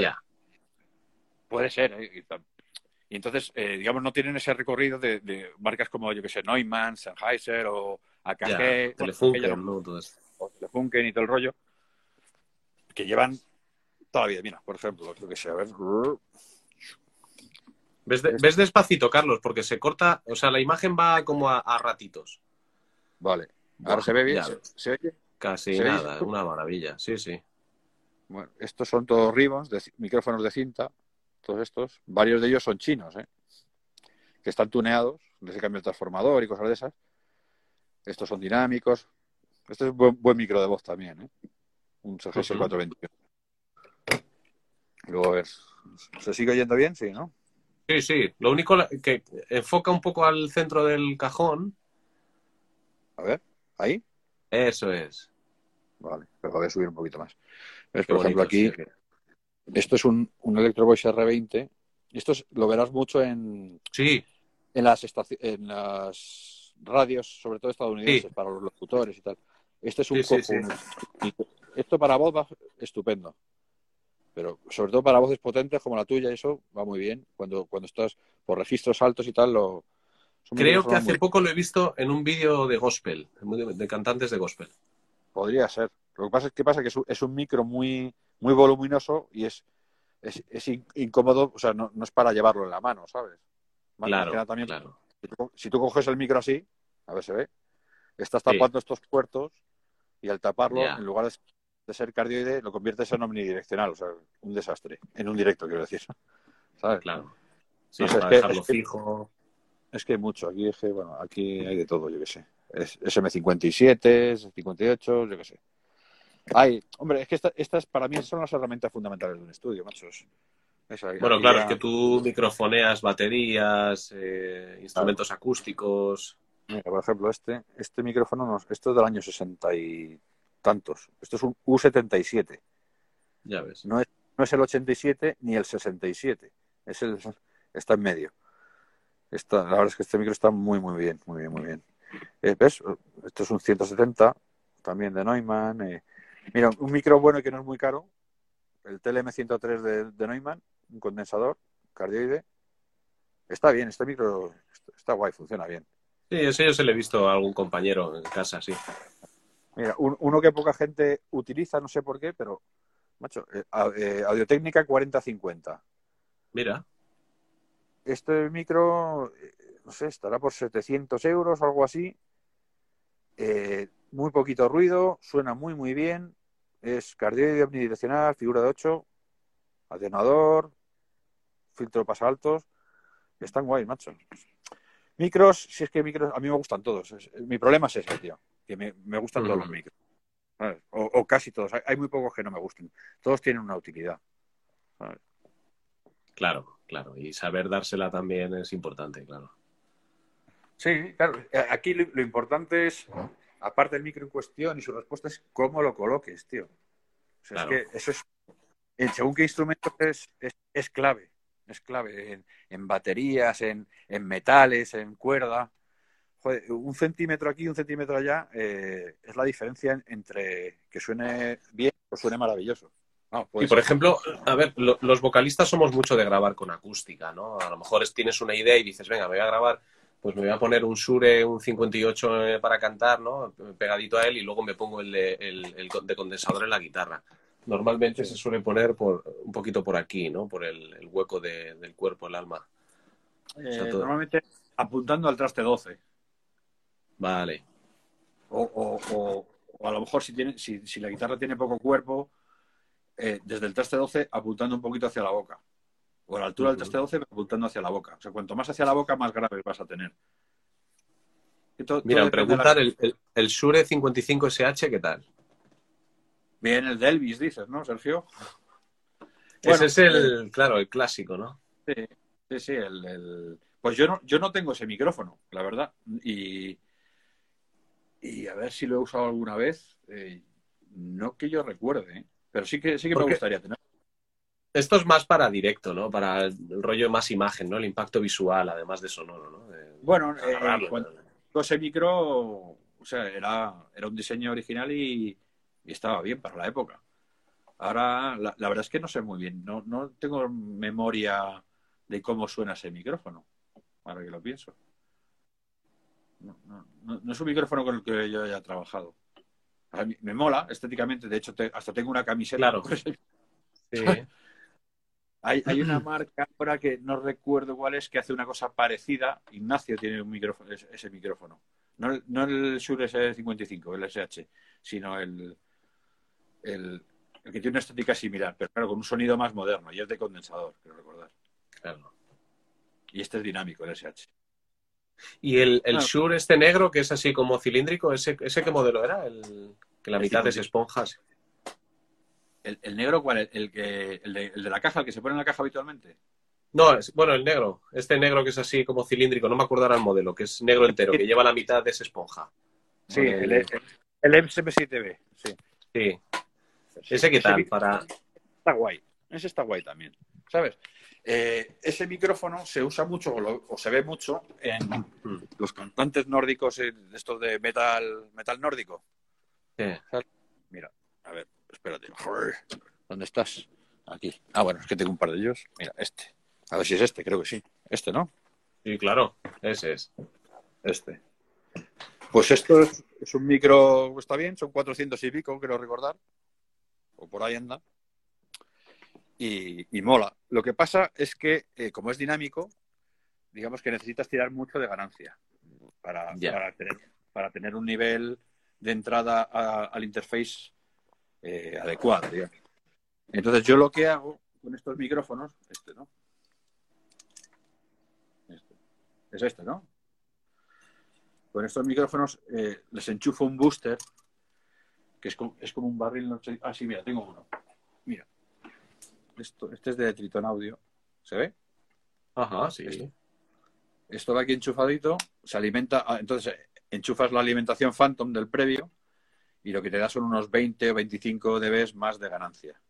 Ya. Puede ser, ¿eh? Y entonces, eh, digamos, no tienen ese recorrido de, de marcas como, yo que sé, Neumann, Sennheiser o AKG. Telefunken, ¿no? Todo eso. o Telefunken y todo el rollo, que llevan toda la vida. Mira, por ejemplo, creo que sé, a ver. ¿Ves, de- ves despacito, Carlos, porque se corta, o sea, la imagen va como a, a ratitos. Vale. Ahora Buah, se ve bien, se, oye. Casi ¿Se oye nada, una maravilla. Sí, sí. Bueno, estos son todos ribbons, de, micrófonos de cinta, todos estos. Varios de ellos son chinos, ¿eh? que están tuneados, les cambio el transformador y cosas de esas. Estos son dinámicos. Este es buen, buen micro de voz también, ¿eh? un CGS Ujú. 421. Luego, a ver, ¿se sigue oyendo bien? Sí, ¿no? Sí, sí. Lo único que enfoca un poco al centro del cajón. A ver, ahí. Eso es. Vale, pero voy a subir un poquito más. ¿Ves? Por ejemplo, aquí, sí. esto es un, un Electro Voice R20. Esto es- lo verás mucho en, Sí, en las en las radios, sobre todo estadounidenses, Sí. para los locutores y tal. Este es un Sí, Esto para voz va estupendo. Pero sobre todo para voces potentes como la tuya, eso va muy bien. Cuando, cuando estás por registros altos y tal, lo. Creo que hace muy- poco lo he visto en un vídeo de gospel, de, cantantes de gospel. Podría ser. Lo que pasa es que pasa que es un, micro muy, muy voluminoso y es, es, es in- incómodo, o sea, no, no es para llevarlo en la mano, ¿sabes? Más- Claro, nada también claro. Si tú, si tú coges el micro así, a ver, se ve, estás Sí. tapando estos puertos y al taparlo, en lugar de, de ser cardioide, lo conviertes en omnidireccional, o sea, un desastre. En un directo, quiero decir. ¿Sabes? Claro. Sí, No sé, para es que- dejarlo que- fijo. Es que hay mucho. Aquí, es que, bueno, aquí hay de todo, yo qué sé. Es SM57, S58, yo qué sé. Hay, hombre, es que esta- estas para mí son las herramientas fundamentales de un estudio, machos. Bueno, claro, ya- es que tú microfoneas baterías, eh, instrumentos acústicos. Mira, por ejemplo, este, este micrófono, no- esto es del año 60 y tantos. Esto es un U77. Ya ves. No es, no es el 87 ni el 67. Es el, está en medio. Está, la verdad es que este micro está muy, muy bien, muy bien, muy bien. Eh, ¿Ves? Esto es un 170, también de Neumann. eh. Mira, un micro bueno y que no es muy caro. El TLM103 de, de Neumann, un condensador cardioide. Está bien, este micro está, guay, funciona bien. Sí, ese yo se le he visto a algún compañero en casa, sí. Mira, un- uno que poca gente utiliza, no sé por qué, pero, macho, eh, eh, Audio-Técnica 4050. Mira, Este micro, eh, no sé, estará por 700 euros o algo así. Eh, muy poquito ruido, suena muy, muy bien. Es cardioide omnidireccional, figura de 8, atenuador, filtro pasaltos. Están guay, macho. Micros, si es que micros, a mí me gustan todos. Es- mi problema es ese, tío, que me, me gustan todos los micros. ¿sabes? O, o casi todos. Hay, hay muy pocos que no me gusten. Todos tienen una utilidad. claro, claro. Y saber dársela también es importante, claro. Sí, claro. Eh, Aquí lo, lo importante es, aparte del micro en cuestión y su respuesta, es cómo lo coloques, tío. O sea, Claro. Es que eso es, según qué instrumento es, es, es clave. Es clave en, en baterías, en, en metales, en cuerda. Joder, un centímetro aquí, un centímetro allá, eh, es la diferencia en- entre que suene bien o suene maravilloso. Puede Y por ser. ejemplo, a ver, lo- los vocalistas somos mucho de grabar con acústica, ¿no? A lo mejor es- tienes una idea y dices, venga, me voy a grabar, pues me voy a poner un Shure, un 58 eh, para cantar, ¿no? Pegadito a él y luego me pongo el de, el- el de condensador en la guitarra. Normalmente se suele poner por un poquito por aquí, ¿no? Por el, el hueco de- del cuerpo, el alma. Eh, sea, todo- normalmente apuntando al traste 12. Vale. O, o- o- o a lo mejor si, tiene, si, si la guitarra tiene poco cuerpo, eh, desde el traste 12 apuntando un poquito hacia la boca. O a la altura del traste 12 apuntando hacia la boca. O sea, cuanto más hacia la boca, más graves vas a tener. Todo Mira, depende de la- preguntar el, el, el Shure 55SH, ¿qué tal? Bien, el de Elvis, dices, ¿no, Sergio? Ese es el, eh, claro, el clásico, ¿no? Sí, sí, sí, el, el- Pues yo no, yo no tengo ese micrófono, la verdad. Y, y a ver si lo he usado alguna vez. eh, no que yo recuerde, ¿eh? Pero sí que, sí que me gustaría tener. Esto es más para directo, ¿no? Para el, rollo más imagen, ¿no? El impacto visual, además de sonoro, ¿no? De- Bueno, eh, ese micro, o sea, era, era un diseño original y, y estaba bien para la época. Ahora, la, la verdad es que no sé muy bien, no, no tengo memoria de cómo suena ese micrófono, ahora que lo pienso. No, no, no, no es un micrófono con el que yo haya trabajado. A mí me mola estéticamente, de hecho te- hasta tengo una camiseta. Claro. Sí. Hay, hay una marca ahora que no recuerdo cuál es que hace una cosa parecida. Ignacio tiene un micrófono, ese, ese micrófono. No, el- no el Shure S55, el SH, sino el, el, el que tiene una estética similar, pero claro, con un sonido más moderno y es de condensador, quiero recordar. Claro. Y este es dinámico, el SH. Y el, el Ah. Shure este negro, que es así como cilíndrico, ¿ese, ese qué modelo era? El, que la El mitad es 50. esponjas. ¿El, el negro cuál? ¿El, que, el, de, el de la caja, el que se pone en la caja habitualmente? No, es, bueno, el negro. Este negro que es así como cilíndrico, no me acuerdo ahora el modelo, que es negro entero, que lleva la mitad de esa esponja. Sí, el, el, el M7B. Sí. sí. Ese qué tal, Ese para... está guay. Ese está guay también. ¿Sabes? Eh, ese micrófono se usa mucho o, lo- o se ve mucho en los cantantes nórdicos, de estos de metal, metal nórdico. Sí. Mira, a ver, espérate. ¿Dónde estás? Aquí. Ah, bueno, es que tengo un par de ellos. Mira, este. A ver si es este, creo que sí. Este, ¿no? Sí, claro, ese es. Este. Pues esto es, es un micro, está bien, son 400 y pico, quiero recordar. O por ahí anda. Y, y mola. Lo que pasa es que, eh, como es dinámico, digamos que necesitas tirar mucho de ganancia para, para, tener, para tener un nivel de entrada a- al interface eh, adecuado, digamos. Entonces, yo lo que hago con estos micrófonos, este, ¿no? Este. Es este, ¿no? Con estos micrófonos eh, les enchufo un booster, que es como, es como un barril. No sé- Ah, sí, mira, tengo uno. Esto, este es de Triton Audio. ¿Se ve? Ajá, sí. Esto va aquí enchufadito, se alimenta. ah, entonces, enchufas la alimentación Phantom del previo y lo que te da son unos 20 o 25 dB más de ganancia.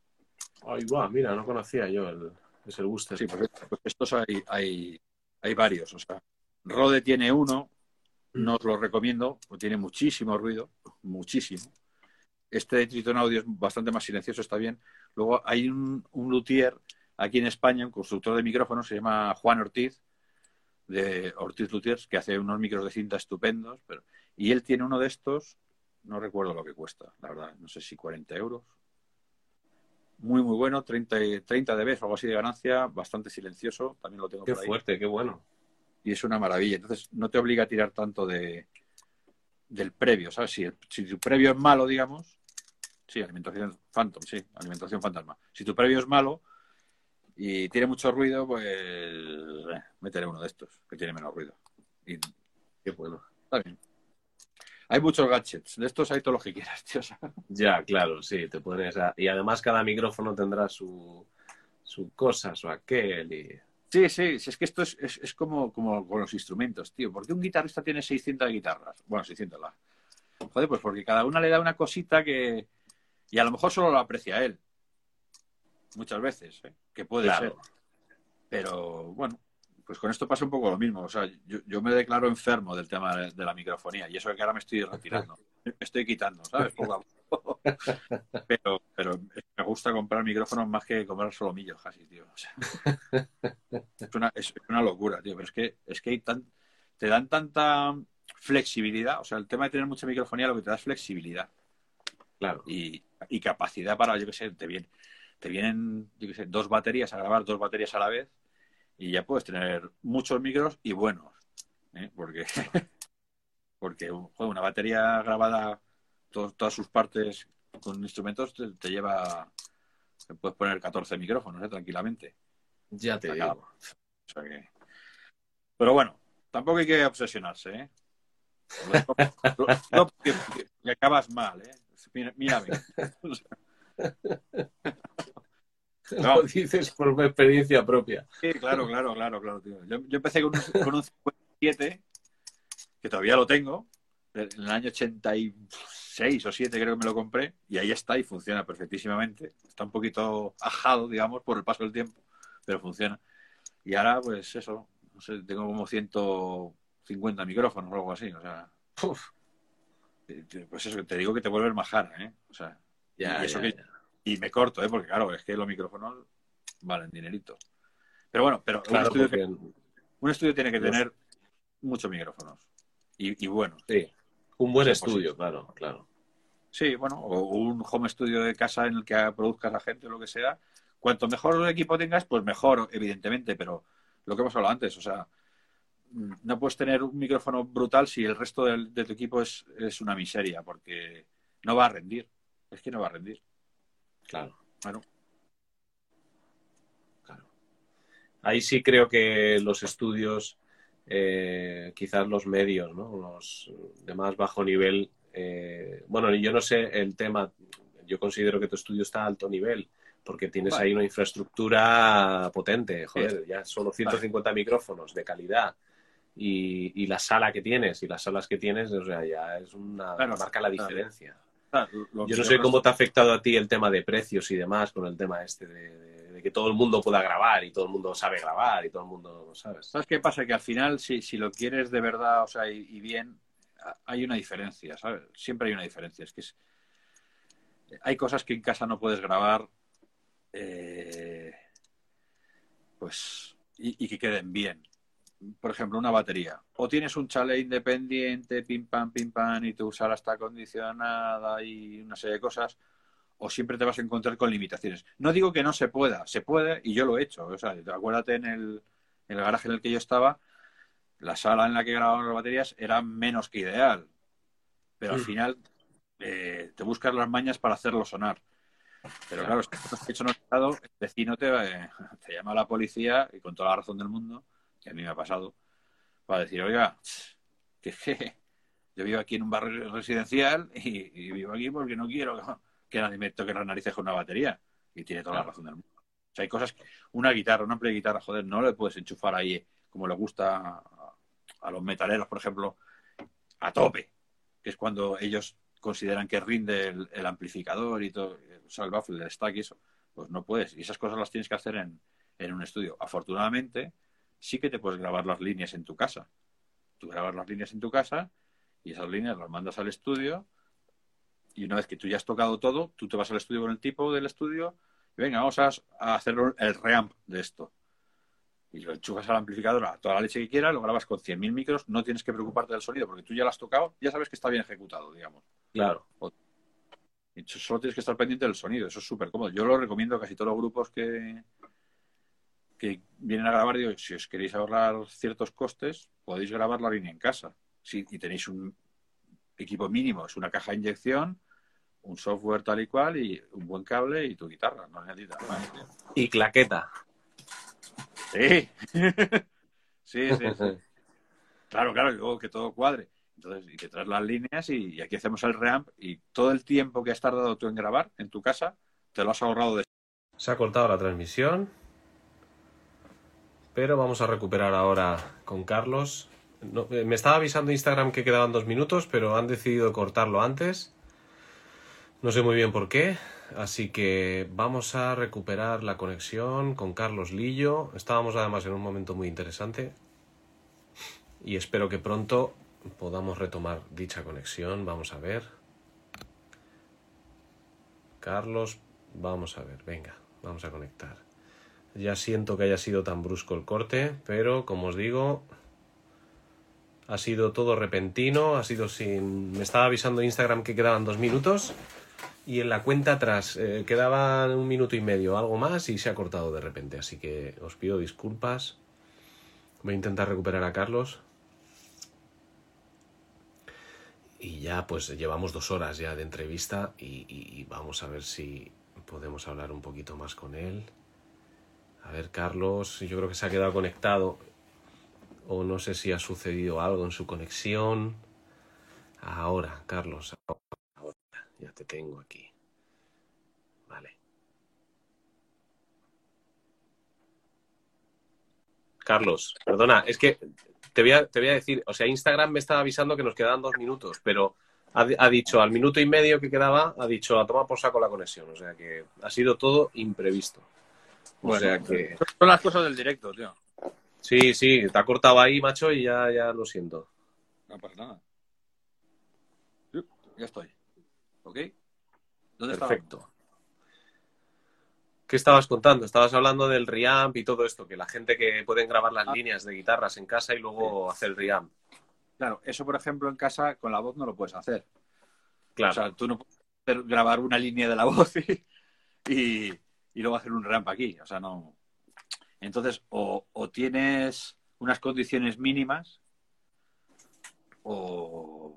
Ahí va, mira, no conocía yo el, es el booster. Sí, pues, pues estos hay, hay, hay varios. O sea, Rode tiene uno, no os lo recomiendo, porque tiene muchísimo ruido, muchísimo. Este Triton Audio es bastante más silencioso, está bien. Luego hay un, un luthier aquí en España, un constructor de micrófonos, se llama Juan Ortiz, de Ortiz Luthiers, que hace unos micros de cinta estupendos. Pero... Y él tiene uno de estos, no recuerdo lo que cuesta, la verdad, no sé si 40 euros. Muy, muy bueno, 30, y- 30 dB o algo así de ganancia, bastante silencioso, también lo tengo Qué por ahí fuerte, qué bueno. y es una maravilla. Entonces, no te obliga a tirar tanto de del previo, ¿sabes? Si, el- si tu previo es malo, digamos, sí, alimentación Phantom, sí, alimentación fantasma. Si tu previo es malo y tiene mucho ruido, pues eh, métele uno de estos, que tiene menos ruido. Y Qué bueno. está bien. Hay muchos gadgets, de estos hay todo lo que quieras, tío. Ya, claro, sí, te a... Y además cada micrófono tendrá su, su cosa, su aquel y... Sí, sí, es que esto es, es, es como, como con los instrumentos, tío. ¿Por qué un guitarrista tiene 600 guitarras? Bueno, 600 la. Joder, pues porque cada una le da una cosita que. Y a lo mejor solo lo aprecia él. Muchas veces, ¿eh? que puede Claro. ser. Pero bueno, pues con esto pasa un poco lo mismo. O sea, yo, yo me declaro enfermo del tema de, la microfonía y eso que ahora me estoy retirando. Me estoy quitando, ¿sabes? Poco a poco. Pero, pero me gusta comprar micrófonos más que comprar solomillos casi, tío. O sea, es, una, es una locura, tío. Pero es que, es que hay tan, te dan tanta flexibilidad. O sea, el tema de tener mucha microfonía lo que te da es flexibilidad Claro. y, y capacidad para, yo qué sé, te vienen, te vienen, yo qué sé, dos baterías a grabar dos baterías a la vez y ya puedes tener muchos micros y buenos. ¿eh? Porque, porque joder, una batería grabada to- todas sus partes con instrumentos te, te lleva, te puedes poner 14 micrófonos ¿eh? tranquilamente. Ya te digo. O sea que- Pero bueno, tampoco hay que obsesionarse, ¿eh? Lo- lo- lo- que, que- que acabas mal, ¿eh? Mira- Mírame. No. Lo dices por experiencia propia. Sí, claro, claro, claro, claro, tío. Yo, yo empecé con un, con un 57, que todavía lo tengo, en el año 86 o 7 creo que me lo compré, y ahí está y funciona perfectísimamente. Está un poquito ajado, digamos, por el paso del tiempo, pero funciona. Y ahora, pues eso, no sé, tengo como 150 micrófonos o algo así, o sea, Uf, pues eso, te digo que te vuelves majara, ¿eh? O sea, ya, Y eso ya, que- ya. y me corto, ¿eh? Porque claro, es que los micrófonos valen dinerito. Pero bueno, pero Claro, un, estudio porque- que- un estudio tiene que Los- tener muchos micrófonos. Y, y bueno. sí, un buen estudio, claro, claro. Sí, bueno, o un home studio de casa en el que produzcas a gente o lo que sea. Cuanto mejor equipo tengas, pues mejor, evidentemente, pero lo que hemos hablado antes, o sea, no puedes tener un micrófono brutal si el resto del- de, tu equipo es, es una miseria, porque no va a rendir. Es que no va a rendir. Claro. Bueno, Claro. Ahí sí creo que los estudios, eh, quizás los medios, ¿no? Los de más bajo nivel. eh, bueno, yo no sé el tema. Yo considero que tu estudio está a alto nivel porque tienes Vale. ahí una infraestructura potente. Joder, ya solo 150 micrófonos de calidad. Y, y la sala que tienes y las salas que tienes, o sea, ya es una Claro, marca la claro. diferencia. ah, lo- Yo no sé cómo te ha afectado a ti el tema de precios y demás con el tema este de, de- de que todo el mundo pueda grabar y todo el mundo sabe grabar y todo el mundo, ¿sabes? ¿Sabes qué pasa? Que al final, si, si lo quieres de verdad, o sea, y, y bien, hay una diferencia, ¿sabes? Siempre hay una diferencia. Es que es- hay cosas que en casa no puedes grabar, eh, pues, y, y que queden bien. Por ejemplo, una batería. O tienes un chalet independiente, pim pam, pim pam, y tu sala está acondicionada y una serie de cosas, o siempre te vas a encontrar con limitaciones. No digo que no se pueda, se puede, y yo lo he hecho. O sea, acuérdate en el, en el garaje en el que yo estaba, la sala en la que grababan las baterías era menos que ideal. Pero al Mm. final eh, te buscas las mañas para hacerlo sonar. Pero claro, es que cosas que he hecho estado, el vecino te, eh, te llama a la policía, y con toda la razón del mundo, que a mí me ha pasado, para decir, oiga, que, es que yo vivo aquí en un barrio residencial y, y vivo aquí porque no quiero que nadie me toque las narices con una batería. Y tiene toda la razón del mundo. O sea, hay cosas, que- una guitarra, una amplia guitarra, joder, no le puedes enchufar ahí eh, como le gusta a, a los metaleros, por ejemplo, a tope, que es cuando ellos consideran que rinde el, el amplificador y todo, o sea, el baffle, el stack y eso. Pues no puedes. Y esas cosas las tienes que hacer en, en un estudio. Afortunadamente, sí que te puedes grabar las líneas en tu casa. Tú grabas las líneas en tu casa y esas líneas las mandas al estudio y una vez que tú ya has tocado todo, tú te vas al estudio con el tipo del estudio y venga, vamos a, a hacer el reamp de esto. Y lo enchufas al amplificador a toda la leche que quieras, lo grabas con 100.000 micros, no tienes que preocuparte del sonido porque tú ya lo has tocado, ya sabes que está bien ejecutado, digamos. Claro. Y solo tienes que estar pendiente del sonido, eso es súper cómodo. Yo lo recomiendo a casi todos los grupos que, que vienen a grabar. Digo, si os queréis ahorrar ciertos costes, podéis grabar la línea en casa. Si, y tenéis un equipo mínimo, es una caja de inyección, un software tal y cual, y un buen cable y tu guitarra. No necesitas más. tío. Y claqueta. Sí. sí, sí, sí. Claro, claro, y luego que todo cuadre. Entonces, y te traes las líneas y, y aquí hacemos el reamp y todo el tiempo que has tardado tú en grabar en tu casa, te lo has ahorrado de... Se ha cortado la transmisión. Pero vamos a recuperar ahora con Carlos. Eh, me estaba avisando Instagram que quedaban dos minutos, pero han decidido cortarlo antes. No sé muy bien por qué. Así que vamos a recuperar la conexión con Carlos Lillo. Estábamos además en un momento muy interesante. Y espero que pronto podamos retomar dicha conexión. Vamos a ver. Carlos, vamos a ver. Venga, vamos a conectar. Ya siento que haya sido tan brusco el corte, pero como os digo, ha sido todo repentino, ha sido sin... Me estaba avisando Instagram que quedaban dos minutos y en la cuenta atrás eh, quedaban un minuto y medio, algo más, y se ha cortado de repente. Así que os pido disculpas. Voy a intentar recuperar a Carlos. Y ya pues llevamos dos horas ya de entrevista y, vamos a ver si podemos hablar un poquito más con él. A ver, Carlos, yo creo que se ha quedado conectado. O no sé si ha sucedido algo en su conexión. Ahora, Carlos, ahora, ya te tengo aquí. Vale. Carlos, perdona, es que te voy, a, te voy a decir, o sea, Instagram me estaba avisando que nos quedaban dos minutos, pero ha, ha dicho al minuto y medio que quedaba, ha dicho a tomar por saco la conexión, o sea que ha sido todo imprevisto. O Bueno, sea que Son las cosas del directo, tío. sí, sí, te ha cortado ahí, macho, y ya, ya lo siento. No pasa nada. Ya estoy. ¿Ok? ¿Dónde? Perfecto. ¿Qué estabas contando? Estabas hablando del reamp y todo esto, que la gente que pueden grabar las líneas de guitarras en casa y luego hacer el reamp. Claro, eso por ejemplo en casa con la voz no lo puedes hacer. Claro. O sea, tú no puedes grabar una línea de la voz y, y, y luego hacer un ramp aquí. O sea, no. Entonces, o, o tienes unas condiciones mínimas o,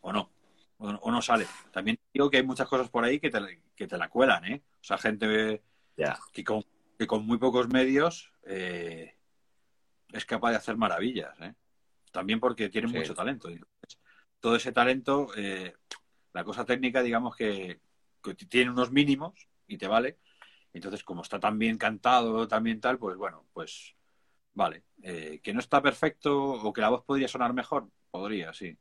o no. O, o no sale. También digo que hay muchas cosas por ahí que te, la- que te la cuelan, ¿eh? O sea, gente que con, que con muy pocos medios eh, es capaz de hacer maravillas, ¿eh? También porque tienen Sí. mucho talento. Entonces, todo ese talento, eh, la cosa técnica, digamos que, que tiene unos mínimos y te vale. Entonces, como está tan bien cantado, tan bien tal, pues bueno, pues vale. Eh, que no está perfecto o que la voz podría sonar mejor, podría, sí.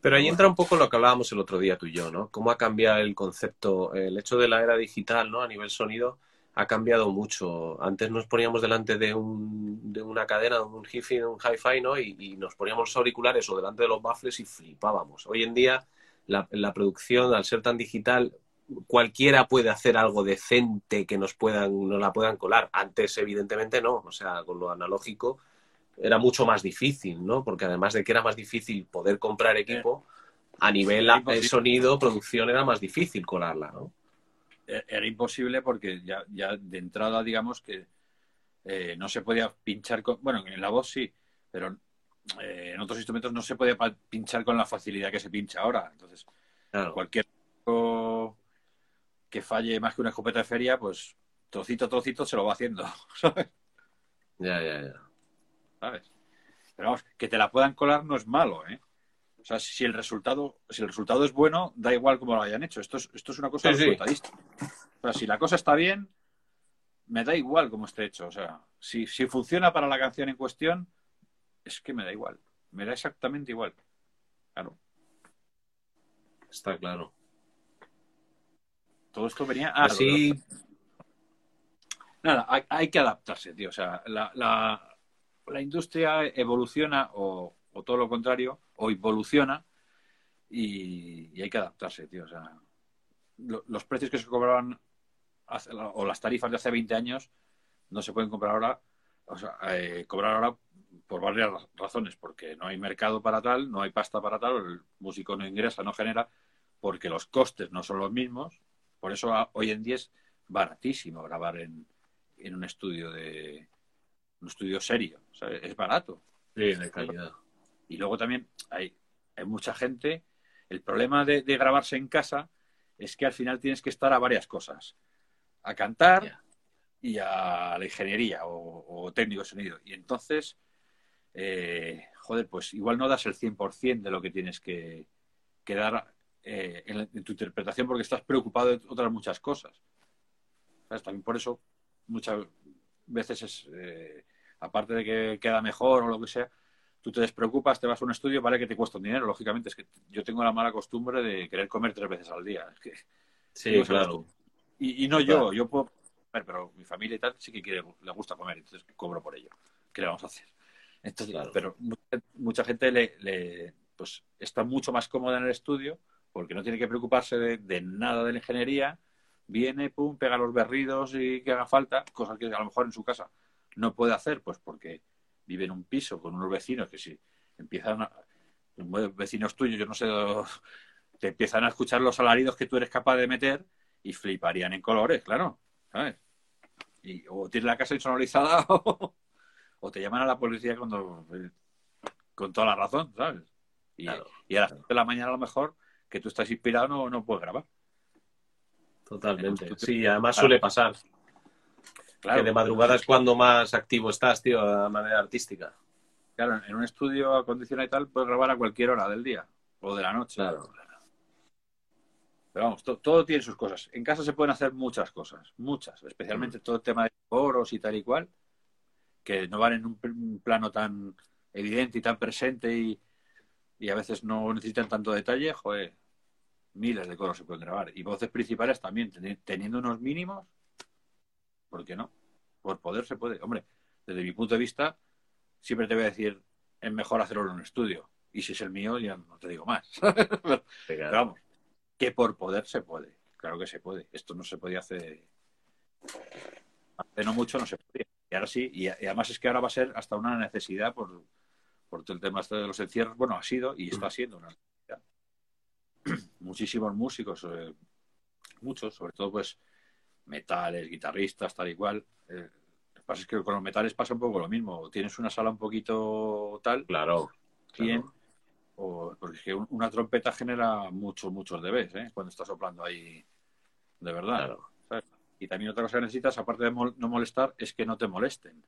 Pero ahí entra un poco lo que hablábamos el otro día tú y yo, ¿no? Cómo ha cambiado el concepto, el hecho de la era digital, ¿no? A nivel sonido, ha cambiado mucho. Antes nos poníamos delante de, un, de una cadena, de un hi-fi, de un hi-fi, ¿no? Y, y nos poníamos los auriculares o delante de los baffles y flipábamos. Hoy en día, la, la producción, al ser tan digital, cualquiera puede hacer algo decente que nos puedan, nos la puedan colar. Antes, evidentemente, no. O sea, con lo analógico era mucho más difícil, ¿no? Porque además de que era más difícil poder comprar equipo, a nivel imposible. sonido, producción, era más difícil colarla, ¿no? E- Era imposible porque ya, ya de entrada, digamos que eh, no se podía pinchar con. Bueno, en la voz sí, pero eh, en otros instrumentos no se podía pinchar con la facilidad que se pincha ahora. Entonces, Claro. cualquier que falle más que una escopeta de feria, pues trocito a trocito se lo va haciendo, ¿sabes? Ya, ya, ya. ¿Sabes? Pero vamos, que te la puedan colar no es malo, ¿eh? O sea, si el resultado, si el resultado es bueno, da igual cómo lo hayan hecho. Esto es, esto es una cosa Sí, sí. resultadista. O sea, si la cosa está bien, me da igual cómo esté hecho. O sea, si, si funciona para la canción en cuestión, es que me da igual. Me da exactamente igual. Claro. Está claro. Todo esto venía. Ah, Así, Nada, hay, hay que adaptarse, tío. O sea, la, la- la industria evoluciona o, o todo lo contrario, o involuciona y, y hay que adaptarse, tío. O sea, lo- los precios que se cobraban hace- o las tarifas de hace 20 años no se pueden comprar ahora, o sea, eh, cobrar ahora por varias ra- razones, porque no hay mercado para tal, no hay pasta para tal, el músico no ingresa, no genera, porque los costes no son los mismos. Por eso a- hoy en día es baratísimo grabar en, en un estudio de un estudio serio, o sea, es barato. sí, de calidad. Y luego también hay, hay mucha gente. El problema de, de grabarse en casa es que al final tienes que estar a varias cosas. A cantar y a la ingeniería o, o técnico de sonido. Y entonces, eh, joder, pues igual no das el 100% de lo que tienes que, que dar eh, en, en tu interpretación porque estás preocupado de otras muchas cosas. ¿Sabes? También por eso muchas veces es, eh, aparte de que queda mejor o lo que sea, tú te despreocupas, te vas a un estudio, vale que te cuesta un dinero, lógicamente. Es que yo tengo la mala costumbre de querer comer tres veces al día. Es que, Sí, Digo, claro. y, y no Claro. yo, yo puedo comer, pero mi familia y tal sí que quiere, le gusta comer, entonces cobro por ello. ¿Qué le vamos a hacer? Entonces, Claro. Pero mucha, mucha gente le, le- pues, está mucho más cómoda en el estudio porque no tiene que preocuparse de, de nada de la ingeniería. Viene, pum, pega los berridos y que haga falta, cosas que a lo mejor en su casa no puede hacer, pues porque vive en un piso con unos vecinos que si empiezan a, vecinos tuyos, yo no sé, te empiezan a escuchar los alaridos que tú eres capaz de meter y fliparían en colores, claro, ¿sabes? Y, o tienes la casa insonorizada o, o te llaman a la policía cuando con toda la razón, ¿sabes? Y, Claro, y a las claro. 7 de la mañana a lo mejor que tú estás inspirado no, no puedes grabar. Totalmente. Sí, además suele pasar. Claro, que de madrugada es cuando más activo estás, tío, de manera artística. Claro, en un estudio acondicionado y tal puedes grabar a cualquier hora del día o de la noche. Claro. Pero vamos, to- todo tiene sus cosas. En casa se pueden hacer muchas cosas, muchas, especialmente todo el tema de foros y tal y cual, que no van en un plano tan evidente y tan presente y, y a veces no necesitan tanto detalle, joder, miles de coros se pueden grabar. Y voces principales también, teni- teniendo unos mínimos, ¿por qué no? Por poder se puede. Hombre, desde mi punto de vista, siempre te voy a decir, es mejor hacerlo en un estudio. Y si es el mío, ya no te digo más. Pero vamos, que por poder se puede. Claro que se puede. Esto no se podía hace Hace no mucho no se podía. Y ahora sí, y, además es que ahora va a ser hasta una necesidad por, por el tema este de los encierros. Bueno, ha sido y está siendo una. Muchísimos músicos, eh, muchos, sobre todo pues metales, guitarristas, tal y cual. Eh, lo que pasa es que con los metales pasa un poco lo mismo. Tienes una sala un poquito tal. Claro. Bien. O, porque una trompeta genera muchos, muchos dBs, ¿eh? Cuando estás soplando ahí de verdad. Y también otra cosa que necesitas, aparte de no molestar, es que no te molesten.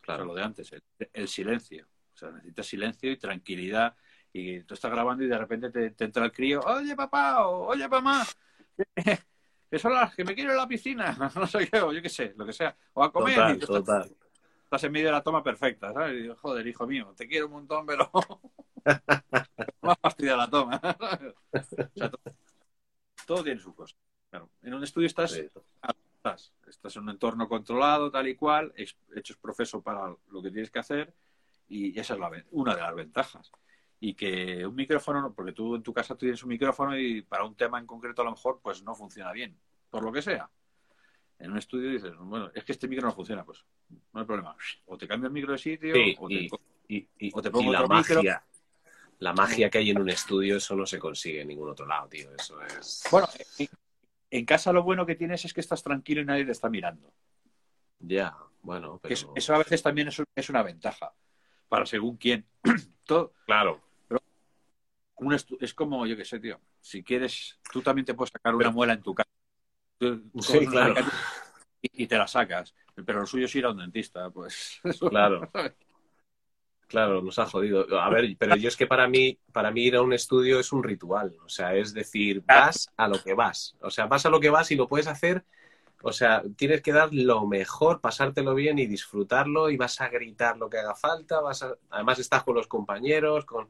Claro. lo de antes, el, silencio. O sea, necesitas silencio y tranquilidad. Y tú estás grabando y de repente te, entra el crío, oye papá, o, oye mamá, que son las que me quiero en la piscina, no sé qué, o yo qué sé, lo que sea, o a comer. Total, Estás, en medio de la toma perfecta, ¿sabes? Joder, hijo mío, te quiero un montón, pero más fastidia la toma. todo, tiene su cosa. en un estudio estás, estás, estás en un entorno controlado, tal y cual, hecho es profeso para lo que tienes que hacer, y esa es la, una de las ventajas y que un micrófono, porque tú en tu casa tienes un micrófono y para un tema en concreto a lo mejor pues no funciona bien, por lo que sea. En un estudio dices, bueno, es que este micro no funciona, pues no hay problema. O te cambio el micro de sitio, o, te, pongo la magia. La magia que hay en un estudio, eso no se consigue en ningún otro lado, tío. Eso es. Bueno, en, casa lo bueno que tienes es que estás tranquilo y nadie te está mirando. Ya, bueno. Eso, a veces también es una ventaja para según quién. Todo, claro es como, yo qué sé, tío, si quieres, tú también te puedes sacar una muela en tu casa. sí, claro. Y, te la sacas. Pero lo suyo es ir a un dentista, pues. Claro. Claro, nos ha jodido. A ver, pero yo es que para mí, para mí ir a un estudio es un ritual. O sea, es decir, vas a lo que vas. O sea, vas a lo que vas y lo puedes hacer. O sea, tienes que dar lo mejor, pasártelo bien y disfrutarlo y vas a gritar lo que haga falta. Vas Además estás con los compañeros, con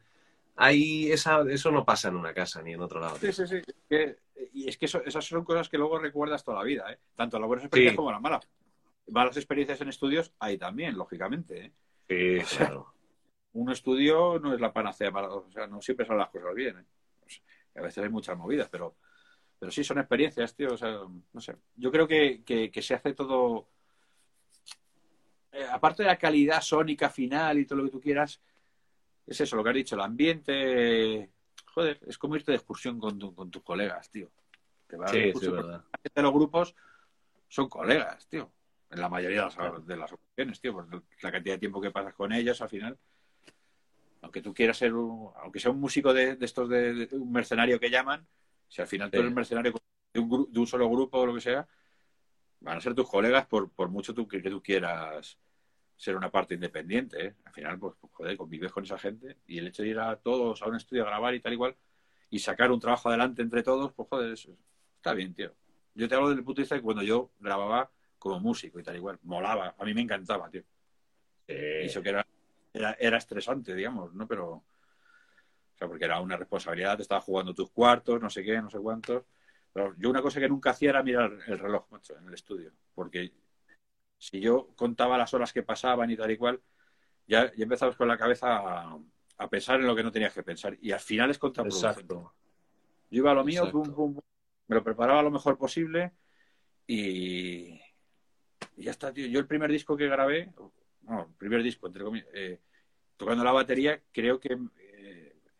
ahí esa, eso no pasa en una casa ni en otro lado. Sí, sí, sí. y es que esas son cosas que luego recuerdas toda la vida, ¿eh? Tanto las buenas experiencias como las malas. Malas experiencias en estudios hay también, lógicamente. ¿eh? Sí, claro. Un estudio no es la panacea para. O sea, no siempre son las cosas bien. ¿eh? a veces hay muchas movidas, pero, pero sí son experiencias, tío. O sea, no sé. Yo creo que, que, se hace todo. Eh, aparte de la calidad sónica final y todo lo que tú quieras, es eso, lo que has dicho, el ambiente. Joder, es como irte de excursión con, con tus colegas, tío. sí, sí, verdad. De los grupos son colegas, tío. En la mayoría de las, de las ocasiones, tío. Porque la cantidad de tiempo que pasas con ellos, al final. Aunque tú quieras ser un, aunque sea un músico de, estos de, un mercenario que llaman, si al final tú eres mercenario de un, de un, solo grupo o lo que sea, van a ser tus colegas por, por mucho tú, que tú quieras ser una parte independiente. ¿eh? Al final, pues, pues, joder, convives con esa gente y el hecho de ir a todos a un estudio a grabar y tal igual y sacar un trabajo adelante entre todos, pues joder, eso está bien, tío. Yo te hablo desde el punto de vista de cuando yo grababa como músico y tal igual, molaba, a mí me encantaba, tío. Eso que era, era, estresante, digamos, ¿no? Pero, o sea, porque era una responsabilidad, te estaba jugando tus cuartos, no sé qué, no sé cuántos. Pero yo una cosa que nunca hacía era mirar el reloj, macho, en el estudio, porque si yo contaba las horas que pasaban y tal y cual, ya, ya empezabas con la cabeza a, pensar en lo que no tenías que pensar. Y al final es contraproducente. Yo iba a lo mío, me lo preparaba lo mejor posible y, ya está, tío. Yo el primer disco que grabé, no, el primer disco, entre comillas, eh, tocando la batería, creo que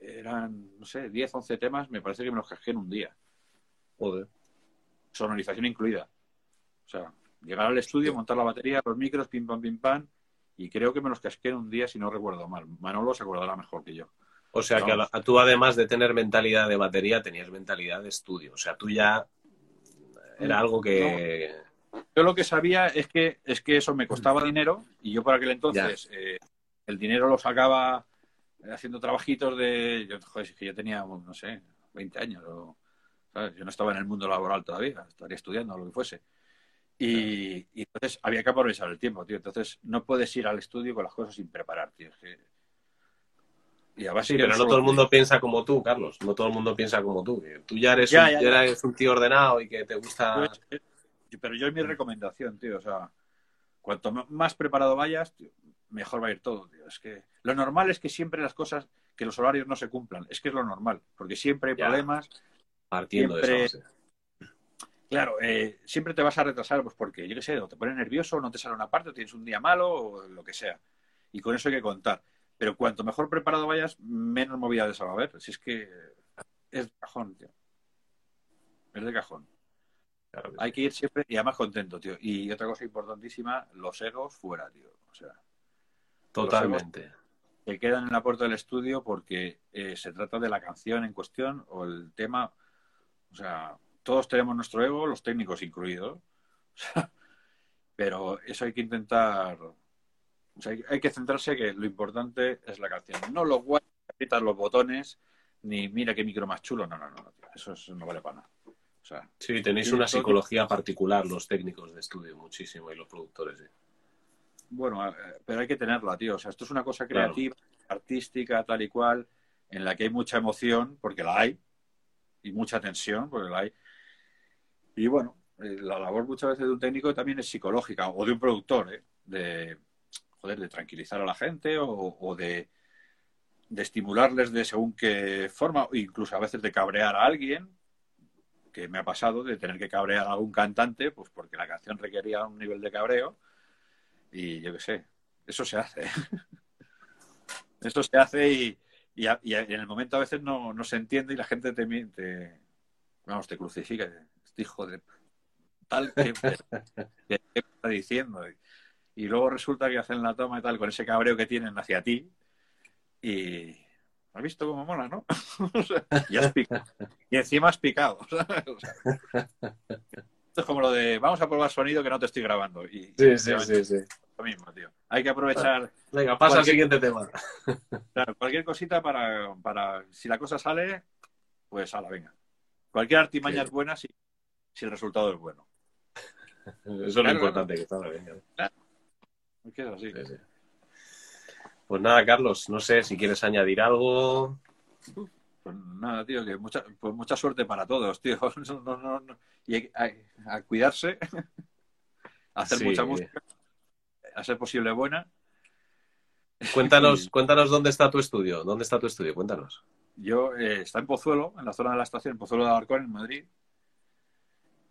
eran, no sé, 10, 11 temas, me parece que me los casqué en un día. Joder. Sonorización incluida. O sea, Llegar al estudio, montar la batería, los micros, pim pam, pim pam, y creo que me los casqué en un día si no recuerdo mal. Manolo se acordará mejor que yo. O sea que tú además de tener mentalidad de batería, tenías mentalidad de estudio. O sea, tú ya era algo que... Yo lo que sabía es que, es que eso me costaba dinero y yo por aquel entonces eh, el dinero lo sacaba haciendo trabajitos de... Yo, joder, es que yo tenía, no sé, 20 años. O, Yo no estaba en el mundo laboral todavía, estaría estudiando o lo que fuese. Y, entonces había que aprovechar el tiempo, tío. Entonces no puedes ir al estudio con las cosas sin preparar, tío. Y sí, pero no todo el mundo piensa como tú, Carlos. No todo el mundo piensa como tú. Tú ya eres, un, eres un tío ordenado y que te gusta... Pues, eh, pero yo es mi recomendación, tío. O sea, cuanto más preparado vayas, mejor va a ir todo, tío. Es que lo normal es que siempre las cosas, que los horarios no se cumplan. Es que es lo normal, porque siempre hay problemas. Partiendo de eso Claro, eh, siempre te vas a retrasar, pues porque, yo qué sé, o te pones nervioso, o no te sale una parte, o tienes un día malo, o lo que sea. Y con eso hay que contar. Pero cuanto mejor preparado vayas, menos movilidades va a haber. Si es que es de cajón, tío. Es de cajón. Claro que Hay sí. que ir siempre y además contento, tío. Y otra cosa importantísima, los egos fuera, tío. O sea, Totalmente. Que quedan en la puerta del estudio porque eh, se trata de la canción en cuestión o el tema. O sea, todos tenemos nuestro ego, los técnicos incluidos. Pero eso hay que intentar. O sea, hay, que centrarse que lo importante es la canción. No los guay, los botones, ni mira qué micro más chulo. No, no, no. tío. Eso, es- no vale para nada. O sea, Sí, tenéis una psicología particular los técnicos de estudio, muchísimo, y los productores. Bueno, pero hay que tenerla, tío. O sea, esto es una cosa Claro. creativa, artística, tal y cual, en la que hay mucha emoción, porque la hay, y mucha tensión, porque la hay. Y bueno, eh, la labor muchas veces de un técnico también es psicológica, o de un productor, ¿eh? De, joder, de tranquilizar a la gente, o, o de, de estimularles de según qué forma, o incluso a veces de cabrear a alguien, que me ha pasado de tener que cabrear a algún cantante, pues porque la canción requería un nivel de cabreo. Y yo qué sé, eso se hace. eso se hace y, y, a- en el momento a veces no, no se entiende y la gente te, te- vamos, te crucifica. Este hijo de tal que, que- que está diciendo. Y, y luego resulta que hacen la toma y tal con ese cabreo que tienen hacia ti. Y has visto cómo mola, ¿no? O sea, y, has picado. y encima has picado. O sea, esto es como lo de vamos a probar sonido que no te estoy grabando. Y, Sí, sí, sí, sí. lo mismo, tío. Hay que aprovechar Venga, pasa al Cualquier- siguiente tema. claro, cualquier cosita para, para. Si la cosa sale, pues ala, venga. Cualquier artimaña Sí. es buena si, si el resultado es bueno. Eso es Claro, lo importante que salga, venga. Es que es así. Sí, sí. Pues nada, Carlos, no sé si quieres añadir algo. Pues nada, tío, que mucha, pues mucha suerte para todos, tío. No, no, no. Y hay- hay- a, cuidarse, a hacer Sí. mucha música, a ser posible buena. Cuéntanos, cuéntanos dónde está tu estudio. ¿Dónde está tu estudio? Cuéntanos. Yo eh, está en Pozuelo, en la zona de la estación, en Pozuelo de Alarcón, en Madrid.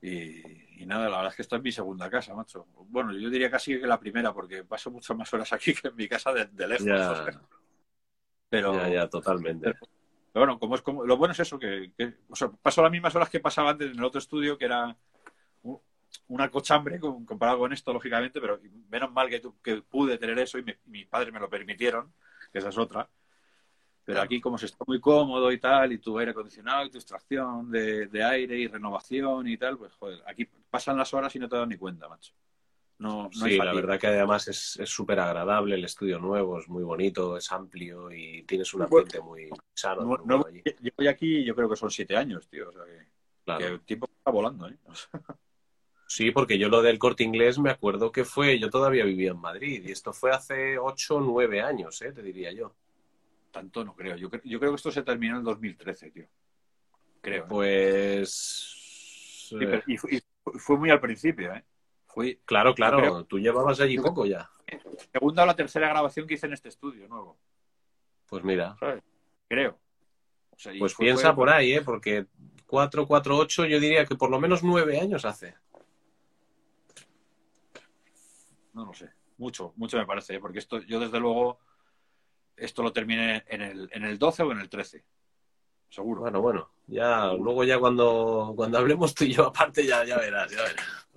Y, y nada, la verdad es que esta es mi segunda casa, macho. Bueno, yo diría casi que la primera, porque paso muchas más horas aquí que en mi casa de, de lejos. Ya, o sea. Pero, ya, ya, totalmente. pero bueno, como es como, lo bueno es eso, que, que- o sea, paso las mismas horas que pasaba antes en el otro estudio, que era una cochambre comparado con esto, lógicamente, pero menos mal que, tu- que pude tener eso y mi- mis padres me lo permitieron, que esa es otra. Pero aquí, como se está muy cómodo y tal, y tu aire acondicionado y tu extracción de, de aire y renovación y tal, pues joder, aquí pasan las horas y no te das ni cuenta, macho. No, no hay Sí, la verdad que además es es súper agradable, el estudio nuevo es muy bonito, es amplio y tienes un ambiente muy sano. No- allí. yo voy aquí, yo creo que son siete años, tío. O sea, que, Claro. que el tiempo está volando, ¿eh? O sea, Sí, porque yo lo del corte inglés me acuerdo que fue, yo todavía vivía en Madrid y esto fue hace ocho o nueve años, ¿eh? te diría yo. tanto no creo. Yo, cre- yo creo que esto se terminó en el 2013, tío. Creo. ¿eh? Pues. Sí, pero- y, fue, y fue muy al principio, ¿eh? Claro, claro, creo- tú llevabas allí poco ya. segunda o la tercera grabación que hice en este estudio nuevo, Pues mira, ¿sabes? Creo. O sea, y pues fue- piensa fue- por ahí, ¿eh? Porque 4, 4, 8 yo diría que por lo menos nueve años hace. No lo sé. Mucho, mucho me parece, ¿eh? porque esto, yo desde luego, esto lo terminé en el, en el 12 o en el 13. Seguro. Bueno, bueno, ya luego ya cuando, cuando hablemos tú y yo aparte ya, ya verás, ya verás.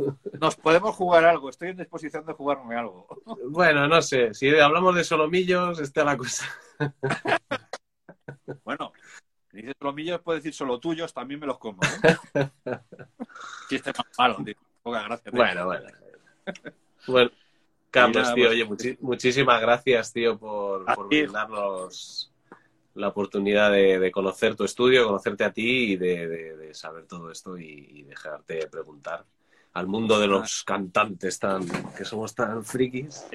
Nos podemos jugar algo. Estoy en disposición de jugarme algo. Bueno, no sé, si hablamos de solomillos, está la cosa. Bueno, si dices solomillos, puedes decir solo tuyos, también me los como. ¿eh? Chiste más malo, tío. Poca gracia. tío. Bueno, bueno. Bueno, Carlos, nada, tío, pues- oye, muchísimas gracias, tío, por, por brindarnos la oportunidad de, de conocer tu estudio, conocerte a ti y de, de- de saber todo esto y, y dejarte preguntar al mundo de los cantantes tan que somos tan frikis.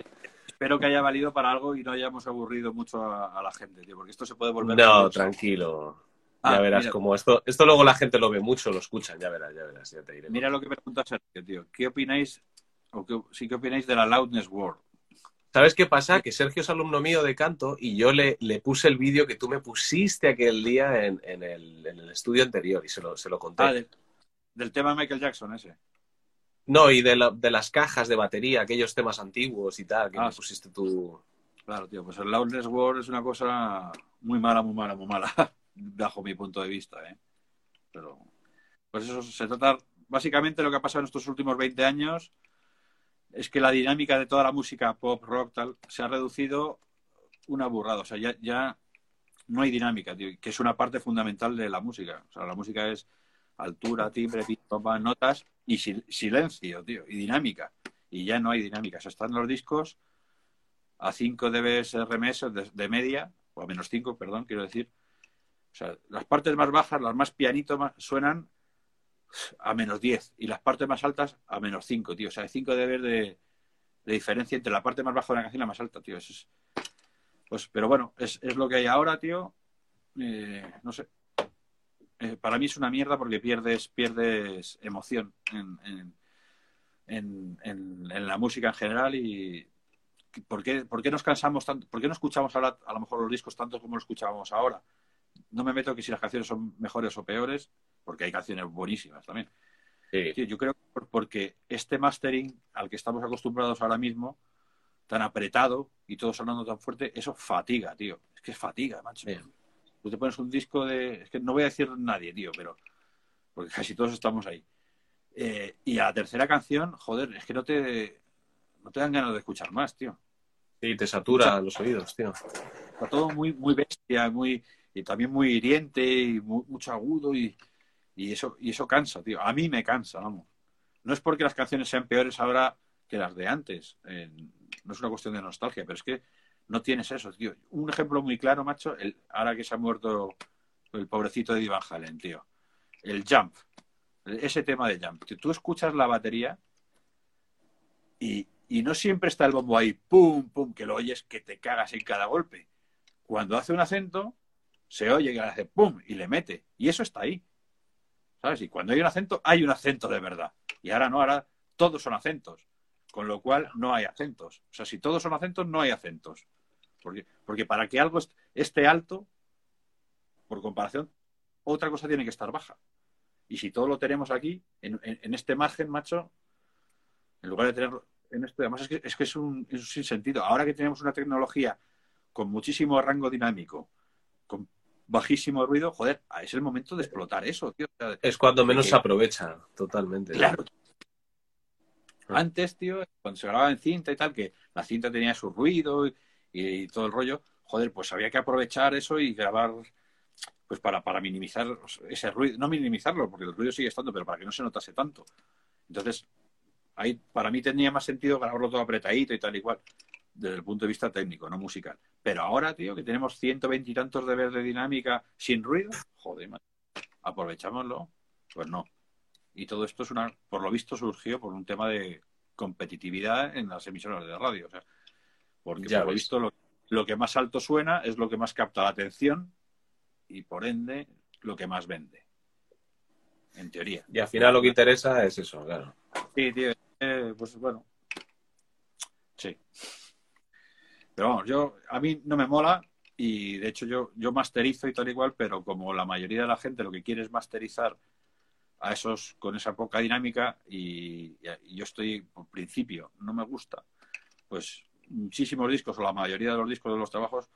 Espero que haya valido para algo y no hayamos aburrido mucho a, a la gente, tío, porque esto se puede volver. No, tranquilo. Ah, ya verás mira. como esto, esto luego la gente lo ve mucho, lo escuchan, ya verás, ya verás, ya te diré. Mira lo que pregunta Sergio, tío. ¿Qué opináis, o qué, sí qué opináis de la Loudness World? ¿Sabes qué pasa? Que Sergio es alumno mío de canto y yo le, le puse el vídeo que tú me pusiste aquel día en, en el, en el estudio anterior y se lo, se lo conté. Ah, de- del tema de Michael Jackson ese. No, y de, la- de las cajas de batería, aquellos temas antiguos y tal, que Ah, me pusiste tú. Claro, tío, pues el Loudness World es una cosa muy mala, muy mala, muy mala, bajo mi punto de vista, ¿eh? Pero, pues eso se trata, básicamente lo que ha pasado en estos últimos 20 años es que la dinámica de toda la música pop, rock, tal, se ha reducido una burrada, o sea, ya, ya no hay dinámica, tío, que es una parte fundamental de la música, o sea, la música es altura, timbre, notas y sil- silencio, tío, y dinámica, y ya no hay dinámica, o sea, están los discos a 5 dBs RMS de, de media, o a menos 5, perdón, quiero decir. O sea, las partes más bajas, las más pianito, más, suenan a menos 10 y las partes más altas a menos 5, tío. O sea, hay 5 dB de, de diferencia entre la parte más baja de una canción y la más alta, tío. Eso es- pues, pero bueno, es, es lo que hay ahora, tío. Eh, no sé. Eh, para mí es una mierda porque pierdes, pierdes emoción en- en- en la música en general y, ¿por qué, por qué nos cansamos tanto? ¿Por qué no escuchamos ahora a lo mejor los discos tanto como los escuchábamos ahora? No me meto que si las canciones son mejores o peores, porque hay canciones buenísimas también. Sí. Tío, yo creo que por- porque este mastering al que estamos acostumbrados ahora mismo, tan apretado y todo sonando tan fuerte, eso fatiga, tío. Es que es fatiga, macho. Sí. Tú te pones un disco de... Es que no voy a decir nadie, tío, pero... Porque casi todos estamos ahí. Eh, y a la tercera canción, joder, es que no te... No te dan ganas de escuchar más, tío. Sí, te satura los oídos, tío. Está todo muy, muy bestia, muy, y también muy hiriente, y mu- mucho agudo, y, y eso, y eso cansa, tío. A mí me cansa, vamos. No es porque las canciones sean peores ahora que las de antes. eh, no es una cuestión de nostalgia, pero es que no tienes eso, tío. Un ejemplo muy claro, macho, ahora que se ha muerto el pobrecito de Eddie Van Halen, tío. El Jump. Ese tema de Jump. Tío, tú escuchas la batería y, y no siempre está el bombo ahí, pum, pum, que lo oyes que te cagas en cada golpe. Cuando hace un acento, se oye que hace pum y le mete. Y eso está ahí. ¿Sabes? Y cuando hay un acento, hay un acento de verdad. Y ahora no, ahora todos son acentos. Con lo cual no hay acentos. O sea, si todos son acentos, no hay acentos. Porque, porque para que algo est- esté alto, por comparación, otra cosa tiene que estar baja. Y si todo lo tenemos aquí, en este margen, macho, en lugar de tenerlo en esto, además es que es, que es un, es un sinsentido. Ahora que tenemos una tecnología con muchísimo rango dinámico, con bajísimo ruido, joder, es el momento de explotar eso, tío. O sea, Es cuando menos que- se aprovecha, totalmente. Claro. Antes, tío, cuando se grababa en cinta y tal, que la cinta tenía su ruido y, y todo el rollo, joder, pues había que aprovechar eso y grabar, pues para, para minimizar ese ruido, no minimizarlo, porque el ruido sigue estando, pero para que no se notase tanto. Entonces, ahí para mí tenía más sentido grabarlo todo apretadito y tal y cual, desde el punto de vista técnico, no musical. Pero ahora, tío, que tenemos 120 y tantos de de dinámica sin ruido, joder, man, aprovechámoslo, pues no. Y todo esto es una, por lo visto, surgió por un tema de competitividad en las emisoras de radio. O sea, porque Ya por lo visto lo, lo que más alto suena es lo que más capta la atención y por ende lo que más vende. En teoría. Y al final lo que interesa es eso, claro. Sí, tío. eh, pues bueno. Sí. Pero vamos, yo, a mí no me mola y de hecho yo, yo masterizo y tal igual, pero como la mayoría de la gente lo que quiere es masterizar a esos con esa poca dinámica y, y yo estoy por principio, no me gusta, pues muchísimos discos o la mayoría de los discos de los trabajos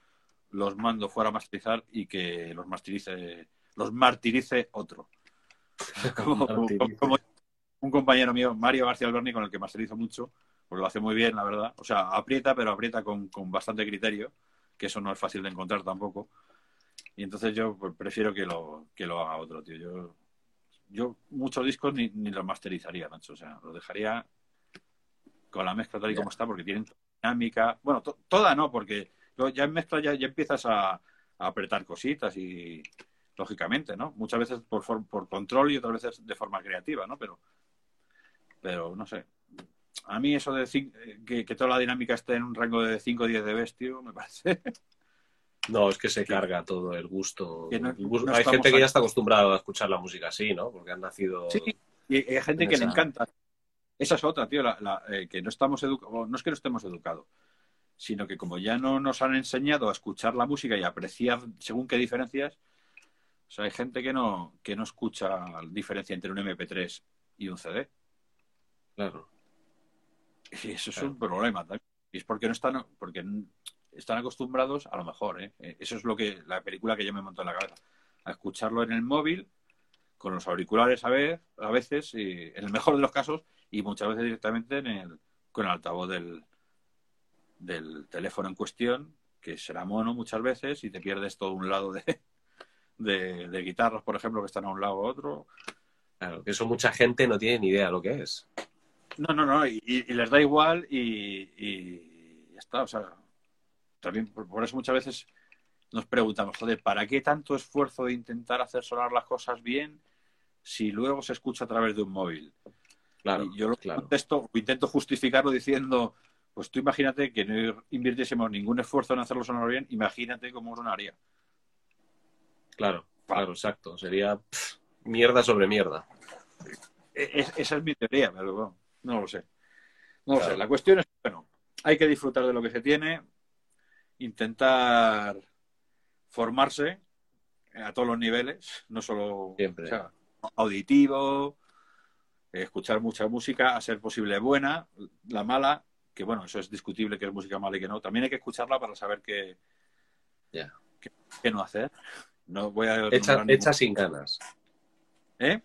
los mando fuera a masterizar y que los masterice, los martirice otro. como, como- Martirice. como un compañero mío, Mario García Alberni, con el que masterizo mucho, porque lo hace muy bien, la verdad. O sea, aprieta, pero aprieta con, con bastante criterio, que eso no es fácil de encontrar tampoco. Y entonces yo pues, prefiero que lo, que lo haga otro, tío. Yo, yo muchos discos ni, ni los masterizaría, Nacho. O sea, los dejaría con la mezcla tal y como está, porque tienen dinámica. Bueno, to- toda no, porque ya en mezcla ya, ya empiezas a, a apretar cositas y lógicamente, ¿no? Muchas veces por, for- por control y otras veces de forma creativa, ¿no? Pero, pero no sé. A mí eso de eh, que, que toda la dinámica esté en un rango de 5 o 10 dB, tío, me parece. No, es que se carga todo el gusto. Que no- El gusto- no Hay gente que ya está acostumbrada a escuchar la música así, ¿no? Porque han nacido. Sí, y hay gente En que esa- le encanta. Esa es otra, tío, la- la, eh, que no estamos educados, no es que no estemos educados, sino que como ya no nos han enseñado a escuchar la música y apreciar según qué diferencias, O sea, hay gente que no, que no escucha la diferencia entre un MP3 y un CD. Claro. Y eso es un problema también. Y es porque no están, porque están acostumbrados, a lo mejor, ¿eh? eso es lo que la película que yo me montó en la cabeza, a escucharlo en el móvil, con los auriculares a, ver, a veces, y, en el mejor de los casos, y muchas veces directamente en el, con el altavoz del, del teléfono en cuestión, que será mono muchas veces, y te pierdes todo un lado de, de, guitarras, por ejemplo, que están a un lado u otro. Claro, que eso mucha gente no tiene ni idea de lo que es. No, no, no, y, les da igual y, ya está. O sea, también por, eso muchas veces nos preguntamos, joder, ¿para qué tanto esfuerzo de intentar hacer sonar las cosas bien si luego se escucha a través de un móvil? Claro, yo lo claro. contesto, intento justificarlo diciendo, pues tú imagínate que no invirtiésemos ningún esfuerzo en hacerlo sonar bien, imagínate cómo sonaría. Claro, claro, exacto. Sería mierda sobre mierda. E, esa es mi teoría, pero no lo sé. No lo sé. La cuestión es, bueno, hay que disfrutar de lo que se tiene, intentar formarse a todos los niveles, no solo auditivo, escuchar mucha música, a ser posible buena, la mala, que bueno, eso es discutible que es música mala y que no. También hay que escucharla para saber qué, qué, no hacer. No voy a hecha, sin ganas. ¿Eh?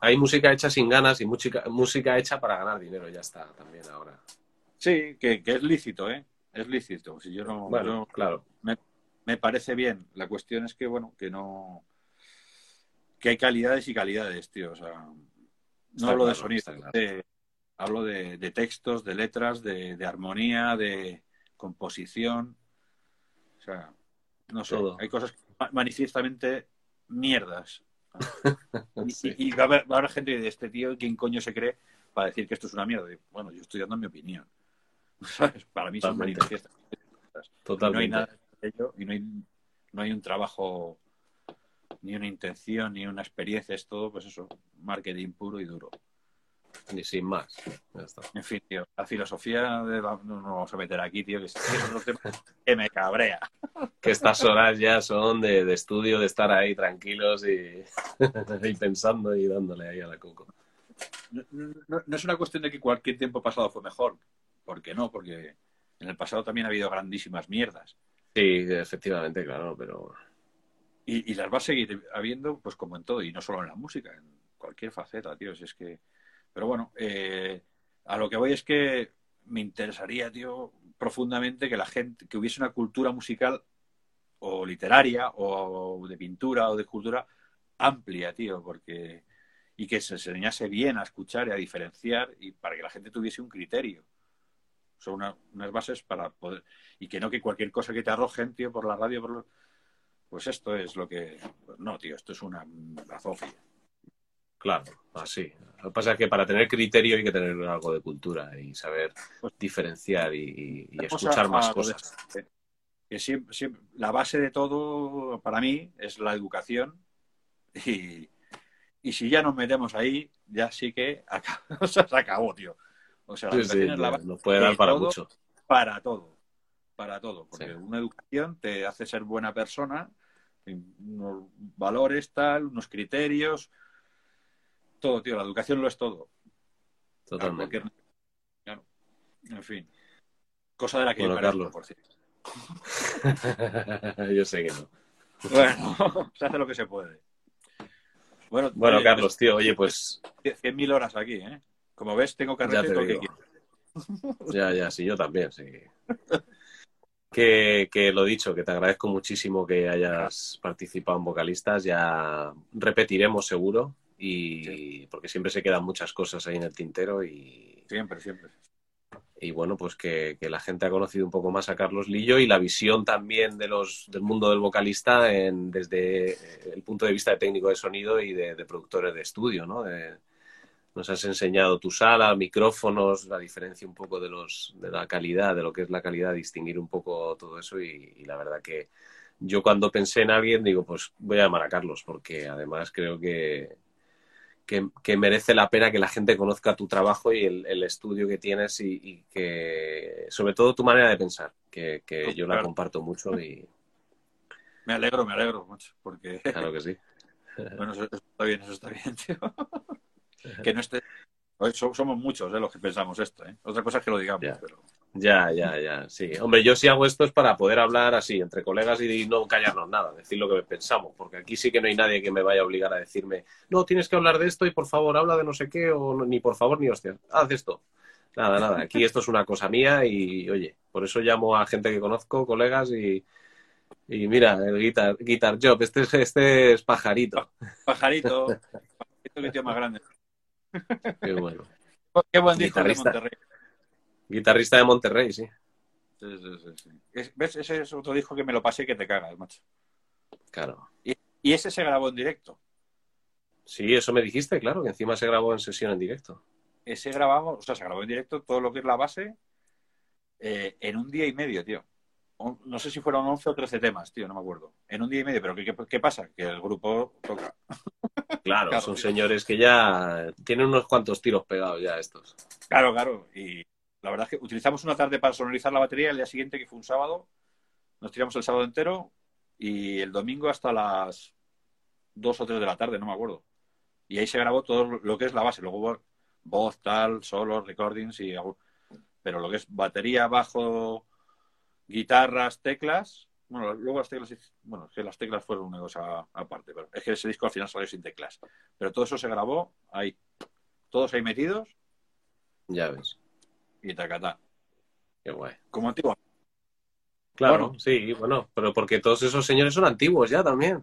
Hay música hecha sin ganas y música, música hecha para ganar dinero, ya está también ahora. Sí, que, es lícito, ¿eh? Es lícito. Si yo no, bueno, claro. Me, parece bien. La cuestión es que, bueno, que no. que hay calidades y calidades, tío. O sea, no hablo de sonido, hablo de, textos, de letras, de, de armonía, de composición. O sea, no sé. Hay cosas manifiestamente mierdas. y, va, a haber, gente de este tío, ¿quién coño se cree para decir que esto es una mierda? Bueno, yo estoy dando mi opinión. Para mí son manifiestas. Totalmente. No hay nada de ello y no hay, no hay un trabajo, ni una intención, ni una experiencia. Es todo, pues eso, marketing puro y duro. Ni sin más. En fin, tío, la filosofía de no nos vamos a meter aquí, tío, que es, que me cabrea. Que estas horas ya son de, estudio, de estar ahí tranquilos y, pensando y dándole ahí a la coco. No, es una cuestión de que cualquier tiempo pasado fue mejor. ¿Por qué no? Porque en el pasado también ha habido grandísimas mierdas. Sí, efectivamente, claro, pero... Y, y las va a seguir habiendo, pues como en todo, y no solo en la música, en cualquier faceta, tío. Si es que pero bueno, eh, a lo que voy es que me interesaría, tío, profundamente que la gente, que hubiese una cultura musical o literaria o de pintura o de escultura amplia, tío, porque y que se enseñase bien a escuchar y a diferenciar y para que la gente tuviese un criterio. Son unas bases para poder y que no que cualquier cosa que te arrojen, tío, por la radio, por pues esto es lo que no, tío, esto es una bazofia. Claro, así. Lo que pasa es que para tener criterio hay que tener algo de cultura y saber pues diferenciar y, escuchar más cosas. Que siempre, la base de todo para mí es la educación y, si ya nos metemos ahí, ya sí que se acabó, tío. O sea, la educación es la base nos puede dar para mucho. Para todo, para todo. Porque una educación te hace ser buena persona, unos valores, tal, unos criterios, todo, tío. La educación lo es todo. Totalmente. En fin. Cosa de la que bueno, Carlos. por cierto. Yo sé que no. Bueno, se hace lo que se puede. Bueno, bueno Carlos, tío, oye, pues... 100.000 horas aquí, ¿eh? Como ves, tengo que hacer lo que quiero. Ya, ya, sí, yo también, sí. Que, que, lo dicho, que te agradezco muchísimo que hayas participado en Vocalistas. Ya repetiremos seguro y porque siempre se quedan muchas cosas ahí en el tintero y siempre siempre. y bueno pues que, la gente ha conocido un poco más a Carlos Lillo y la visión también de los del mundo del vocalista en, desde el punto de vista de técnico de sonido y de, productores de estudio no nos has enseñado tu sala micrófonos la diferencia un poco de los de la calidad de lo que es la calidad distinguir un poco todo eso y la verdad que yo cuando pensé en alguien digo pues voy a llamar a Carlos porque además creo que que, merece la pena que la gente conozca tu trabajo y el, estudio que tienes y, que, sobre todo, tu manera de pensar, que, yo la comparto mucho y, Me alegro, me alegro, mucho, porque... Claro que sí. bueno, eso, está bien, eso está bien, tío. que no esté... Somos muchos ¿eh? los que pensamos esto, ¿eh? Otra cosa es que lo digamos, Ya. pero... Ya, ya, ya, sí. Hombre, yo sí hago esto es para poder hablar así entre colegas y no callarnos nada, decir lo que pensamos, porque aquí sí que no hay nadie que me vaya a obligar a decirme, no, tienes que hablar de esto y por favor habla de no sé qué, o ni por favor ni hostia, haz esto. Nada, nada, aquí esto es una cosa mía y oye, por eso llamo a gente que conozco, colegas y, y mira, el guitar, guitar job, este es, este es pajarito. Pajarito, pajarito que tío más grande. Qué bueno. Qué buen disco de Guitarrista. Monterrey. Guitarrista de Monterrey, sí. Sí, sí, sí, sí. Es- ¿Ves? Ese es otro disco que me lo pasé que te cagas, macho. Claro. Y ese se grabó en directo. Sí, eso me dijiste, claro, que encima se grabó en sesión en directo. Ese grabamos, o sea, se grabó en directo todo lo que es la base eh, en un día y medio, tío. Un- No sé si fueron 11 o 13 temas, tío, no me acuerdo. En un día y medio, pero ¿qué, qué, qué pasa? Que el grupo toca. Claro, Claro, son tío. señores que ya tienen unos cuantos tiros pegados ya estos. Claro, claro. Y la verdad es que utilizamos una tarde para sonorizar la batería. El día siguiente, que fue un sábado, nos tiramos el sábado entero y el domingo hasta las 2 o 3 de la tarde, no me acuerdo. Y ahí se grabó todo lo que es la base. Luego voz, tal, solos, recordings y algo- Pero lo que es batería, bajo, guitarras, teclas. Bueno, luego las teclas, bueno, que las teclas fueron una cosa aparte, pero es que ese disco al final salió sin teclas. Pero todo eso se grabó ahí, todos ahí metidos Ya ves. Y tacatá. Qué guay. Como antiguo. Claro, Bueno. sí, bueno, pero porque todos esos señores son antiguos ya también.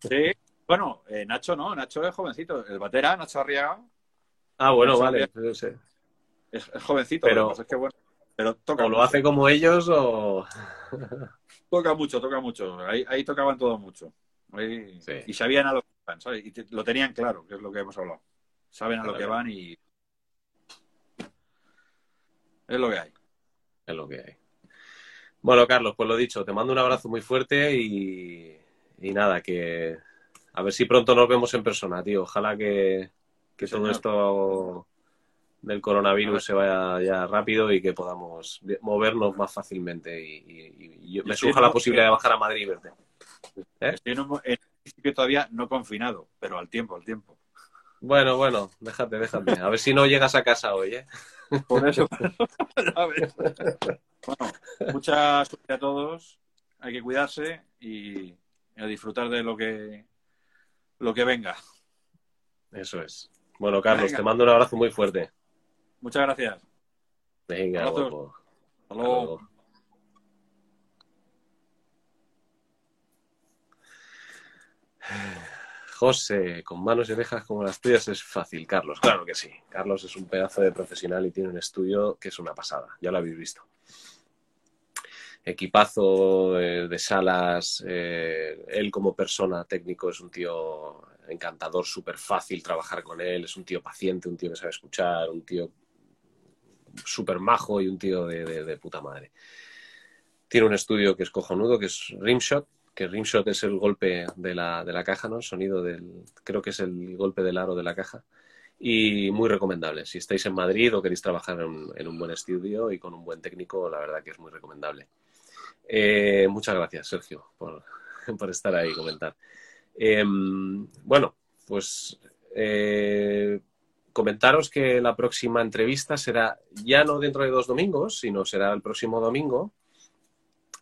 Sí. Bueno, eh, Nacho no, Nacho es jovencito. El batera, Nacho Arriaga, Ah, bueno, No vale. sé. es, es jovencito. Pero- es que, bueno, pero toca O lo mucho, hace como ellos o... toca mucho, toca mucho. Ahí, ahí tocaban todo mucho. Ahí- Sí. Y sabían a lo que van, ¿sabes? Y te- lo tenían claro, que es lo que hemos hablado. Saben a lo que van y... Es lo que hay. Es lo que hay. Bueno, Carlos, pues lo dicho, te mando un abrazo muy fuerte y, y nada, que a ver si pronto nos vemos en persona, tío. Ojalá que, que Sí, todo señor. esto del coronavirus se vaya ya rápido y que podamos movernos más fácilmente y, y- y yo- me surja la posibilidad de bajar a Madrid y verte. ¿Eh? Estoy en un, todavía no confinado, pero al tiempo, al tiempo. Bueno, bueno, déjate, déjate. A ver si no llegas a casa hoy, ¿eh? Por eso. Ya ves. bueno, mucha suerte a todos. Hay que cuidarse y a disfrutar de lo que lo que venga. Eso es. Bueno, Carlos, Venga. te mando un abrazo muy fuerte. Muchas gracias. Venga, guapo. Hasta Hasta luego. José, con manos y orejas como las tuyas es fácil, Carlos. Claro que sí. Carlos es un pedazo de profesional y tiene un estudio que es una pasada. Ya lo habéis visto. Equipazo eh, de salas. eh, él como persona técnico es un tío encantador, súper fácil trabajar con él. Es un tío paciente, un tío que sabe escuchar, un tío súper majo y un tío de, de- de puta madre. Tiene un estudio que es cojonudo, que es Rimshot, que Rimshot es el golpe de la, de la caja, ¿no? El sonido del, creo que es el golpe del aro de la caja. Y muy recomendable. Si estáis en Madrid o queréis trabajar en, un- en un buen estudio y con un buen técnico, la verdad que es muy recomendable. Eh, muchas gracias, Sergio, por, por estar ahí y comentar. Eh, bueno, pues eh, comentaros que la próxima entrevista será ya no dentro de dos domingos, sino será el próximo domingo.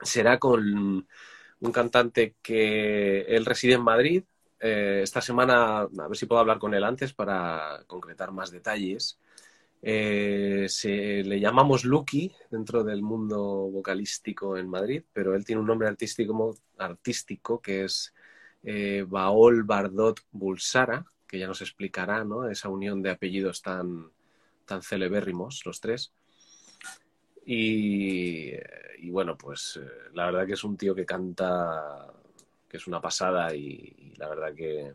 Será con un cantante que él reside en Madrid. Eh, esta semana, a ver si puedo hablar con él antes para concretar más detalles. Eh, se, le llamamos Lucky dentro del mundo vocalístico en Madrid, pero él tiene un nombre artístico, que es eh, Baol Bardot Bulsara, que ya nos explicará ¿no? esa unión de apellidos tan, tan celebérrimos, los tres. Y, bueno, pues eh, la verdad que es un tío que canta, que es una pasada y, la verdad que,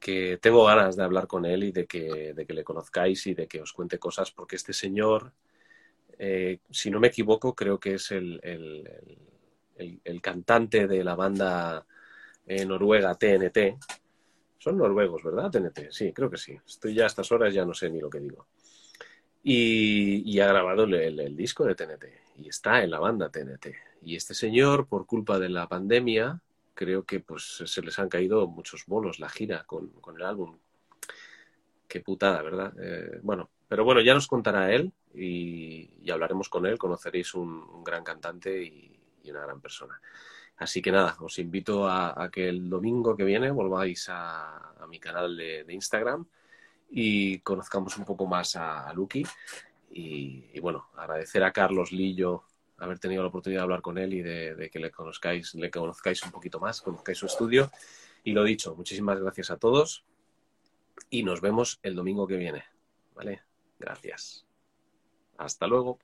que tengo ganas de hablar con él y de que, de que le conozcáis y de que os cuente cosas, porque este señor, eh, si no me equivoco, creo que es el, el, el, cantante de la banda noruega TNT. Son noruegos, ¿verdad? TNT, sí, creo que sí. Estoy ya a estas horas, ya no sé ni lo que digo. Y, y ha grabado el, el, disco de TNT y está en la banda TNT. y este señor, por culpa de la pandemia, creo que pues se les han caído muchos bolos la gira con, con el álbum. Qué putada, ¿verdad? Eh, bueno, pero bueno, ya nos contará él y, hablaremos con él, conoceréis un, gran cantante y, una gran persona. Así que nada, os invito a, que el domingo que viene volváis a, mi canal de, Instagram y conozcamos un poco más a, Lucky. Y, bueno, agradecer a Carlos Lillo haber tenido la oportunidad de hablar con él y de, que le conozcáis, le conozcáis un poquito más, conozcáis su estudio. Y lo dicho, muchísimas gracias a todos y nos vemos el domingo que viene. ¿Vale? Gracias. Hasta luego.